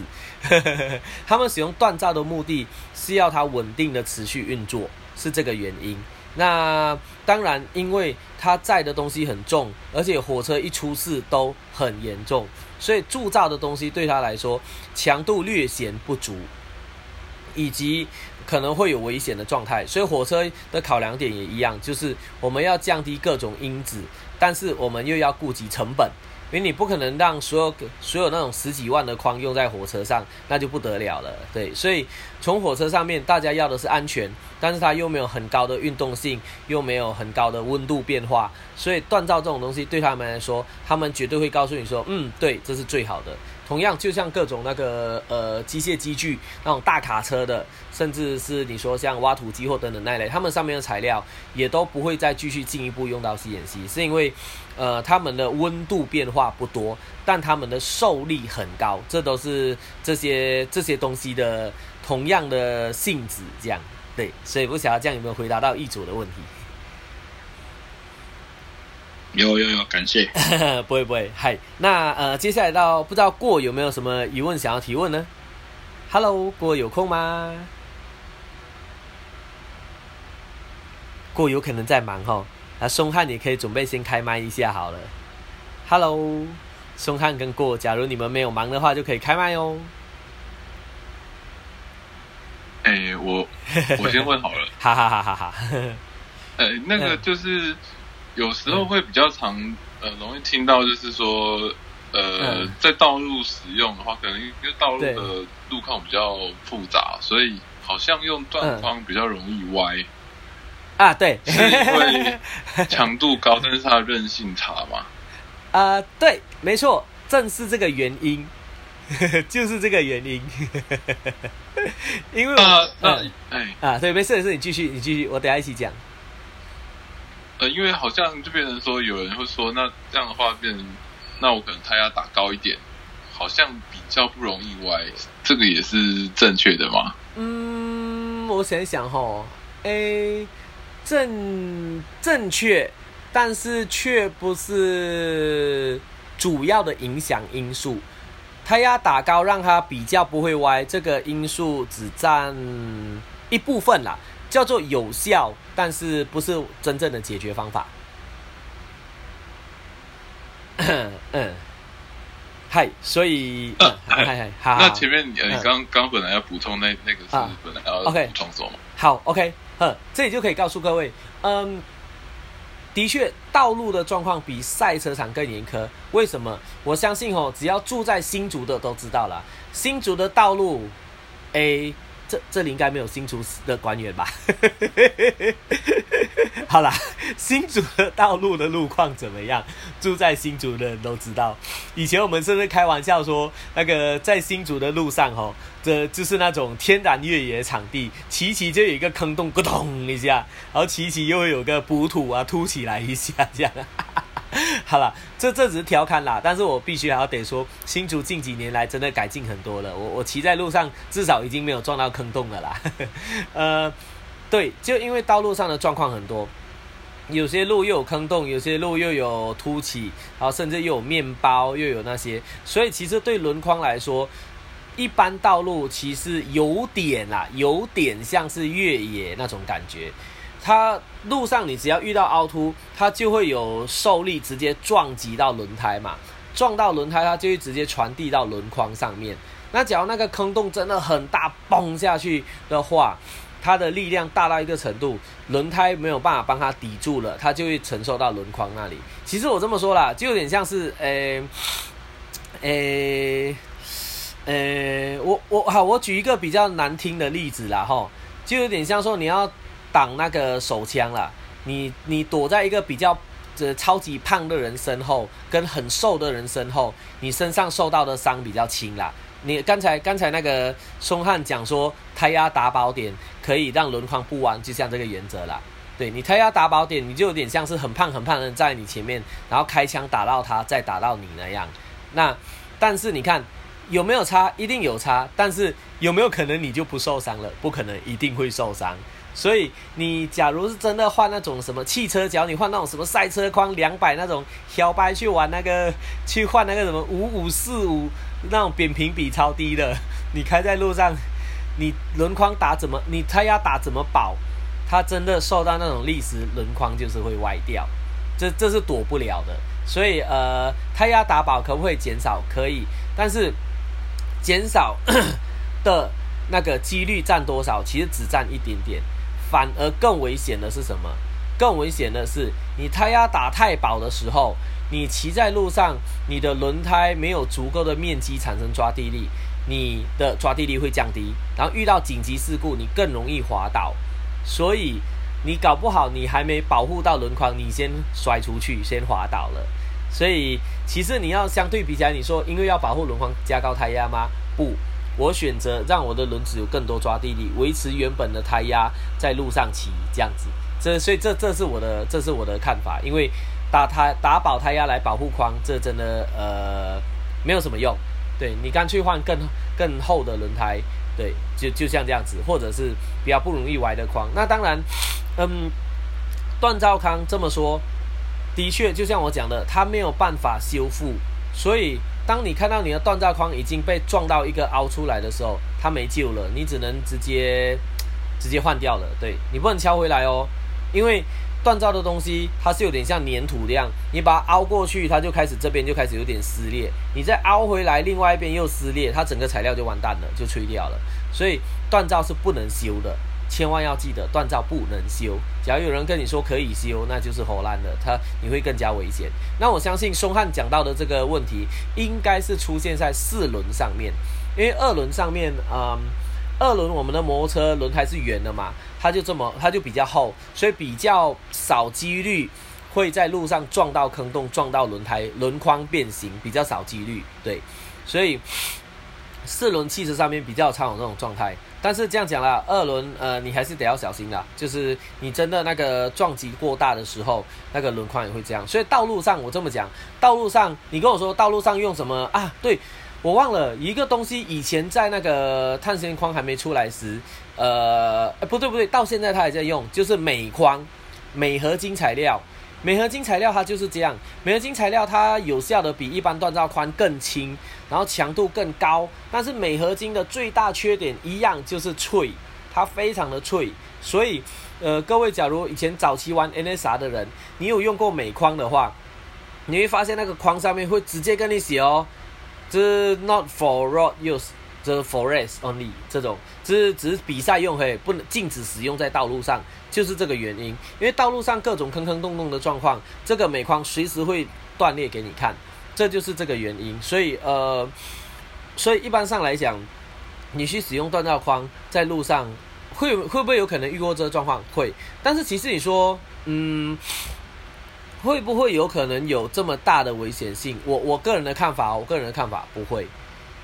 他们使用锻造的目的是要它稳定的持续运作，是这个原因。那当然，因为它载的东西很重，而且火车一出事都很严重，所以铸造的东西对它来说强度略显不足，以及可能会有危险的状态。所以火车的考量点也一样，就是我们要降低各种因子，但是我们又要顾及成本。因为你不可能让所有所有那种十几万的框用在火车上，那就不得了了。对，所以从火车上面，大家要的是安全，但是它又没有很高的运动性，又没有很高的温度变化，所以锻造这种东西对他们来说，他们绝对会告诉你说，嗯，对，这是最好的。同样，就像各种那个呃机械机具，那种大卡车的，甚至是你说像挖土机或等等那类，他们上面的材料也都不会再继续进一步用到 CNC，是因为呃他们的温度变化不多，但他们的受力很高，这都是这些这些东西的同样的性质，这样对，所以不晓得这样有没有回答到易主的问题。有有有，感谢。不会不会，嗨，那呃，接下来到不知道过有没有什么疑问想要提问呢？Hello，过有空吗？过有可能在忙哈，那松汉你可以准备先开麦一下好了。Hello，松汉跟过，假如你们没有忙的话，就可以开麦哦。哎，我我先问好了。哈哈哈哈哈。呃，那个就是。有时候会比较常呃容易听到，就是说呃在道路使用的话，可能因为道路的路况比较复杂，所以好像用断框比较容易歪啊。对，是因为强度高，但是它韧性差嘛。啊，对，没错，正是这个原因，就是这个原因。因为啊，哎啊，对，没事没事，你继续，你继续，我等下一起讲。呃，因为好像就变成说，有人会说，那这样的话变，那我可能胎压打高一点，好像比较不容易歪，这个也是正确的吗？嗯，我想想哈，A 正正确，但是却不是主要的影响因素。胎压打高让它比较不会歪，这个因素只占一部分啦。叫做有效，但是不是真正的解决方法。嗯，嗨，所以，嗨嗨，好。那前面你你刚刚本来要补充那那个是本来要 OK 创作吗？好，OK，哼，这里就可以告诉各位，嗯，的确，道路的状况比赛车场更严苛。为什么？我相信哦，只要住在新竹的都知道了。新竹的道路，诶，这这里应该没有新竹的官员吧？好啦，新竹的道路的路况怎么样？住在新竹的人都知道。以前我们甚至开玩笑说，那个在新竹的路上，哦，这就是那种天然越野场地，骑骑就有一个坑洞，咕咚一下，然后骑骑又有个补土啊，凸起来一下，这样。好了，这这只是调侃啦，但是我必须还要得说，新竹近几年来真的改进很多了。我我骑在路上，至少已经没有撞到坑洞了啦。呃，对，就因为道路上的状况很多，有些路又有坑洞，有些路又有凸起，然后甚至又有面包，又有那些，所以其实对轮框来说，一般道路其实有点啦，有点像是越野那种感觉。它路上你只要遇到凹凸，它就会有受力直接撞击到轮胎嘛，撞到轮胎它就会直接传递到轮框上面。那假如那个坑洞真的很大，崩下去的话，它的力量大到一个程度，轮胎没有办法帮它抵住了，它就会承受到轮框那里。其实我这么说啦，就有点像是，诶，诶，诶，我我好，我举一个比较难听的例子啦，吼，就有点像说你要。挡那个手枪啦，你你躲在一个比较这超级胖的人身后，跟很瘦的人身后，你身上受到的伤比较轻啦。你刚才刚才那个松汉讲说，胎压打宝点可以让轮框不弯，就像这个原则啦。对你胎压打宝点，你就有点像是很胖很胖的人在你前面，然后开枪打到他，再打到你那样。那但是你看有没有差？一定有差。但是有没有可能你就不受伤了？不可能，一定会受伤。所以你假如是真的换那种什么汽车脚，你换那种什么赛车框两百那种小白去玩那个，去换那个什么五五四五那种扁平比超低的，你开在路上，你轮框打怎么，你胎压打怎么保？它真的受到那种力时，轮框就是会歪掉，这这是躲不了的。所以呃，胎压打保可不可以减少？可以，但是减少 的那个几率占多少？其实只占一点点。反而更危险的是什么？更危险的是，你胎压打太饱的时候，你骑在路上，你的轮胎没有足够的面积产生抓地力，你的抓地力会降低，然后遇到紧急事故，你更容易滑倒。所以你搞不好，你还没保护到轮框，你先摔出去，先滑倒了。所以其实你要相对比起来，你说因为要保护轮框加高胎压吗？不。我选择让我的轮子有更多抓地力，维持原本的胎压在路上骑这样子。这所以这这是我的这是我的看法，因为打胎打保胎压来保护框，这真的呃没有什么用。对你干脆换更更厚的轮胎，对，就就像这样子，或者是比较不容易歪的框。那当然，嗯，锻造康这么说，的确就像我讲的，它没有办法修复，所以。当你看到你的锻造框已经被撞到一个凹出来的时候，它没救了，你只能直接 直接换掉了。对你不能敲回来哦，因为锻造的东西它是有点像粘土一样，你把它凹过去，它就开始这边就开始有点撕裂，你再凹回来，另外一边又撕裂，它整个材料就完蛋了，就吹掉了。所以锻造是不能修的。千万要记得，锻造不能修。假如有人跟你说可以修，那就是胡烂的，他你会更加危险。那我相信松汉讲到的这个问题，应该是出现在四轮上面，因为二轮上面，嗯，二轮我们的摩托车轮胎是圆的嘛，它就这么，它就比较厚，所以比较少几率会在路上撞到坑洞，撞到轮胎轮框变形，比较少几率。对，所以四轮汽车上面比较常有这种状态。但是这样讲啦，二轮呃，你还是得要小心啦。就是你真的那个撞击过大的时候，那个轮框也会这样。所以道路上我这么讲，道路上你跟我说道路上用什么啊？对我忘了一个东西，以前在那个碳纤框还没出来时，呃，不对不对，到现在它还在用，就是镁框、镁合金材料。镁合金材料它就是这样，镁合金材料它有效的比一般锻造宽更轻，然后强度更高。但是镁合金的最大缺点一样就是脆，它非常的脆。所以，呃，各位假如以前早期玩 NSR 的人，你有用过镁框的话，你会发现那个框上面会直接跟你写哦，这 not for road use，这 for race only 这种，只是只是比赛用嘿，不能禁止使用在道路上，就是这个原因。因为道路上各种坑坑洞洞的状况，这个镁框随时会断裂给你看，这就是这个原因。所以呃，所以一般上来讲，你去使用锻造框在路上，会会不会有可能遇过这个状况？会。但是其实你说，嗯。会不会有可能有这么大的危险性？我我个人的看法，我个人的看法不会，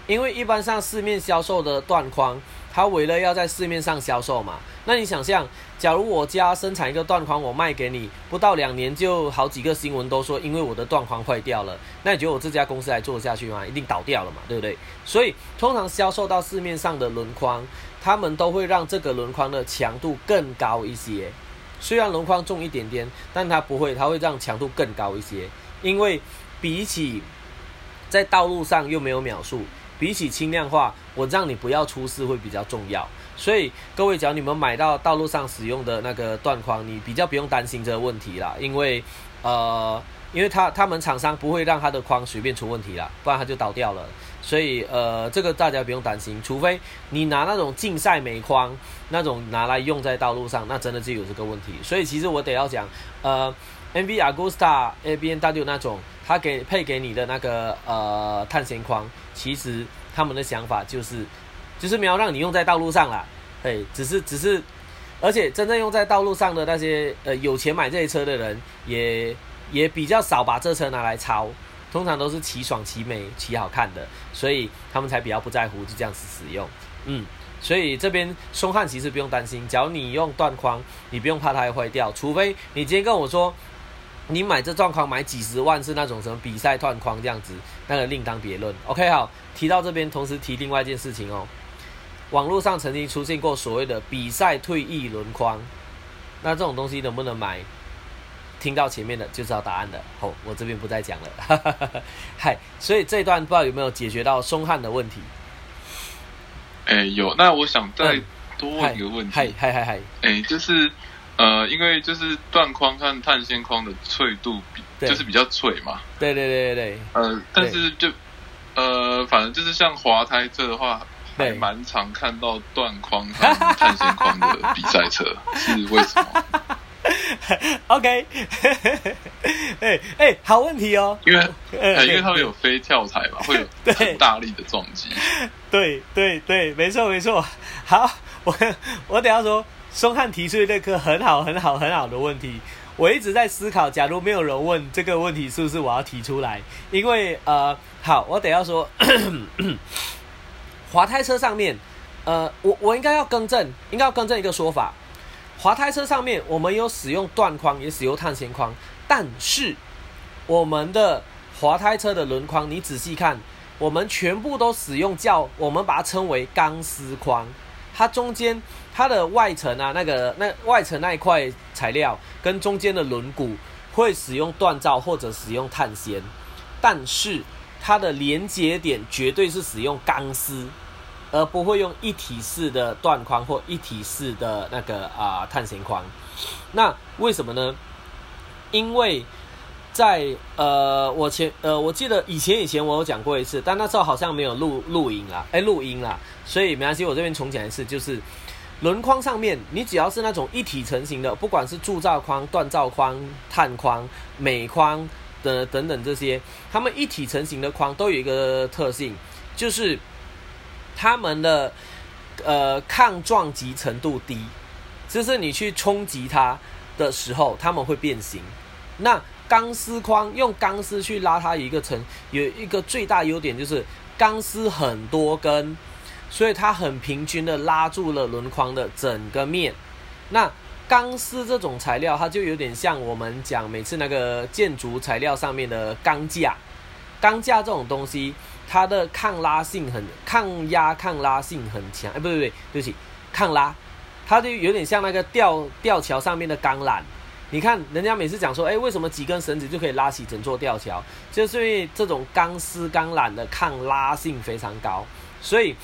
因为一般上市面销售的断框，它为了要在市面上销售嘛。那你想象，假如我家生产一个断框，我卖给你，不到两年就好几个新闻都说因为我的断框坏掉了，那你觉得我这家公司还做下去吗？一定倒掉了嘛，对不对？所以通常销售到市面上的轮框，他们都会让这个轮框的强度更高一些。虽然轮框重一点点，但它不会，它会让强度更高一些。因为比起在道路上又没有秒数，比起轻量化，我让你不要出事会比较重要。所以各位，只要你们买到道路上使用的那个断框，你比较不用担心这个问题啦。因为呃，因为他他们厂商不会让他的框随便出问题啦，不然他就倒掉了。所以，呃，这个大家不用担心，除非你拿那种竞赛煤框，那种拿来用在道路上，那真的就有这个问题。所以，其实我得要讲，呃，M V Agusta A B N W 那种，他给配给你的那个呃碳纤框，其实他们的想法就是，就是没有让你用在道路上啦，哎，只是只是，而且真正用在道路上的那些呃有钱买这些车的人，也也比较少把这车拿来抄。通常都是骑爽、骑美、骑好看的，所以他们才比较不在乎，就这样子使用。嗯，所以这边松汉其实不用担心，只要你用断框，你不用怕它会坏掉。除非你今天跟我说，你买这断框买几十万是那种什么比赛断框这样子，那个另当别论。OK，好，提到这边，同时提另外一件事情哦，网络上曾经出现过所谓的比赛退役轮框，那这种东西能不能买？听到前面的就知道答案的，好，我这边不再讲了。嗨，所以这一段不知道有没有解决到松汉的问题？哎，有。那我想再多问一个问题。嗨嗨嗨嗨，哎，就是呃，因为就是断框和碳纤框的脆度比，就是比较脆嘛。对对对对对。呃，但是就呃，反正就是像滑胎车的话，还蛮常看到断框和碳纤框的比赛车，是为什么？OK，哎哎，好问题哦。因为 呃，因为他们有飞跳台嘛，会有很大力的撞击。对对对，没错没错。好，我我等下说，松汉提出那个很好很好很好的问题。我一直在思考，假如没有人问这个问题，是不是我要提出来？因为呃，好，我等下说，滑胎车上面，呃，我我应该要更正，应该要更正一个说法。滑胎车上面，我们有使用断框，也使用碳纤框，但是我们的滑胎车的轮框，你仔细看，我们全部都使用叫我们把它称为钢丝框，它中间它的外层啊，那个那外层那一块材料跟中间的轮毂会使用锻造或者使用碳纤，但是它的连接点绝对是使用钢丝。而不会用一体式的断框或一体式的那个啊碳纤框，那为什么呢？因为在呃我前呃我记得以前以前我有讲过一次，但那时候好像没有录录音啦，哎录音啦，所以没关系，我这边重讲一次，就是轮框上面你只要是那种一体成型的，不管是铸造框、锻造框、碳框、镁框的等等这些，它们一体成型的框都有一个特性，就是。它们的呃抗撞击程度低，就是你去冲击它的时候，它们会变形。那钢丝框用钢丝去拉它，一个层有一个最大优点就是钢丝很多根，所以它很平均的拉住了轮框的整个面。那钢丝这种材料，它就有点像我们讲每次那个建筑材料上面的钢架，钢架这种东西。它的抗拉性很抗压抗拉性很强，哎，不对不对，对不起，抗拉，它就有点像那个吊吊桥上面的钢缆。你看人家每次讲说，哎，为什么几根绳子就可以拉起整座吊桥？就是因为这种钢丝钢缆的抗拉性非常高，所以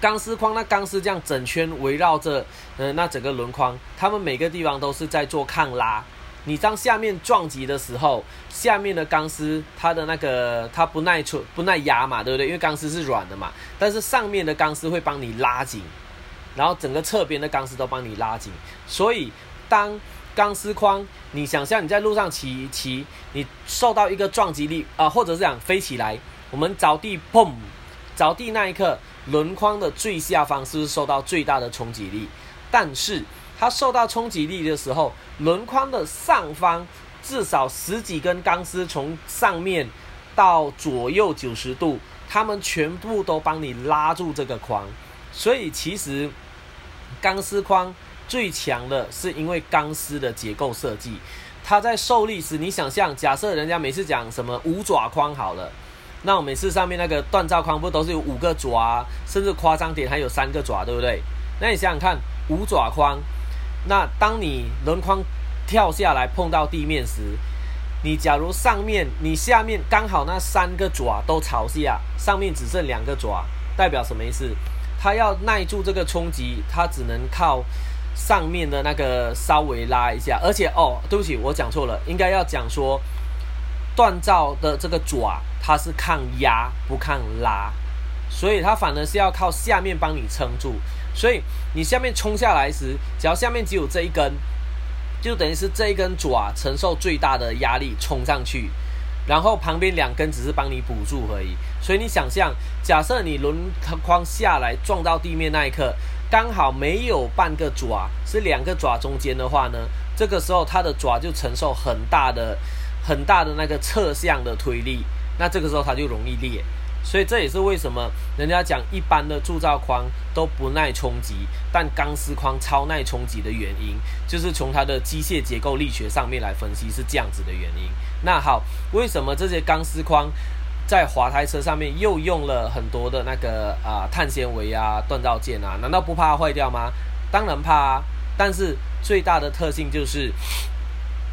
钢丝框那钢丝这样整圈围绕着，呃，那整个轮框，它们每个地方都是在做抗拉。你当下面撞击的时候，下面的钢丝它的那个它不耐出不耐压嘛，对不对？因为钢丝是软的嘛，但是上面的钢丝会帮你拉紧，然后整个侧边的钢丝都帮你拉紧，所以当钢丝框，你想象你在路上骑骑，你受到一个撞击力啊，或者是讲飞起来，我们着地砰，着地那一刻，轮框的最下方是不是受到最大的冲击力？但是它受到冲击力的时候，轮框的上方至少十几根钢丝从上面到左右九十度，它们全部都帮你拉住这个框。所以其实钢丝框最强的是因为钢丝的结构设计，它在受力时，你想象，假设人家每次讲什么五爪框好了，那我每次上面那个锻造框不都是有五个爪，甚至夸张点还有三个爪，对不对？那你想想看。五爪框，那当你轮框跳下来碰到地面时，你假如上面你下面刚好那三个爪都朝下，上面只剩两个爪，代表什么意思？它要耐住这个冲击，它只能靠上面的那个稍微拉一下。而且哦，对不起，我讲错了，应该要讲说锻造的这个爪它是抗压不抗拉，所以它反而是要靠下面帮你撑住。所以你下面冲下来时，只要下面只有这一根，就等于是这一根爪承受最大的压力冲上去，然后旁边两根只是帮你补助而已。所以你想象，假设你轮框下来撞到地面那一刻，刚好没有半个爪是两个爪中间的话呢，这个时候它的爪就承受很大的、很大的那个侧向的推力，那这个时候它就容易裂。所以这也是为什么人家讲一般的铸造框都不耐冲击，但钢丝框超耐冲击的原因，就是从它的机械结构力学上面来分析是这样子的原因。那好，为什么这些钢丝框在滑胎车上面又用了很多的那个啊碳纤维啊锻造件啊？难道不怕坏掉吗？当然怕啊！但是最大的特性就是，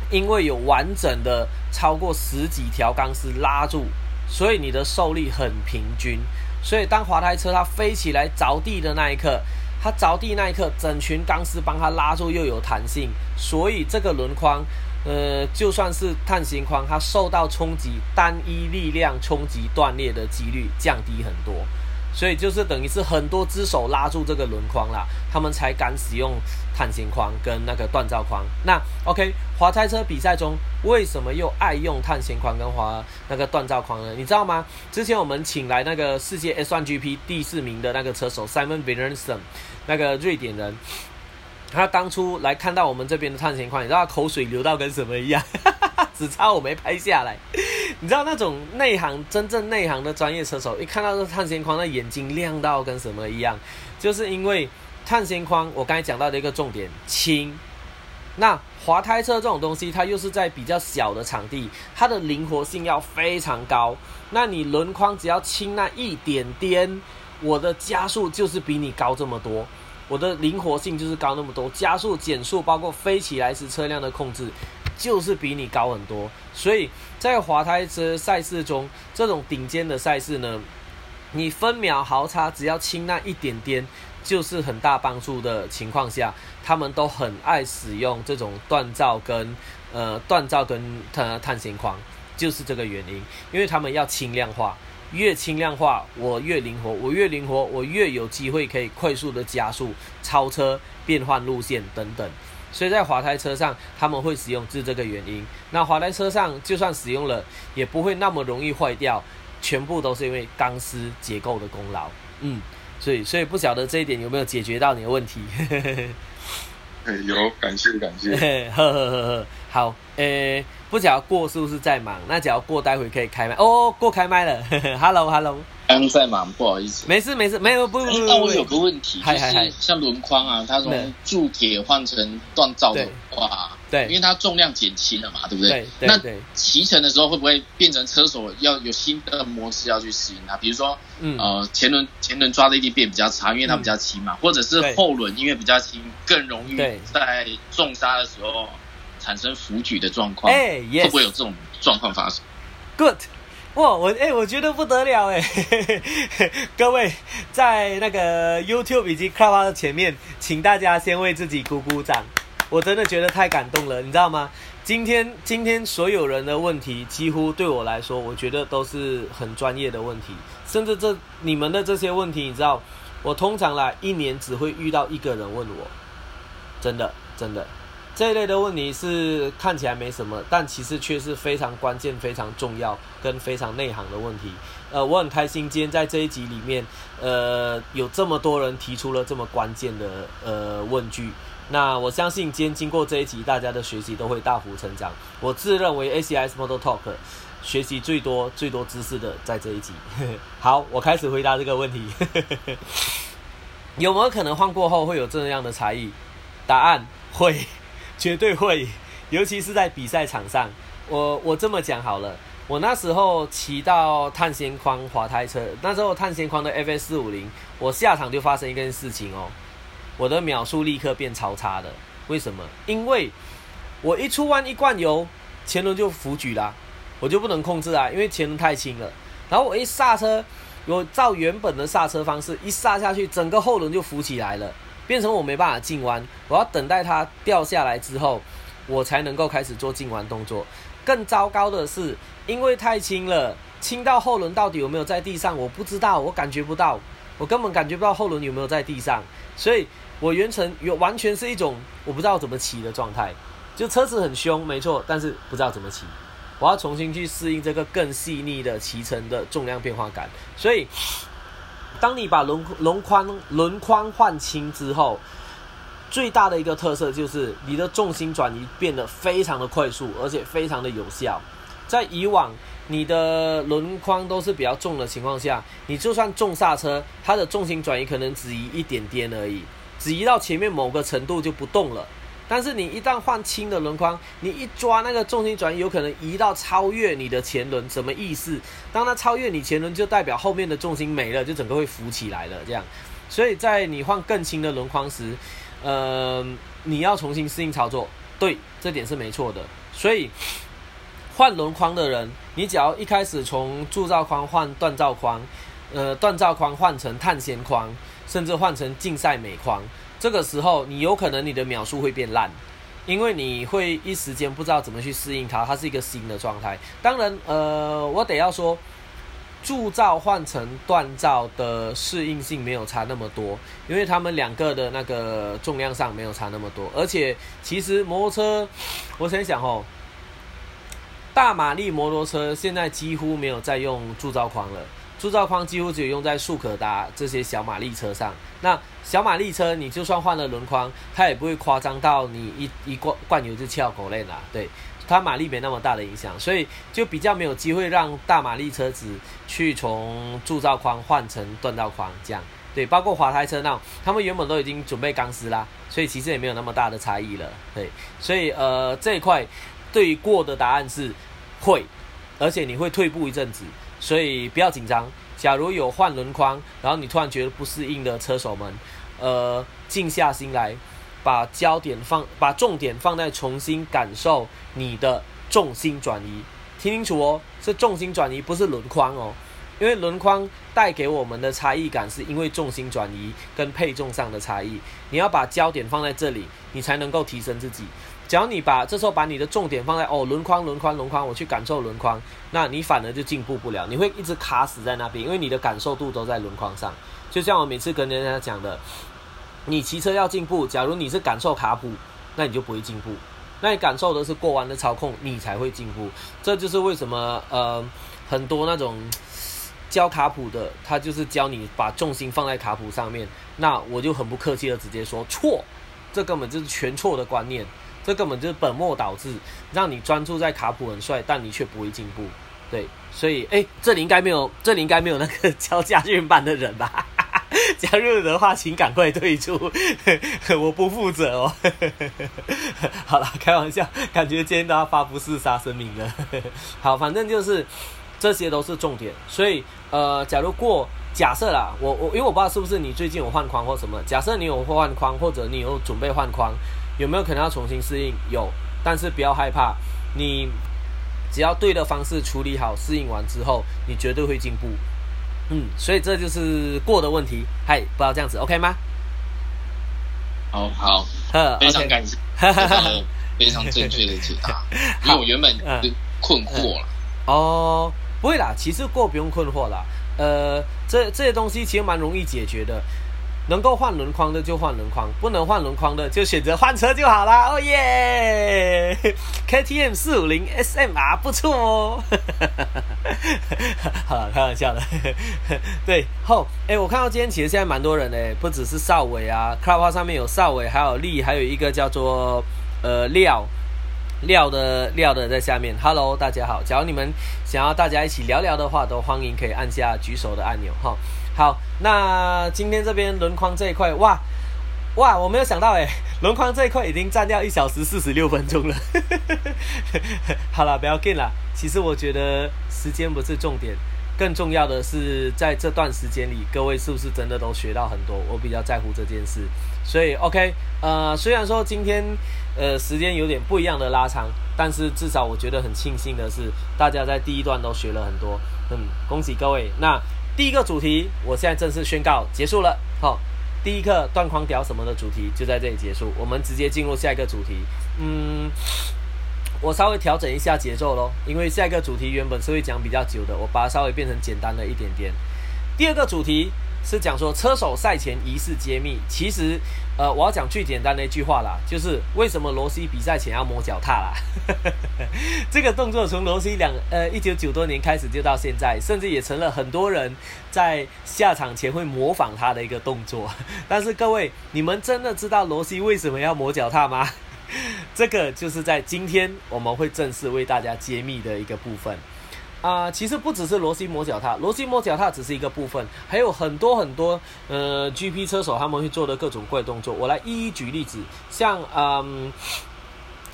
因为有完整的超过十几条钢丝拉住。所以你的受力很平均，所以当滑胎车它飞起来着地的那一刻，它着地那一刻，整群钢丝帮它拉住又有弹性，所以这个轮框，呃，就算是碳型框，它受到冲击，单一力量冲击断裂的几率降低很多。所以就是等于是很多只手拉住这个轮框啦，他们才敢使用碳纤框跟那个锻造框。那 OK，滑胎车比赛中为什么又爱用碳纤框跟滑那个锻造框呢？你知道吗？之前我们请来那个世界 S1GP 第四名的那个车手 Simon v i n e r s o n 那个瑞典人，他当初来看到我们这边的碳纤框，你知道他口水流到跟什么一样？只差我没拍下来。你知道那种内行、真正内行的专业车手，一看到这碳纤框，那眼睛亮到跟什么一样，就是因为碳纤框。我刚才讲到的一个重点，轻。那滑胎车这种东西，它又是在比较小的场地，它的灵活性要非常高。那你轮框只要轻那一点点，我的加速就是比你高这么多，我的灵活性就是高那么多，加速、减速，包括飞起来时车辆的控制。就是比你高很多，所以在滑胎车赛事中，这种顶尖的赛事呢，你分秒毫差，只要轻那一点点，就是很大帮助的情况下，他们都很爱使用这种锻造跟呃锻造跟碳碳纤框，就是这个原因，因为他们要轻量化，越轻量化我越灵活，我越灵活我越有机会可以快速的加速、超车、变换路线等等。所以在滑胎车上，他们会使用是这个原因。那滑胎车上就算使用了，也不会那么容易坏掉，全部都是因为钢丝结构的功劳。嗯，所以所以不晓得这一点有没有解决到你的问题？有，感谢感谢。呵呵呵呵，好，诶，不晓得过是不是在忙？那只要过，待会可以开麦哦。过开麦了，Hello Hello。刚在忙，不好意思。没事没事，没有不不不。那我有个问题，就是像轮框啊，它从铸铁换成锻造的话，对，因为它重量减轻了嘛，对不对？那骑乘的时候会不会变成车手要有新的模式要去适应它？比如说，呃，前轮前轮抓地力变比较差，因为它比较轻嘛，或者是后轮因为比较轻，更容易在重刹的时候产生浮举的状况。哎，会不会有这种状况发生？Good。哇，我哎，我觉得不得了哎！各位在那个 YouTube 以及 Clubhouse 前面，请大家先为自己鼓鼓掌。我真的觉得太感动了，你知道吗？今天今天所有人的问题，几乎对我来说，我觉得都是很专业的问题，甚至这你们的这些问题，你知道，我通常来一年只会遇到一个人问我，真的真的。这一类的问题是看起来没什么，但其实却是非常关键、非常重要跟非常内行的问题。呃，我很开心今天在这一集里面，呃，有这么多人提出了这么关键的呃问句。那我相信今天经过这一集，大家的学习都会大幅成长。我自认为 ACS Model Talk 学习最多、最多知识的在这一集。好，我开始回答这个问题。有没有可能换过后会有这样的差异？答案会。绝对会，尤其是在比赛场上。我我这么讲好了，我那时候骑到碳纤框滑胎车，那时候碳纤框的 FS 四五零，我下场就发生一件事情哦，我的秒数立刻变超差的。为什么？因为我一出弯一灌油，前轮就浮举啦，我就不能控制啊，因为前轮太轻了。然后我一刹车，我照原本的刹车方式一刹下去，整个后轮就浮起来了。变成我没办法进弯，我要等待它掉下来之后，我才能够开始做进弯动作。更糟糕的是，因为太轻了，轻到后轮到底有没有在地上，我不知道，我感觉不到，我根本感觉不到后轮有没有在地上，所以我原程有完全是一种我不知道怎么骑的状态，就车子很凶，没错，但是不知道怎么骑，我要重新去适应这个更细腻的骑乘的重量变化感，所以。当你把轮轮框轮框换轻之后，最大的一个特色就是你的重心转移变得非常的快速，而且非常的有效。在以往你的轮框都是比较重的情况下，你就算重刹车，它的重心转移可能只移一点点而已，只移到前面某个程度就不动了。但是你一旦换轻的轮框，你一抓那个重心转移，有可能移到超越你的前轮，什么意思？当它超越你前轮，就代表后面的重心没了，就整个会浮起来了。这样，所以在你换更轻的轮框时，呃，你要重新适应操作。对，这点是没错的。所以换轮框的人，你只要一开始从铸造框换锻造框，呃，锻造框换成碳纤框，甚至换成竞赛美框。这个时候，你有可能你的秒数会变烂，因为你会一时间不知道怎么去适应它，它是一个新的状态。当然，呃，我得要说，铸造换成锻造的适应性没有差那么多，因为他们两个的那个重量上没有差那么多。而且，其实摩托车，我想想哦，大马力摩托车现在几乎没有在用铸造框了。铸造框几乎只有用在速可达这些小马力车上。那小马力车，你就算换了轮框，它也不会夸张到你一一灌灌油就翘狗链啦。对，它马力没那么大的影响，所以就比较没有机会让大马力车子去从铸造框换成锻造框这样。对，包括滑胎车那，他们原本都已经准备钢丝啦，所以其实也没有那么大的差异了。对，所以呃这一块对过的答案是会，而且你会退步一阵子。所以不要紧张。假如有换轮框，然后你突然觉得不适应的车手们，呃，静下心来，把焦点放，把重点放在重新感受你的重心转移。听清楚哦，是重心转移，不是轮框哦。因为轮框带给我们的差异感，是因为重心转移跟配重上的差异。你要把焦点放在这里，你才能够提升自己。只要你把这时候把你的重点放在哦轮框轮框轮框，我去感受轮框，那你反而就进步不了，你会一直卡死在那边，因为你的感受度都在轮框上。就像我每次跟人家讲的，你骑车要进步，假如你是感受卡普，那你就不会进步。那你感受的是过弯的操控，你才会进步。这就是为什么呃很多那种 教卡普的，他就是教你把重心放在卡普上面。那我就很不客气的直接说错，这根本就是全错的观念。这根本就是本末倒置，让你专注在卡普很帅，但你却不会进步。对，所以哎，这里应该没有，这里应该没有那个教家训班的人吧？加入的话，请赶快退出，我不负责哦。好了，开玩笑，感觉今天都要发布自杀声明了。好，反正就是这些都是重点。所以呃，假如过假设啦，我我因为我不知道是不是你最近有换框或什么，假设你有换框或者你有准备换框。有没有可能要重新适应？有，但是不要害怕，你只要对的方式处理好，适应完之后，你绝对会进步。嗯，所以这就是过的问题。嗨，不要这样子，OK 吗？好好，非常感谢。非常正确的解答，因为我原本困惑了。哦，不会啦，其实过不用困惑啦。呃，这这些东西其实蛮容易解决的。能够换轮框的就换轮框，不能换轮框的就选择换车就好啦。哦耶！KTM 四五零 SMR 不错哦。好了，开玩笑的。对，后哎，我看到今天其实现在蛮多人哎，不只是少伟啊，Club 上面有少伟，还有力，还有一个叫做呃廖廖的廖的在下面。Hello，大家好。假如你们想要大家一起聊聊的话，都欢迎可以按下举手的按钮哈。好，那今天这边轮框这一块，哇哇，我没有想到哎，轮框这一块已经占掉一小时四十六分钟了。好了，不要紧了。其实我觉得时间不是重点，更重要的是在这段时间里，各位是不是真的都学到很多？我比较在乎这件事。所以 OK，呃，虽然说今天呃时间有点不一样的拉长，但是至少我觉得很庆幸的是，大家在第一段都学了很多。嗯，恭喜各位。那第一个主题，我现在正式宣告结束了。好，第一课断框屌什么的主题就在这里结束。我们直接进入下一个主题。嗯，我稍微调整一下节奏喽，因为下一个主题原本是会讲比较久的，我把它稍微变成简单了一点点。第二个主题。是讲说车手赛前仪式揭秘，其实，呃，我要讲最简单的一句话啦，就是为什么罗西比赛前要摸脚踏啦？这个动作从罗西两呃一九九多年开始就到现在，甚至也成了很多人在下场前会模仿他的一个动作。但是各位，你们真的知道罗西为什么要磨脚踏吗？这个就是在今天我们会正式为大家揭秘的一个部分。啊，其实不只是罗西磨脚踏，罗西磨脚踏只是一个部分，还有很多很多呃 GP 车手他们会做的各种怪动作。我来一一举例子，像嗯，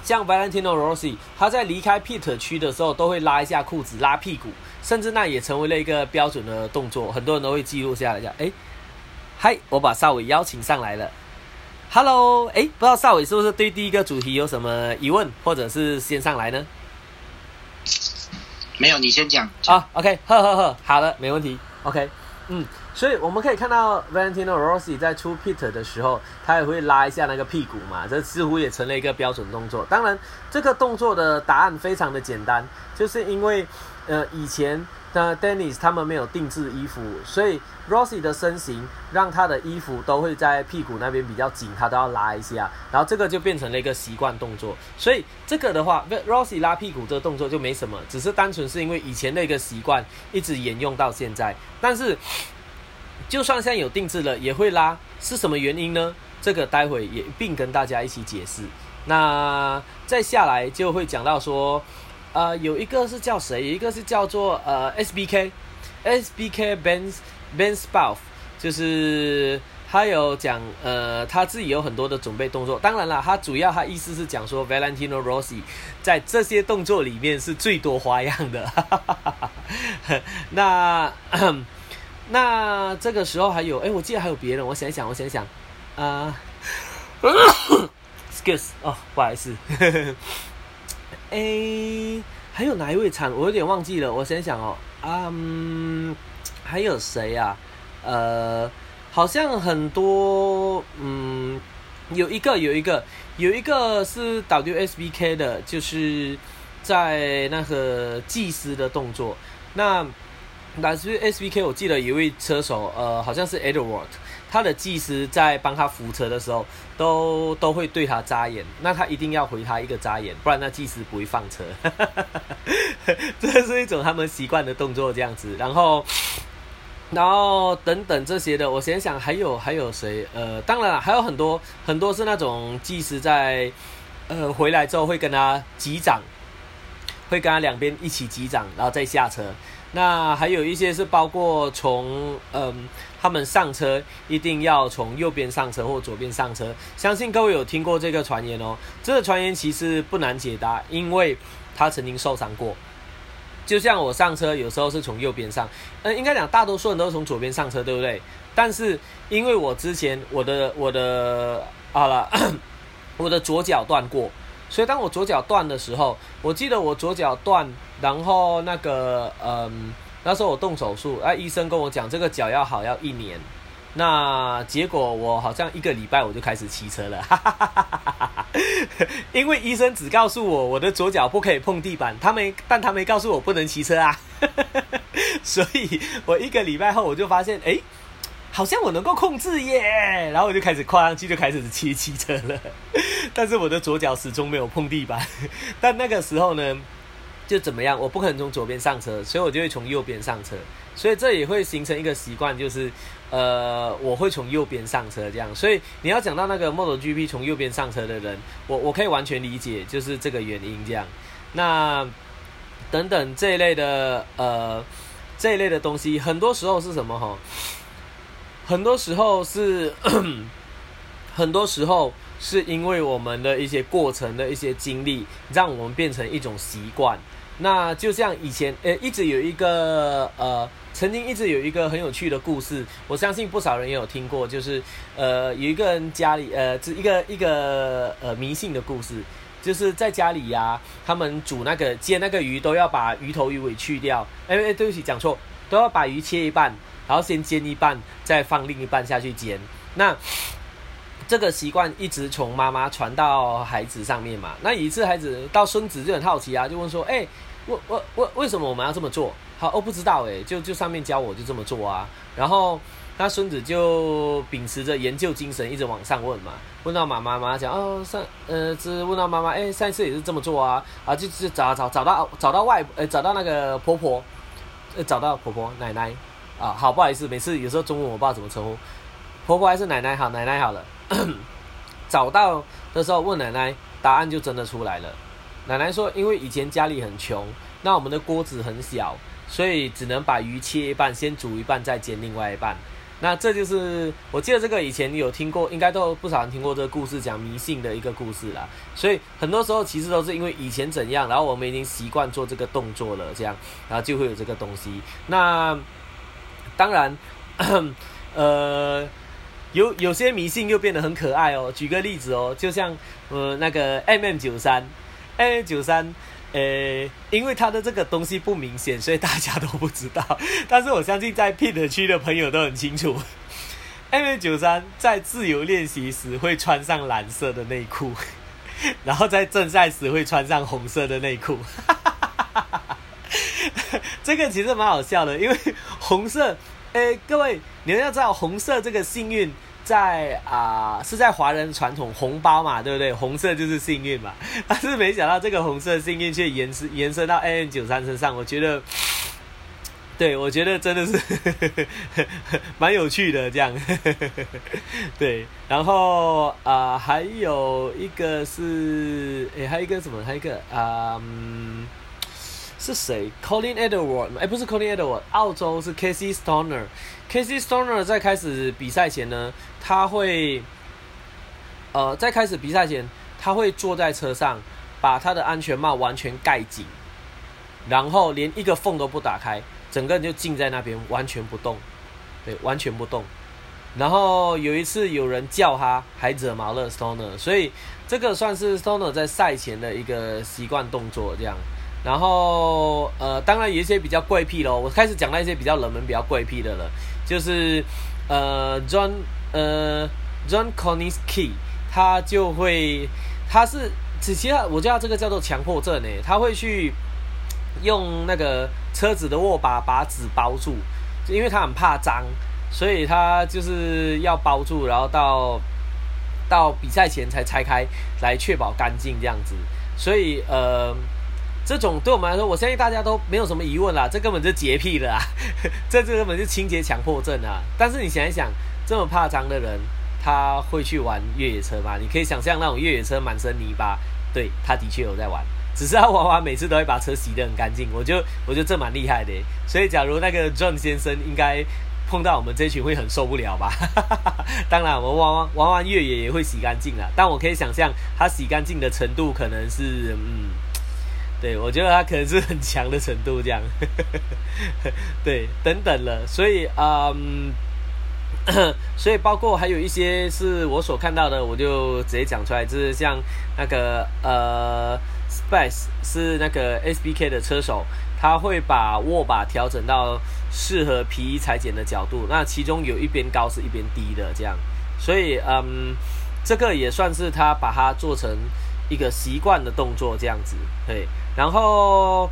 像 Valentino Rossi，他在离开 pit 区的时候都会拉一下裤子、拉屁股，甚至那也成为了一个标准的动作，很多人都会记录下来。讲，哎，嗨，我把邵伟邀请上来了，Hello，哎，不知道邵伟是不是对第一个主题有什么疑问，或者是先上来呢？没有，你先讲啊。OK，呵呵呵，好的，没问题。OK，嗯，所以我们可以看到 Valentino Rossi 在出 pit 的时候，他也会拉一下那个屁股嘛，这似乎也成了一个标准动作。当然，这个动作的答案非常的简单，就是因为呃以前。那 Dennis 他们没有定制衣服，所以 Rossi 的身形让他的衣服都会在屁股那边比较紧，他都要拉一下，然后这个就变成了一个习惯动作。所以这个的话，Rossi 拉屁股这个动作就没什么，只是单纯是因为以前的一个习惯一直沿用到现在。但是就算现在有定制了，也会拉，是什么原因呢？这个待会也并跟大家一起解释。那再下来就会讲到说。呃，有一个是叫谁？一个是叫做呃 S B K，S B K Ben Ben Spout，就是他有讲呃他自己有很多的准备动作。当然了，他主要他意思是讲说 Valentino Rossi 在这些动作里面是最多花样的。那 那这个时候还有哎，我记得还有别人，我想想，我想想啊，Excuse，哦，不好意思。呵呵哎，还有哪一位惨？我有点忘记了，我想想哦，嗯，还有谁呀？呃，好像很多，嗯，有一个，有一个，有一个是 WSBK 的，就是在那个计时的动作。那 WSBK 我记得有一位车手，呃，好像是 Edward。他的技师在帮他扶车的时候，都都会对他眨眼，那他一定要回他一个眨眼，不然那技师不会放车。这是一种他们习惯的动作，这样子。然后，然后等等这些的，我想想还有还有谁？呃，当然了，还有很多很多是那种技师在呃回来之后会跟他击掌，会跟他两边一起击掌，然后再下车。那还有一些是包括从嗯。他们上车一定要从右边上车或左边上车，相信各位有听过这个传言哦。这个传言其实不难解答，因为他曾经受伤过。就像我上车有时候是从右边上，呃，应该讲大多数人都是从左边上车，对不对？但是因为我之前我的我的好了，我的左脚断过，所以当我左脚断的时候，我记得我左脚断，然后那个嗯。那时候我动手术，啊，医生跟我讲这个脚要好要一年。那结果我好像一个礼拜我就开始骑车了，哈哈哈哈哈。因为医生只告诉我我的左脚不可以碰地板，他没，但他没告诉我不能骑车啊。所以我一个礼拜后我就发现，哎，好像我能够控制耶，然后我就开始跨上去就开始骑骑车了。但是我的左脚始终没有碰地板。但那个时候呢？就怎么样？我不可能从左边上车，所以我就会从右边上车。所以这也会形成一个习惯，就是呃，我会从右边上车这样。所以你要讲到那个 Model GP 从右边上车的人，我我可以完全理解，就是这个原因这样。那等等这一类的呃这一类的东西，很多时候是什么哈？很多时候是 很多时候是因为我们的一些过程的一些经历，让我们变成一种习惯。那就像以前，呃，一直有一个，呃，曾经一直有一个很有趣的故事，我相信不少人也有听过，就是，呃，有一个人家里，呃，这一个一个呃迷信的故事，就是在家里呀，他们煮那个煎那个鱼都要把鱼头鱼尾去掉，哎哎，对不起，讲错，都要把鱼切一半，然后先煎一半，再放另一半下去煎，那。这个习惯一直从妈妈传到孩子上面嘛。那有一次孩子到孙子就很好奇啊，就问说：“哎，为为为为什么我们要这么做？”好，我不知道哎，就就上面教我就这么做啊。然后他孙子就秉持着研究精神，一直往上问嘛。问到妈妈，妈妈讲：“哦，上呃，只问到妈妈，哎，上一次也是这么做啊。”啊，就就找找找到找到外呃找到那个婆婆，呃找到婆婆奶奶啊。好，不好意思，每次有时候中文我不知道怎么称呼婆婆还是奶奶好，奶奶好了。找到的时候问奶奶，答案就真的出来了。奶奶说：“因为以前家里很穷，那我们的锅子很小，所以只能把鱼切一半，先煮一半，再煎另外一半。那这就是我记得这个以前有听过，应该都不少人听过这个故事，讲迷信的一个故事啦。所以很多时候其实都是因为以前怎样，然后我们已经习惯做这个动作了，这样，然后就会有这个东西。那当然，呃。”有有些迷信又变得很可爱哦。举个例子哦，就像呃那个 M M 九三，M M 九三，呃，因为它的这个东西不明显，所以大家都不知道。但是我相信在 Pit 区的朋友都很清楚，M M 九三在自由练习时会穿上蓝色的内裤，然后在正赛时会穿上红色的内裤。这个其实蛮好笑的，因为红色。诶，各位，你们要知道红色这个幸运，在啊是在华人传统红包嘛，对不对？红色就是幸运嘛。但是没想到这个红色幸运却延伸延伸到 A N 九三身上，我觉得，对我觉得真的是 蛮有趣的这样。对，然后啊还有一个是，诶，还有一个什么？还有一个啊。是谁？Colin Edward？哎，不是 Colin Edward，澳洲是 Casey Stoner。Casey Stoner 在开始比赛前呢，他会，呃，在开始比赛前，他会坐在车上，把他的安全帽完全盖紧，然后连一个缝都不打开，整个人就静在那边，完全不动，对，完全不动。然后有一次有人叫他，还惹毛了 Stoner，所以这个算是 Stoner 在赛前的一个习惯动作，这样。然后，呃，当然有一些比较怪癖咯。我开始讲到一些比较冷门、比较怪癖的了，就是，呃，John，呃，John Koniski，他就会，他是，其实我叫他这个叫做强迫症诶，他会去用那个车子的握把把纸包住，因为他很怕脏，所以他就是要包住，然后到到比赛前才拆开来确保干净这样子，所以，呃。这种对我们来说，我相信大家都没有什么疑问啦，这根本就洁癖了啊，这 这根本就清洁强迫症啊。但是你想一想，这么怕脏的人，他会去玩越野车吗？你可以想象那种越野车满身泥巴，对，他的确有在玩，只是他玩完每次都会把车洗得很干净。我就我觉得这蛮厉害的，所以假如那个 John 先生应该碰到我们这群会很受不了吧？当然，我们玩玩玩完越野也会洗干净了，但我可以想象他洗干净的程度可能是嗯。对，我觉得他可能是很强的程度这样，对，等等了，所以嗯，所以包括还有一些是我所看到的，我就直接讲出来，就是像那个呃，Spice 是那个 SBK 的车手，他会把握把调整到适合皮衣裁剪的角度，那其中有一边高是一边低的这样，所以嗯，这个也算是他把它做成一个习惯的动作这样子，对，然后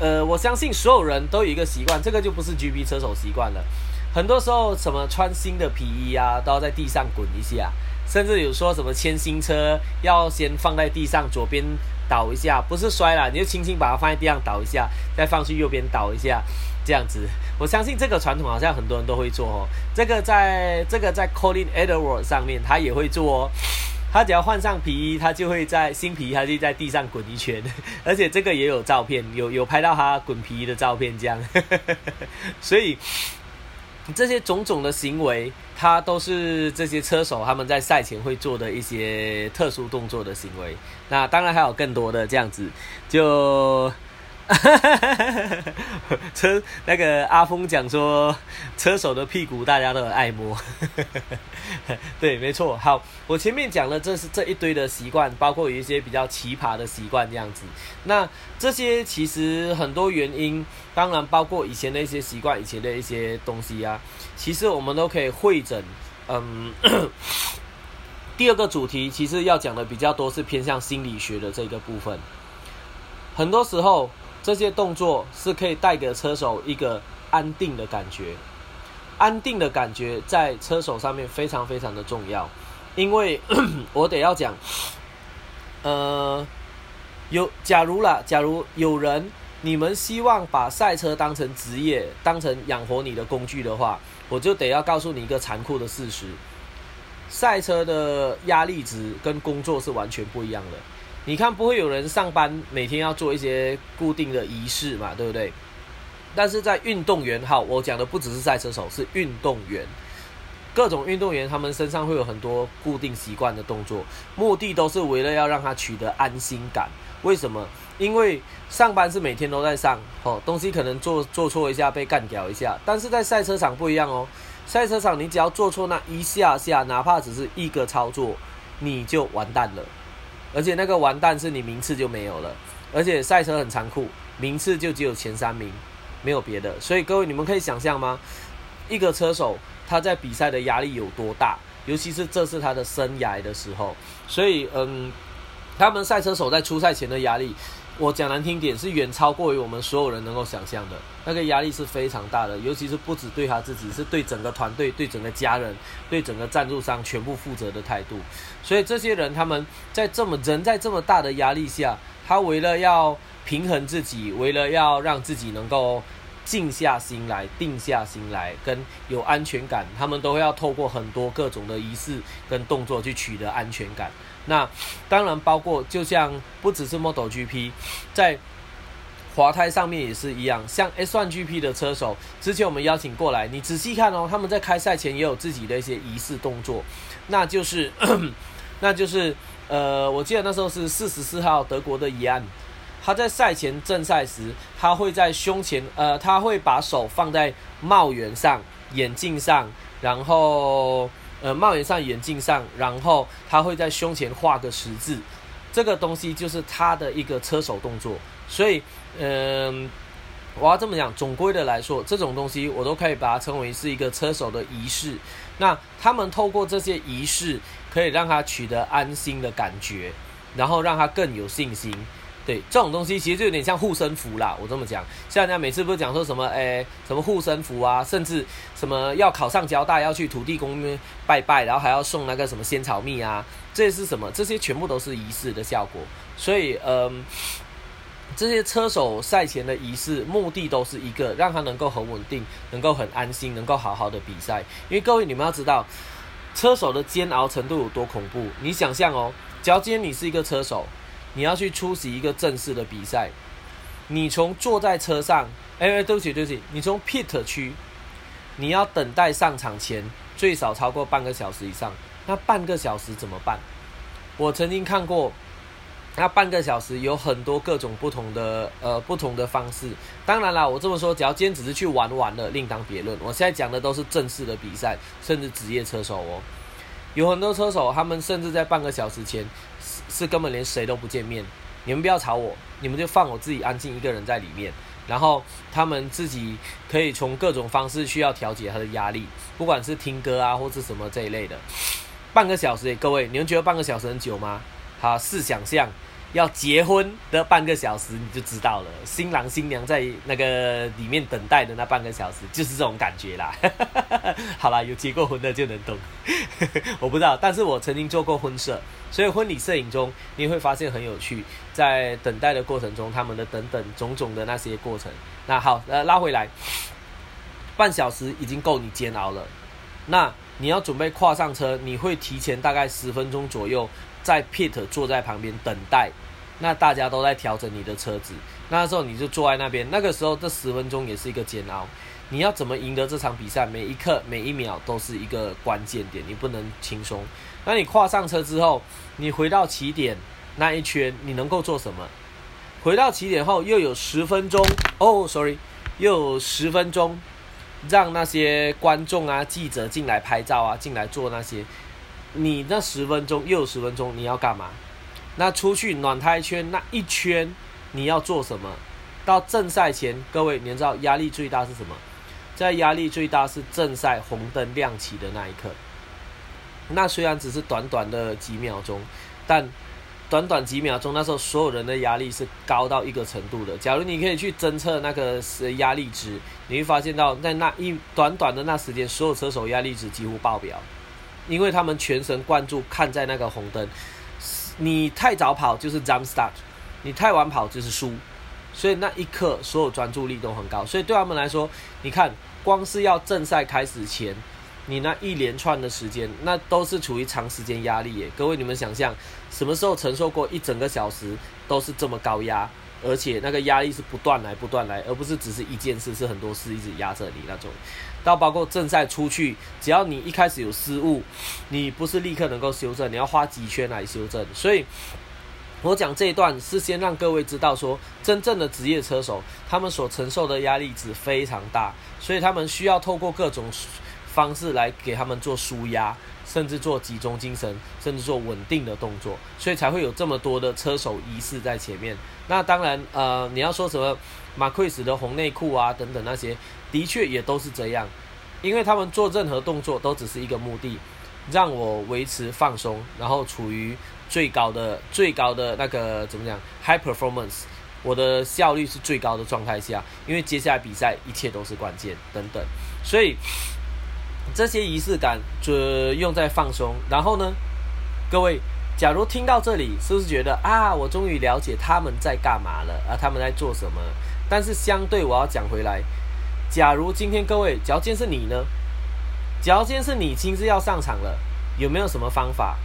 呃，我相信所有人都有一个习惯，这个就不是 GP 车手习惯了，很多时候什么穿新的皮衣啊，都要在地上滚一下，甚至有说什么牵新车要先放在地上左边。倒一下，不是摔了，你就轻轻把它放在地上倒一下，再放去右边倒一下，这样子。我相信这个传统好像很多人都会做哦。这个在这个在 Colin Edward 上面他也会做哦。他只要换上皮衣，他就会在新皮衣，他就在地上滚一圈。而且这个也有照片，有有拍到他滚皮衣的照片，这样。所以。这些种种的行为，它都是这些车手他们在赛前会做的一些特殊动作的行为。那当然还有更多的这样子，就。车那个阿峰讲说，车手的屁股大家都很爱摸。对，没错。好，我前面讲了，这是这一堆的习惯，包括有一些比较奇葩的习惯这样子。那这些其实很多原因，当然包括以前的一些习惯，以前的一些东西啊，其实我们都可以会诊。嗯，第二个主题其实要讲的比较多是偏向心理学的这个部分，很多时候。这些动作是可以带给车手一个安定的感觉，安定的感觉在车手上面非常非常的重要，因为 我得要讲，呃，有假如啦，假如有人你们希望把赛车当成职业，当成养活你的工具的话，我就得要告诉你一个残酷的事实：赛车的压力值跟工作是完全不一样的。你看，不会有人上班每天要做一些固定的仪式嘛，对不对？但是在运动员，好，我讲的不只是赛车手，是运动员，各种运动员，他们身上会有很多固定习惯的动作，目的都是为了要让他取得安心感。为什么？因为上班是每天都在上，哦，东西可能做做错一下被干掉一下，但是在赛车场不一样哦，赛车场你只要做错那一下下，哪怕只是一个操作，你就完蛋了。而且那个完蛋是你名次就没有了，而且赛车很残酷，名次就只有前三名，没有别的。所以各位你们可以想象吗？一个车手他在比赛的压力有多大？尤其是这是他的生涯的时候。所以嗯，他们赛车手在出赛前的压力。我讲难听点，是远超过于我们所有人能够想象的。那个压力是非常大的，尤其是不止对他自己，是对整个团队、对整个家人、对整个赞助商全部负责的态度。所以这些人他们在这么人在这么大的压力下，他为了要平衡自己，为了要让自己能够静下心来、定下心来，跟有安全感，他们都要透过很多各种的仪式跟动作去取得安全感。那当然包括，就像不只是 Model GP，在滑胎上面也是一样。像 S1 GP 的车手，之前我们邀请过来，你仔细看哦，他们在开赛前也有自己的一些仪式动作，那就是，那就是，呃，我记得那时候是四十四号德国的伊安，他在赛前正赛时，他会在胸前，呃，他会把手放在帽檐上、眼镜上，然后。呃，帽檐上、眼镜上，然后他会在胸前画个十字，这个东西就是他的一个车手动作。所以，嗯，我要这么讲，总归的来说，这种东西我都可以把它称为是一个车手的仪式。那他们透过这些仪式，可以让他取得安心的感觉，然后让他更有信心。对这种东西，其实就有点像护身符啦。我这么讲，像人家每次不是讲说什么，诶，什么护身符啊，甚至什么要考上交大要去土地公拜拜，然后还要送那个什么仙草蜜啊，这是什么？这些全部都是仪式的效果。所以，嗯，这些车手赛前的仪式，目的都是一个，让他能够很稳定，能够很安心，能够好好的比赛。因为各位你们要知道，车手的煎熬程度有多恐怖。你想象哦，假如今天你是一个车手。你要去出席一个正式的比赛，你从坐在车上，哎，对不起，对不起，你从 pit 区，你要等待上场前最少超过半个小时以上，那半个小时怎么办？我曾经看过，那半个小时有很多各种不同的呃不同的方式。当然啦，我这么说，只要今天只是去玩玩的，另当别论。我现在讲的都是正式的比赛，甚至职业车手哦，有很多车手，他们甚至在半个小时前。是根本连谁都不见面，你们不要吵我，你们就放我自己安静一个人在里面，然后他们自己可以从各种方式需要调节他的压力，不管是听歌啊，或是什么这一类的。半个小时，各位，你们觉得半个小时很久吗？好，试想象。要结婚的半个小时，你就知道了。新郎新娘在那个里面等待的那半个小时，就是这种感觉啦。好啦，有结过婚的就能懂。我不知道，但是我曾经做过婚摄，所以婚礼摄影中你会发现很有趣。在等待的过程中，他们的等等种种的那些过程。那好，呃，拉回来，半小时已经够你煎熬了。那你要准备跨上车，你会提前大概十分钟左右。在 pit 坐在旁边等待，那大家都在调整你的车子，那时候你就坐在那边。那个时候这十分钟也是一个煎熬，你要怎么赢得这场比赛？每一刻每一秒都是一个关键点，你不能轻松。那你跨上车之后，你回到起点那一圈，你能够做什么？回到起点后又有十分钟哦，sorry，又有十分钟，让那些观众啊、记者进来拍照啊，进来做那些。你那十分钟又有十分钟，你要干嘛？那出去暖胎圈那一圈，你要做什么？到正赛前，各位，你知道压力最大是什么？在压力最大是正赛红灯亮起的那一刻。那虽然只是短短的几秒钟，但短短几秒钟，那时候所有人的压力是高到一个程度的。假如你可以去侦测那个压力值，你会发现到在那一短短的那时间，所有车手压力值几乎爆表。因为他们全神贯注看在那个红灯，你太早跑就是 jump start，你太晚跑就是输，所以那一刻所有专注力都很高。所以对他们来说，你看光是要正赛开始前，你那一连串的时间，那都是处于长时间压力耶。各位你们想象，什么时候承受过一整个小时都是这么高压？而且那个压力是不断来、不断来，而不是只是一件事，是很多事一直压着你那种。到包括正赛出去，只要你一开始有失误，你不是立刻能够修正，你要花几圈来修正。所以，我讲这一段是先让各位知道，说真正的职业车手，他们所承受的压力值非常大，所以他们需要透过各种方式来给他们做舒压。甚至做集中精神，甚至做稳定的动作，所以才会有这么多的车手仪式在前面。那当然，呃，你要说什么马奎斯的红内裤啊等等那些，的确也都是这样，因为他们做任何动作都只是一个目的，让我维持放松，然后处于最高的最高的那个怎么讲 high performance，我的效率是最高的状态下，因为接下来比赛一切都是关键等等，所以。这些仪式感就用在放松，然后呢，各位，假如听到这里，是不是觉得啊，我终于了解他们在干嘛了啊，他们在做什么？但是相对我要讲回来，假如今天各位，只要今天是你呢？只要今天是你亲自要上场了，有没有什么方法？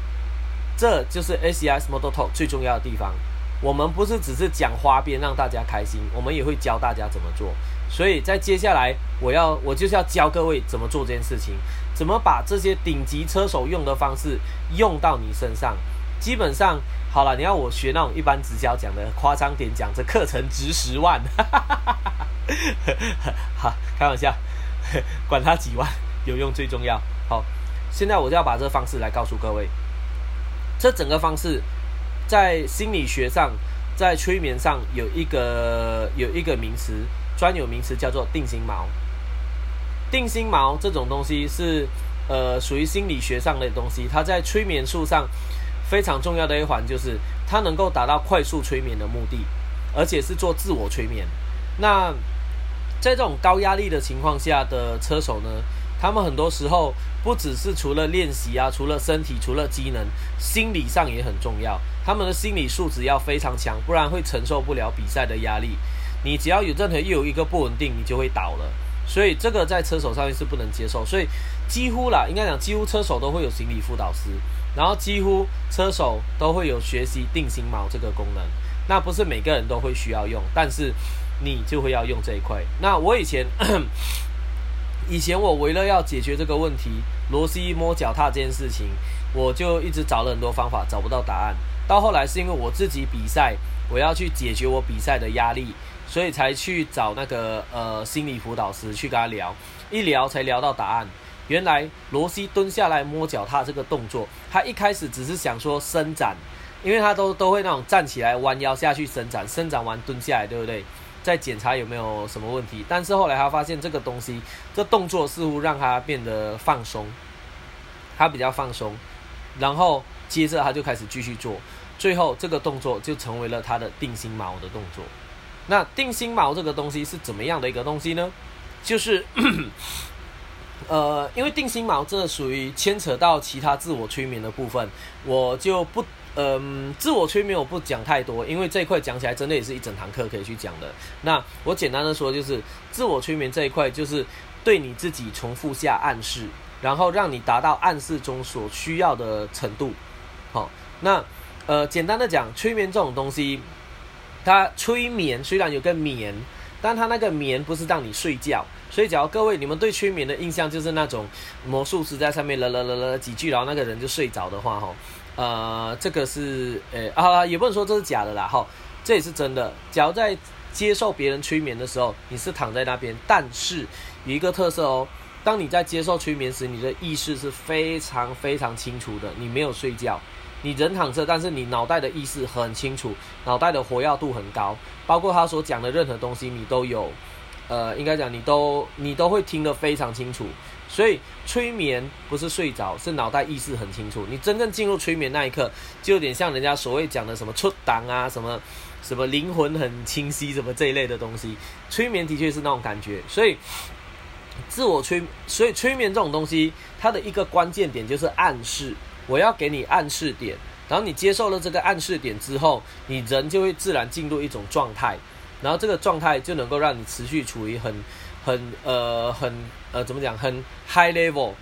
这就是 A C S Model Talk 最重要的地方。我们不是只是讲花边让大家开心，我们也会教大家怎么做。所以在接下来，我要我就是要教各位怎么做这件事情，怎么把这些顶级车手用的方式用到你身上。基本上好了，你要我学那种一般直销讲的夸张点讲，这课程值十万，好开玩笑，管他几万，有用最重要。好，现在我就要把这个方式来告诉各位，这整个方式。在心理学上，在催眠上有一个有一个名词，专有名词叫做定心锚。定心锚这种东西是呃属于心理学上的东西，它在催眠术上非常重要的一环，就是它能够达到快速催眠的目的，而且是做自我催眠。那在这种高压力的情况下的车手呢？他们很多时候不只是除了练习啊，除了身体，除了机能，心理上也很重要。他们的心理素质要非常强，不然会承受不了比赛的压力。你只要有任何一有一个不稳定，你就会倒了。所以这个在车手上面是不能接受。所以几乎啦，应该讲几乎车手都会有心理辅导师，然后几乎车手都会有学习定心锚这个功能。那不是每个人都会需要用，但是你就会要用这一块。那我以前。以前我为了要解决这个问题，螺丝摸脚踏这件事情，我就一直找了很多方法，找不到答案。到后来是因为我自己比赛，我要去解决我比赛的压力，所以才去找那个呃心理辅导师去跟他聊，一聊才聊到答案。原来罗西蹲下来摸脚踏这个动作，他一开始只是想说伸展，因为他都都会那种站起来弯腰下去伸展，伸展完蹲下来，对不对？再检查有没有什么问题。但是后来他发现这个东西，这动作似乎让他变得放松，他比较放松，然后接着他就开始继续做，最后这个动作就成为了他的定心锚的动作。那定心锚这个东西是怎么样的一个东西呢？就是，呃，因为定心锚这属于牵扯到其他自我催眠的部分，我就不。嗯，自我催眠我不讲太多，因为这一块讲起来真的也是一整堂课可以去讲的。那我简单的说，就是自我催眠这一块，就是对你自己重复下暗示，然后让你达到暗示中所需要的程度。好，那呃，简单的讲，催眠这种东西，它催眠虽然有个眠，但它那个眠不是让你睡觉。所以，假如各位你们对催眠的印象就是那种魔术师在上面了了了了几句，然后那个人就睡着的话，哈。呃，这个是，呃啊，也不能说这是假的啦，哈，这也是真的。假如在接受别人催眠的时候，你是躺在那边，但是有一个特色哦，当你在接受催眠时，你的意识是非常非常清楚的，你没有睡觉，你人躺着，但是你脑袋的意识很清楚，脑袋的活跃度很高，包括他所讲的任何东西，你都有，呃，应该讲你都你都会听得非常清楚。所以催眠不是睡着，是脑袋意识很清楚。你真正进入催眠那一刻，就有点像人家所谓讲的什么出档啊，什么 什么灵魂很清晰，什么这一类的东西。催眠的确是那种感觉。所以自我催，所以催眠这种东西，它的一个关键点就是暗示。我要给你暗示点，然后你接受了这个暗示点之后，你人就会自然进入一种状态，然后这个状态就能够让你持续处于很。很呃很呃怎么讲很 high level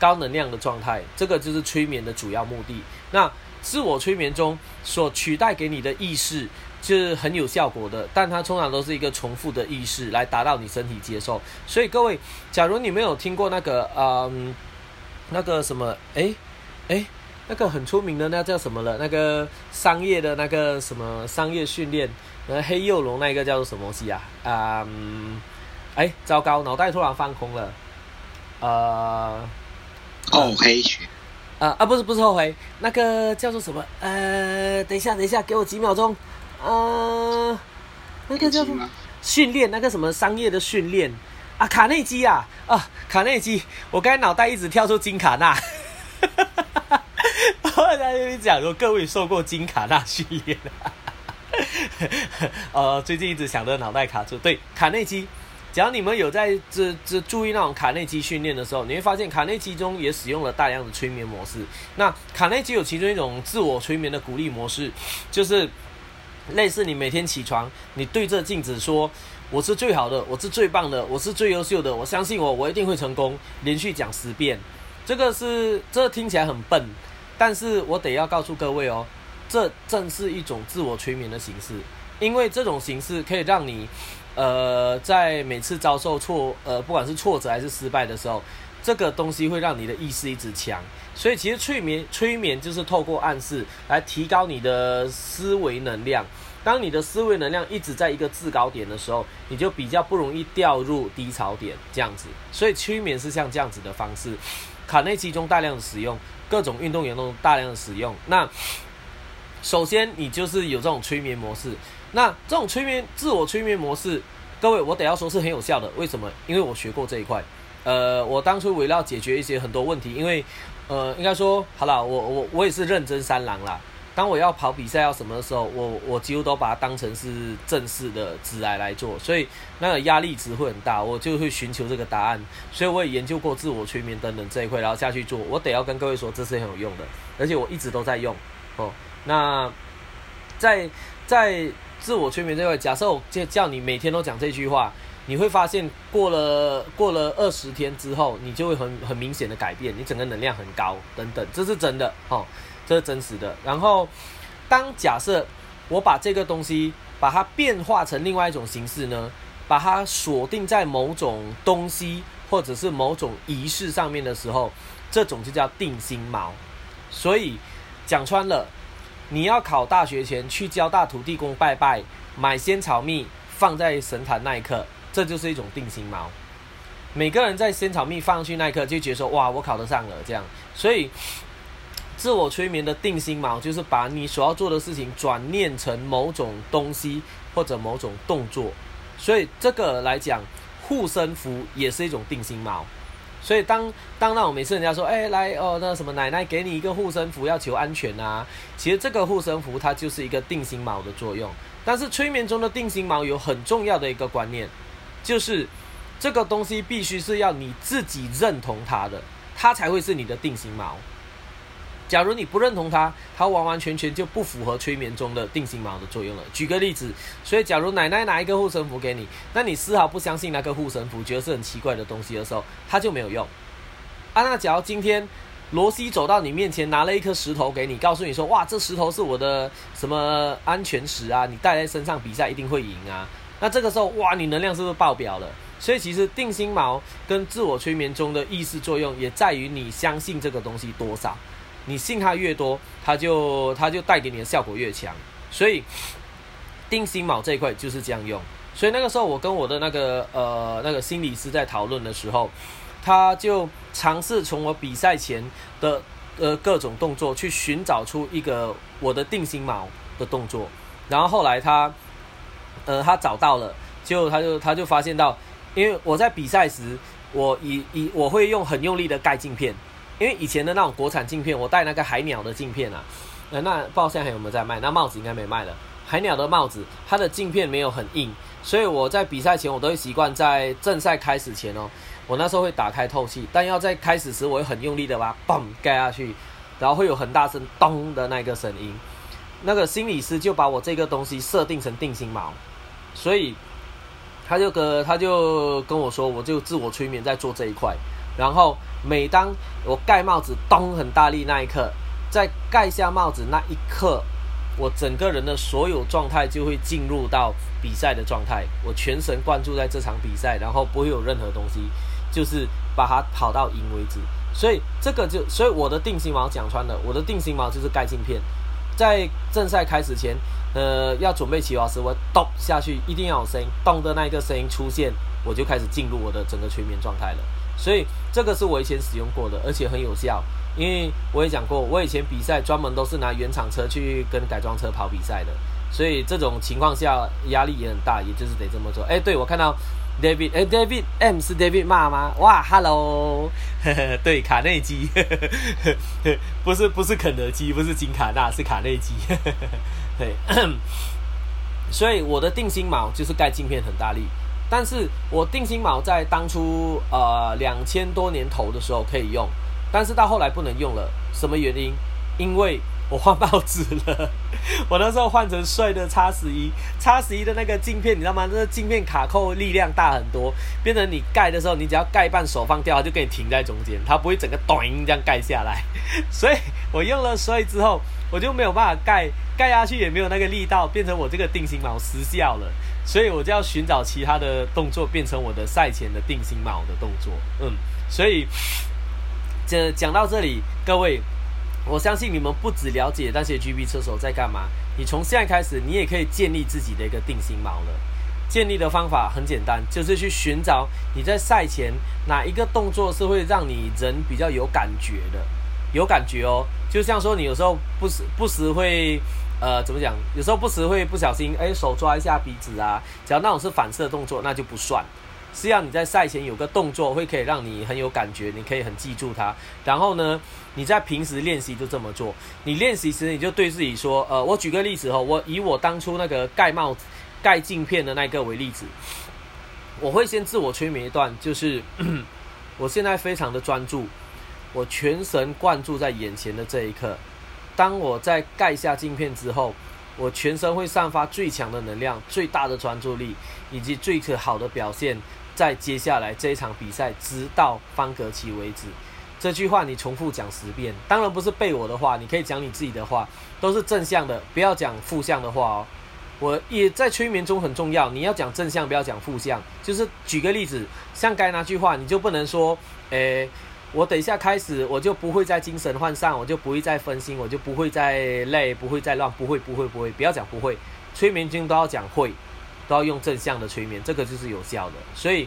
高能量的状态，这个就是催眠的主要目的。那自我催眠中所取代给你的意识，就是很有效果的，但它通常都是一个重复的意识来达到你身体接受。所以各位，假如你没有听过那个嗯那个什么哎哎那个很出名的那叫什么了？那个商业的那个什么商业训练，呃黑幼龙那个叫做什么东西啊？嗯。哎，糟糕，脑袋突然放空了。呃，后黑学。啊啊，不是不是后悔，那个叫做什么？呃，等一下等一下，给我几秒钟。呃，那个叫做训练，那个什么商业的训练啊，卡内基啊啊，卡内基，我刚才脑袋一直跳出金卡纳。我在那边讲说，各位受过金卡纳训练 呃，最近一直想着脑袋卡住，对，卡内基。只要你们有在这这注意那种卡内基训练的时候，你会发现卡内基中也使用了大量的催眠模式。那卡内基有其中一种自我催眠的鼓励模式，就是类似你每天起床，你对着镜子说：“我是最好的，我是最棒的，我是最优秀的，我相信我，我一定会成功。”连续讲十遍。这个是这听起来很笨，但是我得要告诉各位哦，这正是一种自我催眠的形式，因为这种形式可以让你。呃，在每次遭受挫，呃，不管是挫折还是失败的时候，这个东西会让你的意识一直强。所以，其实催眠，催眠就是透过暗示来提高你的思维能量。当你的思维能量一直在一个制高点的时候，你就比较不容易掉入低潮点这样子。所以，催眠是像这样子的方式。卡内基中大量的使用，各种运动员都大量的使用。那首先，你就是有这种催眠模式。那这种催眠、自我催眠模式，各位，我得要说是很有效的。为什么？因为我学过这一块。呃，我当初围绕解决一些很多问题，因为，呃，应该说，好了，我我我也是认真三郎啦。当我要跑比赛要什么的时候，我我几乎都把它当成是正式的职来来做，所以那个压力值会很大，我就会寻求这个答案。所以我也研究过自我催眠等等这一块，然后下去做。我得要跟各位说，这是很有用的，而且我一直都在用。哦，那在在。自我催眠这块，假设我叫叫你每天都讲这句话，你会发现过了过了二十天之后，你就会很很明显的改变，你整个能量很高等等，这是真的哈，这是真实的。然后，当假设我把这个东西把它变化成另外一种形式呢，把它锁定在某种东西或者是某种仪式上面的时候，这种就叫定心锚。所以讲穿了。你要考大学前去交大土地公拜拜，买仙草蜜放在神坛那一刻，这就是一种定心锚。每个人在仙草蜜放上去那一刻，就觉得说：哇，我考得上了这样。所以，自我催眠的定心锚，就是把你所要做的事情转念成某种东西或者某种动作，所以这个来讲，护身符也是一种定心锚。所以当当那种每次人家说，哎，来哦，那什么奶奶给你一个护身符，要求安全啊。其实这个护身符它就是一个定心锚的作用。但是催眠中的定心锚有很重要的一个观念，就是这个东西必须是要你自己认同它的，它才会是你的定心锚。假如你不认同它，它完完全全就不符合催眠中的定心锚的作用了。举个例子，所以假如奶奶拿一个护身符给你，那你丝毫不相信那个护身符，觉得是很奇怪的东西的时候，它就没有用。啊，那假如今天罗西走到你面前，拿了一颗石头给你，告诉你说：“哇，这石头是我的什么安全石啊？你带在身上比赛一定会赢啊！”那这个时候，哇，你能量是不是爆表了？所以其实定心锚跟自我催眠中的意识作用，也在于你相信这个东西多少。你信它越多，它就它就带给你的效果越强。所以定心锚这一块就是这样用。所以那个时候我跟我的那个呃那个心理师在讨论的时候，他就尝试从我比赛前的呃各种动作去寻找出一个我的定心锚的动作。然后后来他呃他找到了，就他就他就发现到，因为我在比赛时，我以以我会用很用力的盖镜片。因为以前的那种国产镜片，我戴那个海鸟的镜片啊，呃，那不知道现在还有没有在卖？那帽子应该没卖了。海鸟的帽子，它的镜片没有很硬，所以我在比赛前，我都会习惯在正赛开始前哦，我那时候会打开透气，但要在开始时，我会很用力的把它嘣盖下去，然后会有很大声咚的那个声音。那个心理师就把我这个东西设定成定心锚，所以他就跟他就跟我说，我就自我催眠在做这一块。然后每当我盖帽子咚很大力那一刻，在盖下帽子那一刻，我整个人的所有状态就会进入到比赛的状态，我全神贯注在这场比赛，然后不会有任何东西，就是把它跑到赢为止。所以这个就，所以我的定心锚讲穿了，我的定心锚就是盖镜片，在正赛开始前，呃，要准备起跑时，我咚下去，一定要有声音，咚的那一个声音出现，我就开始进入我的整个催眠状态了。所以这个是我以前使用过的，而且很有效。因为我也讲过，我以前比赛专门都是拿原厂车去跟改装车跑比赛的，所以这种情况下压力也很大，也就是得这么做。哎，对我看到 David，哎，David M 是 David 骂吗？哇，Hello，对，卡内基，不是不是肯德基，不是金卡纳，是卡内基。对，所以我的定心锚就是盖镜片很大力。但是我定心锚在当初呃两千多年头的时候可以用，但是到后来不能用了，什么原因？因为我换报纸了，我那时候换成帅的叉十一，叉十一的那个镜片，你知道吗？那个镜片卡扣力量大很多，变成你盖的时候，你只要盖一半手放掉，它就给你停在中间，它不会整个咚这样盖下来。所以我用了帅之后，我就没有办法盖，盖下去也没有那个力道，变成我这个定心锚失效了。所以我就要寻找其他的动作，变成我的赛前的定心锚的动作。嗯，所以 这讲到这里，各位，我相信你们不只了解那些 GB 车手在干嘛，你从现在开始，你也可以建立自己的一个定心锚了。建立的方法很简单，就是去寻找你在赛前哪一个动作是会让你人比较有感觉的，有感觉哦。就像说，你有时候不时不时会。呃，怎么讲？有时候不时会不小心，哎，手抓一下鼻子啊。只要那种是反射动作，那就不算。是要你在赛前有个动作，会可以让你很有感觉，你可以很记住它。然后呢，你在平时练习就这么做。你练习时，你就对自己说，呃，我举个例子哦，我以我当初那个盖帽、盖镜片的那个为例子，我会先自我催眠一段，就是我现在非常的专注，我全神贯注在眼前的这一刻。当我在盖下镜片之后，我全身会散发最强的能量、最大的专注力以及最可好的表现，在接下来这一场比赛，直到方格期为止。这句话你重复讲十遍，当然不是背我的话，你可以讲你自己的话，都是正向的，不要讲负向的话哦。我也在催眠中很重要，你要讲正向，不要讲负向。就是举个例子，像该那句话，你就不能说，诶。我等一下开始，我就不会再精神涣散，我就不会再分心，我就不会再累，不会再乱，不会，不会，不会，不要讲不会，催眠经都要讲会，都要用正向的催眠，这个就是有效的。所以，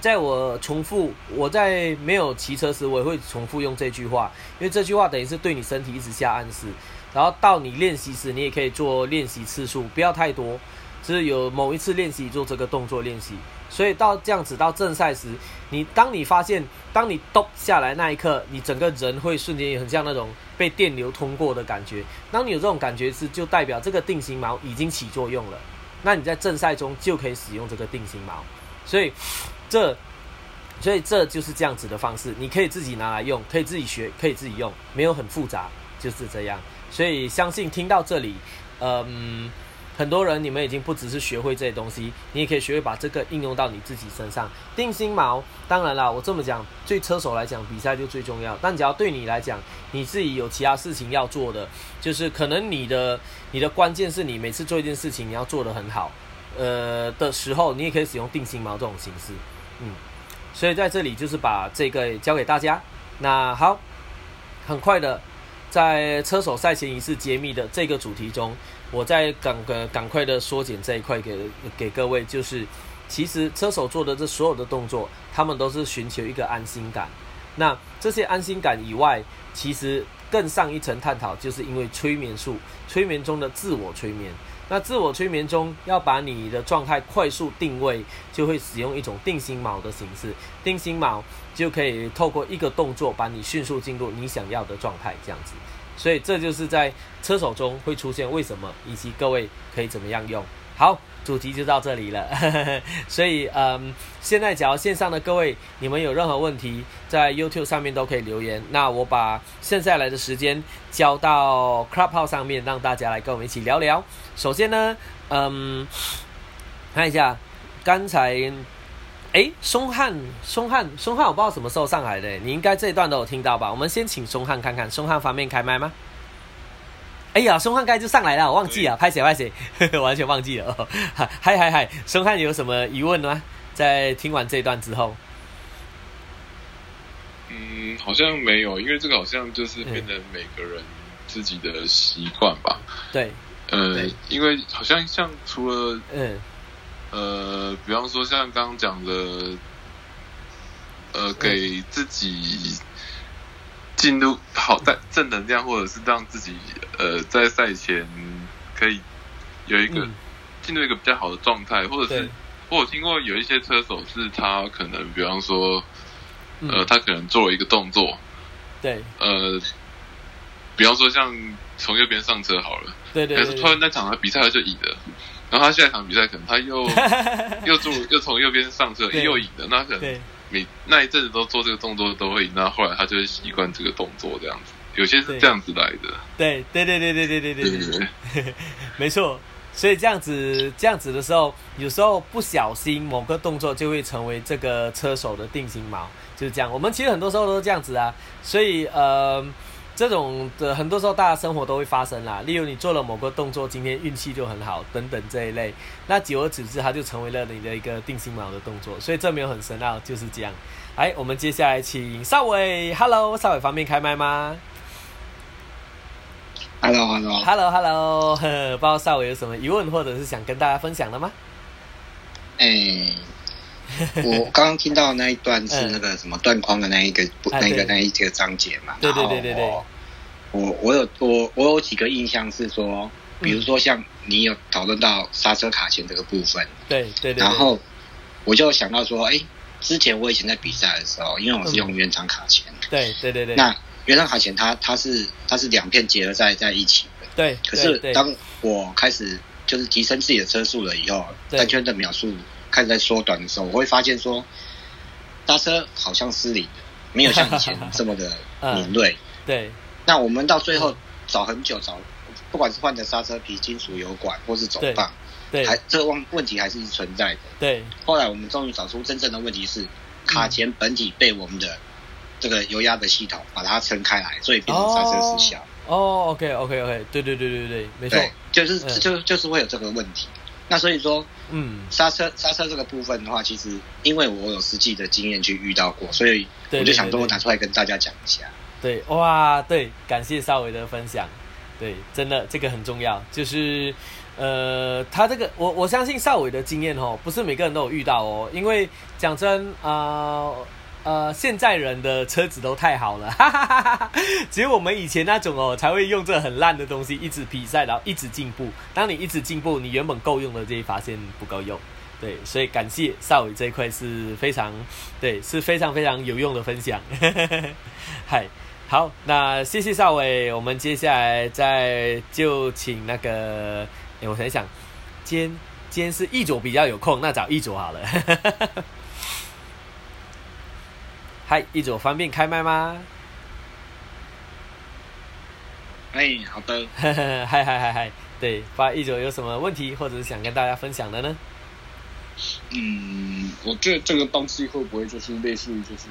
在我重复，我在没有骑车时，我也会重复用这句话，因为这句话等于是对你身体一直下暗示。然后到你练习时，你也可以做练习次数，不要太多。就是有某一次练习做这个动作练习，所以到这样子到正赛时，你当你发现，当你咚下来那一刻，你整个人会瞬间很像那种被电流通过的感觉。当你有这种感觉时，就代表这个定型锚已经起作用了。那你在正赛中就可以使用这个定型锚。所以这，所以这就是这样子的方式，你可以自己拿来用，可以自己学，可以自己用，没有很复杂，就是这样。所以相信听到这里，嗯。很多人，你们已经不只是学会这些东西，你也可以学会把这个应用到你自己身上。定心锚，当然了，我这么讲，对车手来讲，比赛就最重要。但只要对你来讲，你自己有其他事情要做的，就是可能你的你的关键是你每次做一件事情，你要做得很好，呃的时候，你也可以使用定心锚这种形式。嗯，所以在这里就是把这个教给大家。那好，很快的，在车手赛前仪式揭秘的这个主题中。我在赶个赶快的缩减这一块给给各位，就是其实车手做的这所有的动作，他们都是寻求一个安心感。那这些安心感以外，其实更上一层探讨，就是因为催眠术，催眠中的自我催眠。那自我催眠中要把你的状态快速定位，就会使用一种定心锚的形式。定心锚就可以透过一个动作，把你迅速进入你想要的状态，这样子。所以这就是在车手中会出现为什么，以及各位可以怎么样用。好，主题就到这里了。所以，嗯，现在只要线上的各位，你们有任何问题，在 YouTube 上面都可以留言。那我把剩下来的时间交到 Clubhouse 上面，让大家来跟我们一起聊聊。首先呢，嗯，看一下刚才。哎，松汉，松汉，松汉，我不知道什么时候上来的，你应该这一段都有听到吧？我们先请松汉看看，松汉方便开麦吗？哎呀，松汉该就上来了，我忘记了，拍谁拍谁，完全忘记了。嗨嗨嗨，松汉有什么疑问吗？在听完这一段之后，嗯，好像没有，因为这个好像就是变成每个人自己的习惯吧。对，呃，因为好像像除了嗯。呃，比方说像刚刚讲的，呃，给自己进入好带正能量，或者是让自己呃在赛前可以有一个进入一个比较好的状态，或者是我有听过有一些车手是他可能，比方说，呃，他可能做了一个动作，对，呃，比方说像从右边上车好了，对对，可是突然那场的比赛他就赢了。然后他下一场比赛可能他又 又做又从右边上车又赢了，那可能每那一阵子都做这个动作都会赢，那后来他就会习惯这个动作这样子，有些是这样子来的。对对对对对对对对对，没错。所以这样子这样子的时候，有时候不小心某个动作就会成为这个车手的定型锚，就是这样。我们其实很多时候都是这样子啊，所以呃。这种的很多时候，大家生活都会发生啦。例如，你做了某个动作，今天运气就很好，等等这一类。那久而久之，它就成为了你的一个定心锚的动作。所以这没有很深奥，就是这样。哎，我们接下来请邵伟，Hello，邵伟方便开麦吗？Hello，Hello，Hello，Hello，不知道邵伟有什么疑问，或者是想跟大家分享的吗？哎。我刚刚听到那一段是那个什么断框的那一个那个那一个章节嘛？对对对对对。我我有我我有几个印象是说，比如说像你有讨论到刹车卡钳这个部分，对对对。然后我就想到说，哎，之前我以前在比赛的时候，因为我是用原厂卡钳，对对对对。那原厂卡钳它它是它是两片结合在在一起的，对。可是当我开始就是提升自己的车速了以后，单圈的秒数。开始在缩短的时候，我会发现说，刹车好像失灵，没有像以前 这么的敏锐。对。那我们到最后找很久找，不管是换的刹车皮、金属油管或是走棒，对，还这个问问题还是存在的。对。后来我们终于找出真正的问题是卡钳本体被我们的这个油压的系统把它撑开来，所以变成刹车失效。哦，OK OK OK，对对对对对，没错，就是就就是会有这个问题。那所以说，嗯，刹车刹车这个部分的话，其实因为我有实际的经验去遇到过，所以我就想说我拿出来跟大家讲一下。对，哇，对，感谢邵伟的分享。对，真的这个很重要，就是呃，他这个我我相信邵伟的经验哦，不是每个人都有遇到哦，因为讲真啊，呃，呃现在人的车子都太好了，哈哈哈哈只有我们以前那种哦，才会用这很烂的东西一直比赛，然后一直进步。当你一直进步，你原本够用的这一发现不够用。对，所以感谢少伟这一块是非常，对，是非常非常有用的分享。嗨，好，那谢谢少伟，我们接下来再就请那个，哎，我想想，今天今天是易卓比较有空，那找易卓好了。嗨，易卓方便开麦吗？哎，好的。嗨嗨嗨嗨，对，发一卓有什么问题或者是想跟大家分享的呢？嗯，我觉得这个东西会不会就是类似于就是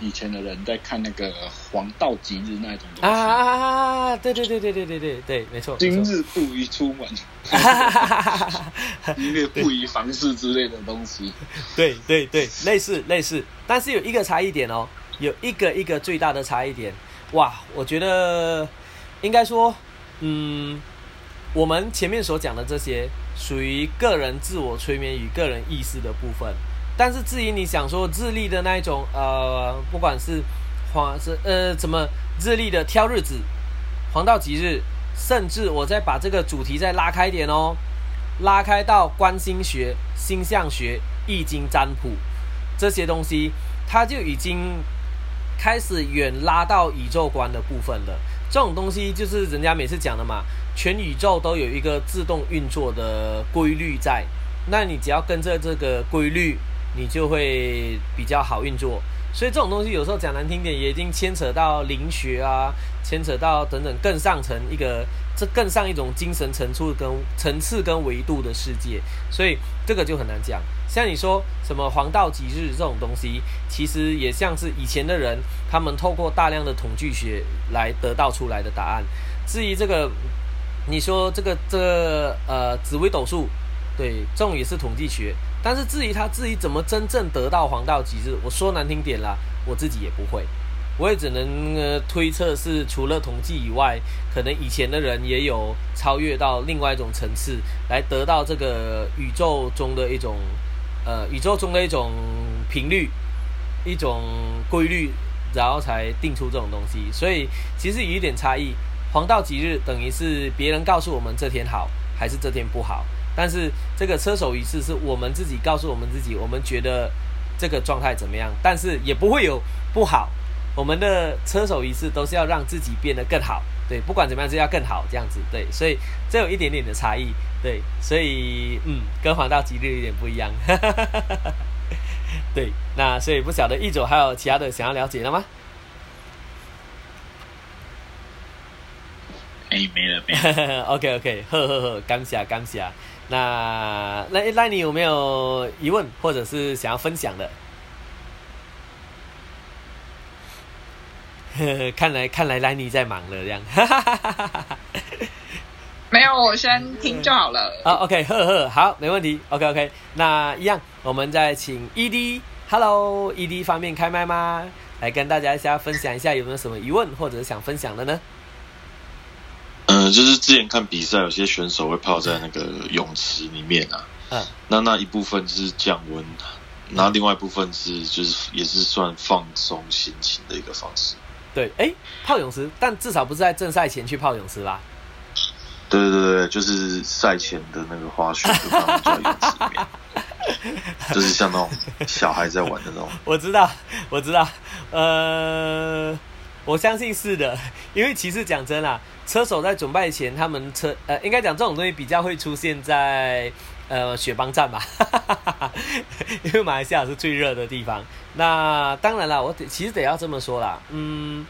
以前的人在看那个黄道吉日那种东西啊？对对对对对对对对，没错。今日不宜出门，因为不宜房事之类的东西。对对对，类似类似，但是有一个差异点哦，有一个一个最大的差异点。哇，我觉得应该说，嗯，我们前面所讲的这些。属于个人自我催眠与个人意识的部分，但是至于你想说日历的那一种，呃，不管是黄是呃怎么日历的挑日子、黄道吉日，甚至我再把这个主题再拉开点哦，拉开到观星学、星象学、易经占卜这些东西，它就已经开始远拉到宇宙观的部分了。这种东西就是人家每次讲的嘛。全宇宙都有一个自动运作的规律在，那你只要跟着这个规律，你就会比较好运作。所以这种东西有时候讲难听点，也已经牵扯到灵学啊，牵扯到等等更上层一个，这更上一种精神层次跟层次跟维度的世界。所以这个就很难讲。像你说什么黄道吉日这种东西，其实也像是以前的人他们透过大量的统计学来得到出来的答案。至于这个。你说这个这个呃紫微斗数，对，这种也是统计学。但是至于他自己怎么真正得到黄道吉日，我说难听点啦，我自己也不会，我也只能呃推测是除了统计以外，可能以前的人也有超越到另外一种层次，来得到这个宇宙中的一种呃宇宙中的一种频率，一种规律，然后才定出这种东西。所以其实有一点差异。黄道吉日等于是别人告诉我们这天好还是这天不好，但是这个车手仪式是我们自己告诉我们自己，我们觉得这个状态怎么样，但是也不会有不好。我们的车手仪式都是要让自己变得更好，对，不管怎么样是要更好这样子，对，所以这有一点点的差异，对，所以嗯，跟黄道吉日有点不一样，对，那所以不晓得一总还有其他的想要了解的吗？哎，没了，没了。OK OK，呵呵呵，感谢感谢。那那那你有没有疑问或者是想要分享的？看 来看来，莱尼在忙了，这样。没有，我先听就好了。啊，OK，呵呵，好，没问题。OK OK，那一样，我们再请 ED，Hello，ED 方便开麦吗？来跟大家一下分享一下，有没有什么疑问或者想分享的呢？嗯，就是之前看比赛，有些选手会泡在那个泳池里面啊。嗯。那那一部分是降温，那另外一部分是就是也是算放松心情的一个方式。对，哎，泡泳池，但至少不是在正赛前去泡泳池吧？对对对就是赛前的那个花絮，就放在泳池里面，就是像那种小孩在玩的那种。我知道，我知道，呃。我相信是的，因为其实讲真啦，车手在准备前，他们车呃，应该讲这种东西比较会出现在呃雪邦站吧，因为马来西亚是最热的地方。那当然了，我得其实得要这么说啦，嗯，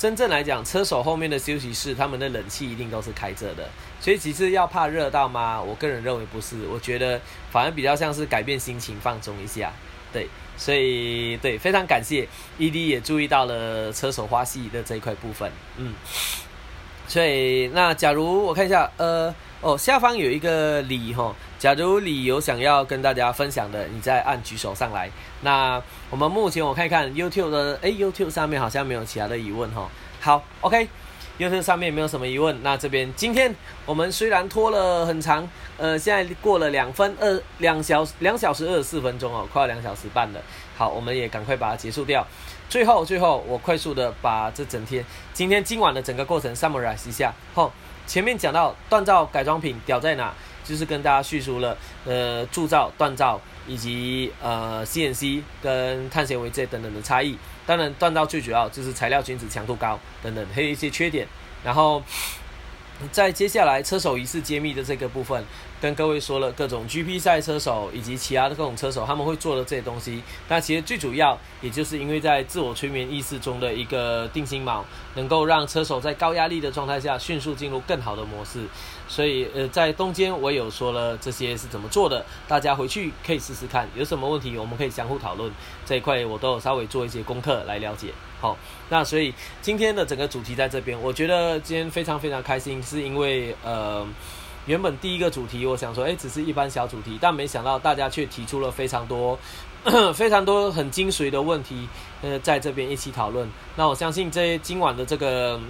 真正来讲，车手后面的休息室，他们的冷气一定都是开着的，所以其实要怕热到吗？我个人认为不是，我觉得反而比较像是改变心情，放松一下，对。所以，对，非常感谢 ED 也注意到了车手花系的这一块部分，嗯，所以那假如我看一下，呃，哦，下方有一个李哈，假如李有想要跟大家分享的，你再按举手上来。那我们目前我看一看 YouTube 的，哎，YouTube 上面好像没有其他的疑问哈。好，OK。YouTube 上面没有什么疑问，那这边今天我们虽然拖了很长，呃，现在过了两分二两小两小时二十四分钟哦，快要两小时半了。好，我们也赶快把它结束掉。最后，最后，我快速的把这整天今天今晚的整个过程 summarize 一下。好，前面讲到锻造改装品屌在哪，就是跟大家叙述了呃铸造、锻造以及呃 CNC 跟碳纤维这等等的差异。当然，锻造最主要就是材料均质、强度高等等，还有一些缺点。然后在接下来车手仪式揭秘的这个部分。跟各位说了 各种 GP 赛车手以及其他的各种车手他们会做的这些东西，那其实最主要也就是因为在自我催眠意识中的一个定心锚，能够让车手在高压力的状态下迅速进入更好的模式。所以呃，在中间我有说了这些是怎么做的，大家回去可以试试看，有什么问题我们可以相互讨论。这一块我都有稍微做一些功课来了解。好，那所以今天的整个主题在这边，我觉得今天非常非常开心，是因为呃。原本第一个主题，我想说，哎，只是一般小主题，但没想到大家却提出了非常多、非常多很精髓的问题，呃，在这边一起讨论。那我相信这今晚的这个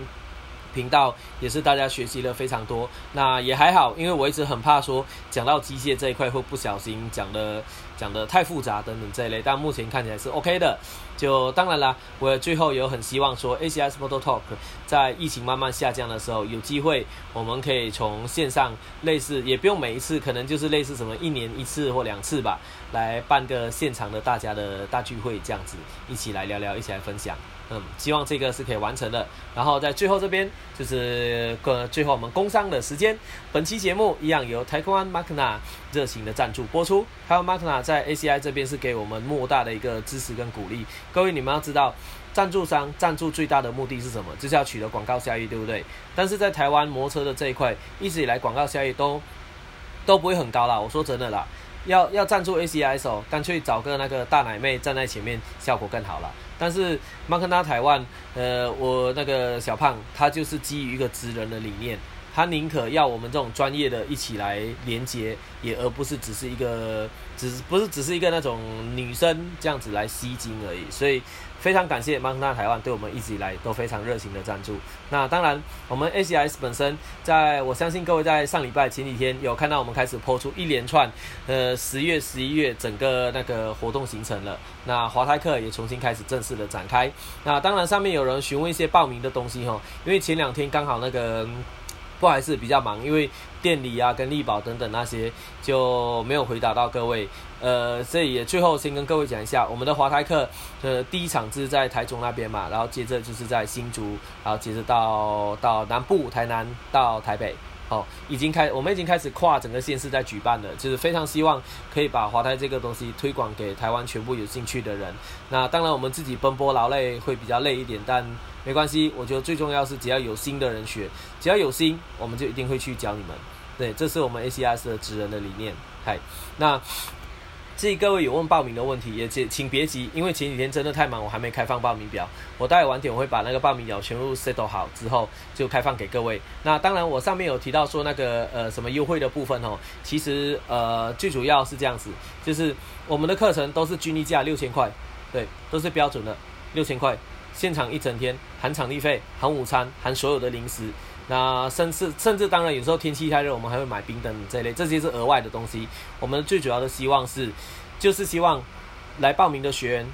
频道也是大家学习了非常多。那也还好，因为我一直很怕说讲到机械这一块会不小心讲的。讲的太复杂等等这一类，但目前看起来是 OK 的。就当然啦，我最后有很希望说，ACS Motor Talk 在疫情慢慢下降的时候，有机会我们可以从线上类似，也不用每一次，可能就是类似什么一年一次或两次吧，来办个现场的大家的大聚会这样子，一起来聊聊，一起来分享。嗯，希望这个是可以完成的。然后在最后这边就是个最后我们工商的时间。本期节目一样由台湾 Makna 热情的赞助播出。台湾 Makna 在 ACI 这边是给我们莫大的一个支持跟鼓励。各位你们要知道，赞助商赞助最大的目的是什么？就是要取得广告效益，对不对？但是在台湾摩托车的这一块，一直以来广告效益都都不会很高啦。我说真的啦，要要赞助 ACI 的时候，干脆找个那个大奶妹站在前面，效果更好了。但是曼克纳台湾，呃，我那个小胖，他就是基于一个直人的理念，他宁可要我们这种专业的一起来连接，也而不是只是一个，只不是只是一个那种女生这样子来吸金而已，所以。非常感谢曼纳台湾对我们一直以来都非常热情的赞助。那当然，我们 ACS 本身，在我相信各位在上礼拜前几天有看到我们开始播出一连串，呃，十月、十一月整个那个活动行程了。那华泰克也重新开始正式的展开。那当然，上面有人询问一些报名的东西哈，因为前两天刚好那个。不好意思，比较忙，因为店里啊、跟力宝等等那些就没有回答到各位。呃，所以也最后先跟各位讲一下，我们的华泰克的第一场是在台中那边嘛，然后接着就是在新竹，然后接着到到南部台南到台北。好，已经开，我们已经开始跨整个县市在举办了，就是非常希望可以把华泰这个东西推广给台湾全部有兴趣的人。那当然，我们自己奔波劳累会比较累一点，但没关系。我觉得最重要是只要有心的人学，只要有心，我们就一定会去教你们。对，这是我们 ACS 的职人的理念。嗨，那。至于各位有问报名的问题，也请请别急，因为前几天真的太忙，我还没开放报名表。我待会晚点我会把那个报名表全部 settle 好之后，就开放给各位。那当然，我上面有提到说那个呃什么优惠的部分哦，其实呃最主要是这样子，就是我们的课程都是均一价六千块，对，都是标准的六千块，现场一整天含场地费、含午餐、含所有的零食。那甚至甚至当然有时候天气太热，我们还会买冰灯这类，这些是额外的东西。我们最主要的希望是，就是希望来报名的学员，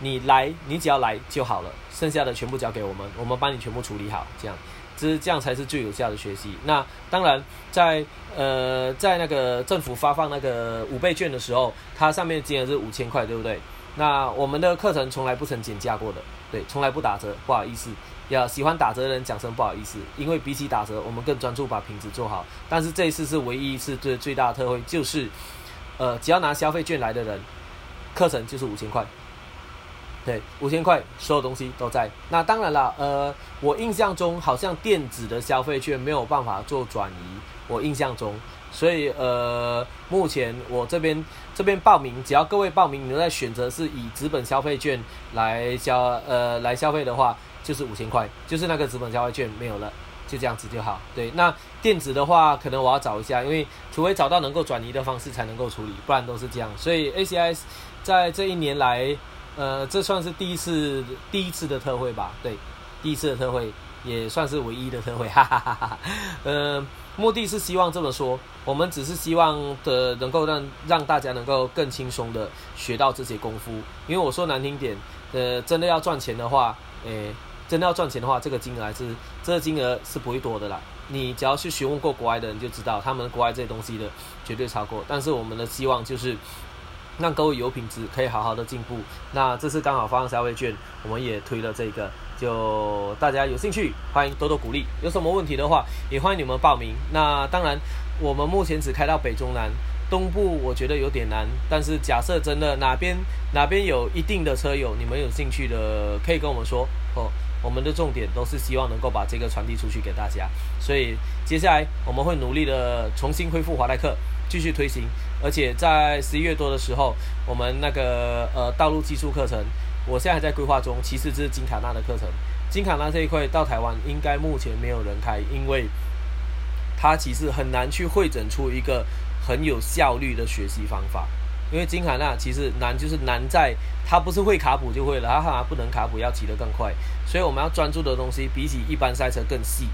你来你只要来就好了，剩下的全部交给我们，我们帮你全部处理好，这样，这是这样才是最有效的学习。那当然在呃在那个政府发放那个五倍券的时候，它上面金额是五千块，对不对？那我们的课程从来不曾减价过的，对，从来不打折，不好意思。要喜欢打折的人讲声不好意思，因为比起打折，我们更专注把品质做好。但是这一次是唯一一次最最大的特惠，就是，呃，只要拿消费券来的人，课程就是五千块。对，五千块，所有东西都在。那当然了，呃，我印象中好像电子的消费券没有办法做转移，我印象中，所以呃，目前我这边这边报名，只要各位报名，你们在选择是以纸本消费券来消呃来消费的话。就是五千块，就是那个资本交换券没有了，就这样子就好。对，那电子的话，可能我要找一下，因为除非找到能够转移的方式才能够处理，不然都是这样。所以 ACS 在这一年来，呃，这算是第一次第一次的特惠吧？对，第一次的特惠，也算是唯一的特惠，哈哈哈哈。呃，目的是希望这么说，我们只是希望的能够让让大家能够更轻松的学到这些功夫。因为我说难听点，呃，真的要赚钱的话，诶，真的要赚钱的话，这个金额还是这个金额是不会多的啦。你只要去询问过国外的人就知道，他们国外这些东西的绝对超过。但是我们的希望就是让各位有品质，可以好好的进步。那这次刚好发放消费券，我们也推了这个，就大家有兴趣，欢迎多多鼓励。有什么问题的话，也欢迎你们报名。那当然，我们目前只开到北中南，东部我觉得有点难。但是假设真的哪边哪边有一定的车友，你们有兴趣的，可以跟我们说哦。我们的重点都是希望能够把这个传递出去给大家，所以接下来我们会努力的重新恢复华莱克，继续推行，而且在十一月多的时候，我们那个呃道路技术课程，我现在还在规划中。其实这是金卡纳的课程，金卡纳这一块到台湾应该目前没有人开，因为它其实很难去会诊出一个很有效率的学习方法。因为金卡纳其实难，就是难在它不是会卡普就会了，它还不能卡普，要骑得更快。所以我们要专注的东西比起一般赛车更细。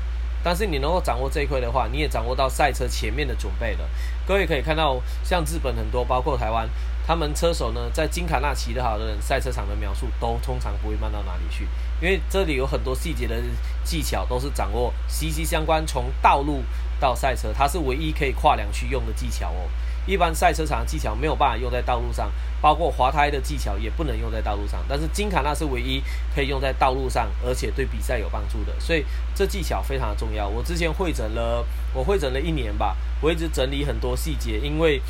但是你能够掌握这一块的话，你也掌握到赛车前面的准备了。各位可以看到，像日本很多，包括台湾，他们车手呢，在金卡纳骑得好的人，赛车场的描述都通常不会慢到哪里去，因为这里有很多细节的技巧都是掌握息息相关，从道路到赛车，它是唯一可以跨两区用的技巧哦。一般赛车场的技巧没有办法用在道路上，包括滑胎的技巧也不能用在道路上。但是金卡纳是唯一可以用在道路上，而且对比赛有帮助的，所以这技巧非常重要。我之前会诊了，我会诊了一年吧，我一直整理很多细节，因为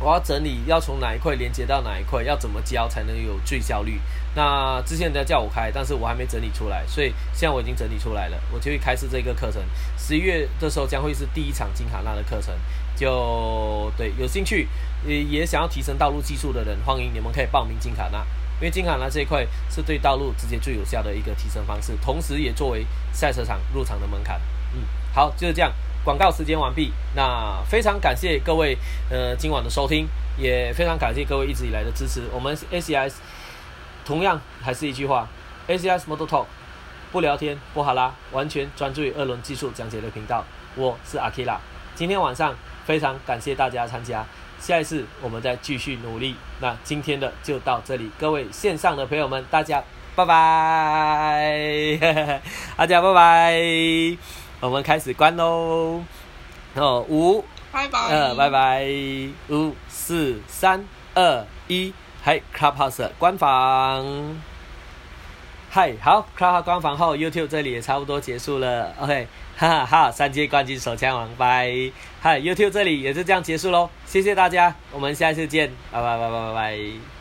我要整理要从哪一块连接到哪一块，要怎么教才能有最效率。那之前人家叫我开，但是我还没整理出来，所以现在我已经整理出来了，我就会开始这个课程。十一月的时候将会是第一场金卡纳的课程。就对，有兴趣也也想要提升道路技术的人，欢迎你们可以报名金卡纳，因为金卡纳这一块是对道路直接最有效的一个提升方式，同时也作为赛车场入场的门槛。嗯，好，就是这样，广告时间完毕。那非常感谢各位呃今晚的收听，也非常感谢各位一直以来的支持。我们 ACS 同样还是一句话，ACS Motor Talk 不聊天不好啦，完全专注于二轮技术讲解的频道。我是阿 Kira，今天晚上。非常感谢大家参加，下一次我们再继续努力。那今天的就到这里，各位线上的朋友们，大家拜拜，大家拜拜，我们开始关喽。哦，五，拜拜，呃，拜拜，五四三二一，嗨，Clubhouse 关房，嗨，好，Clubhouse 关房后，YouTube 这里也差不多结束了，OK。哈哈，好，三阶冠军手枪王，拜！嗨，YouTube 这里也是这样结束喽，谢谢大家，我们下次见，拜拜拜拜拜拜。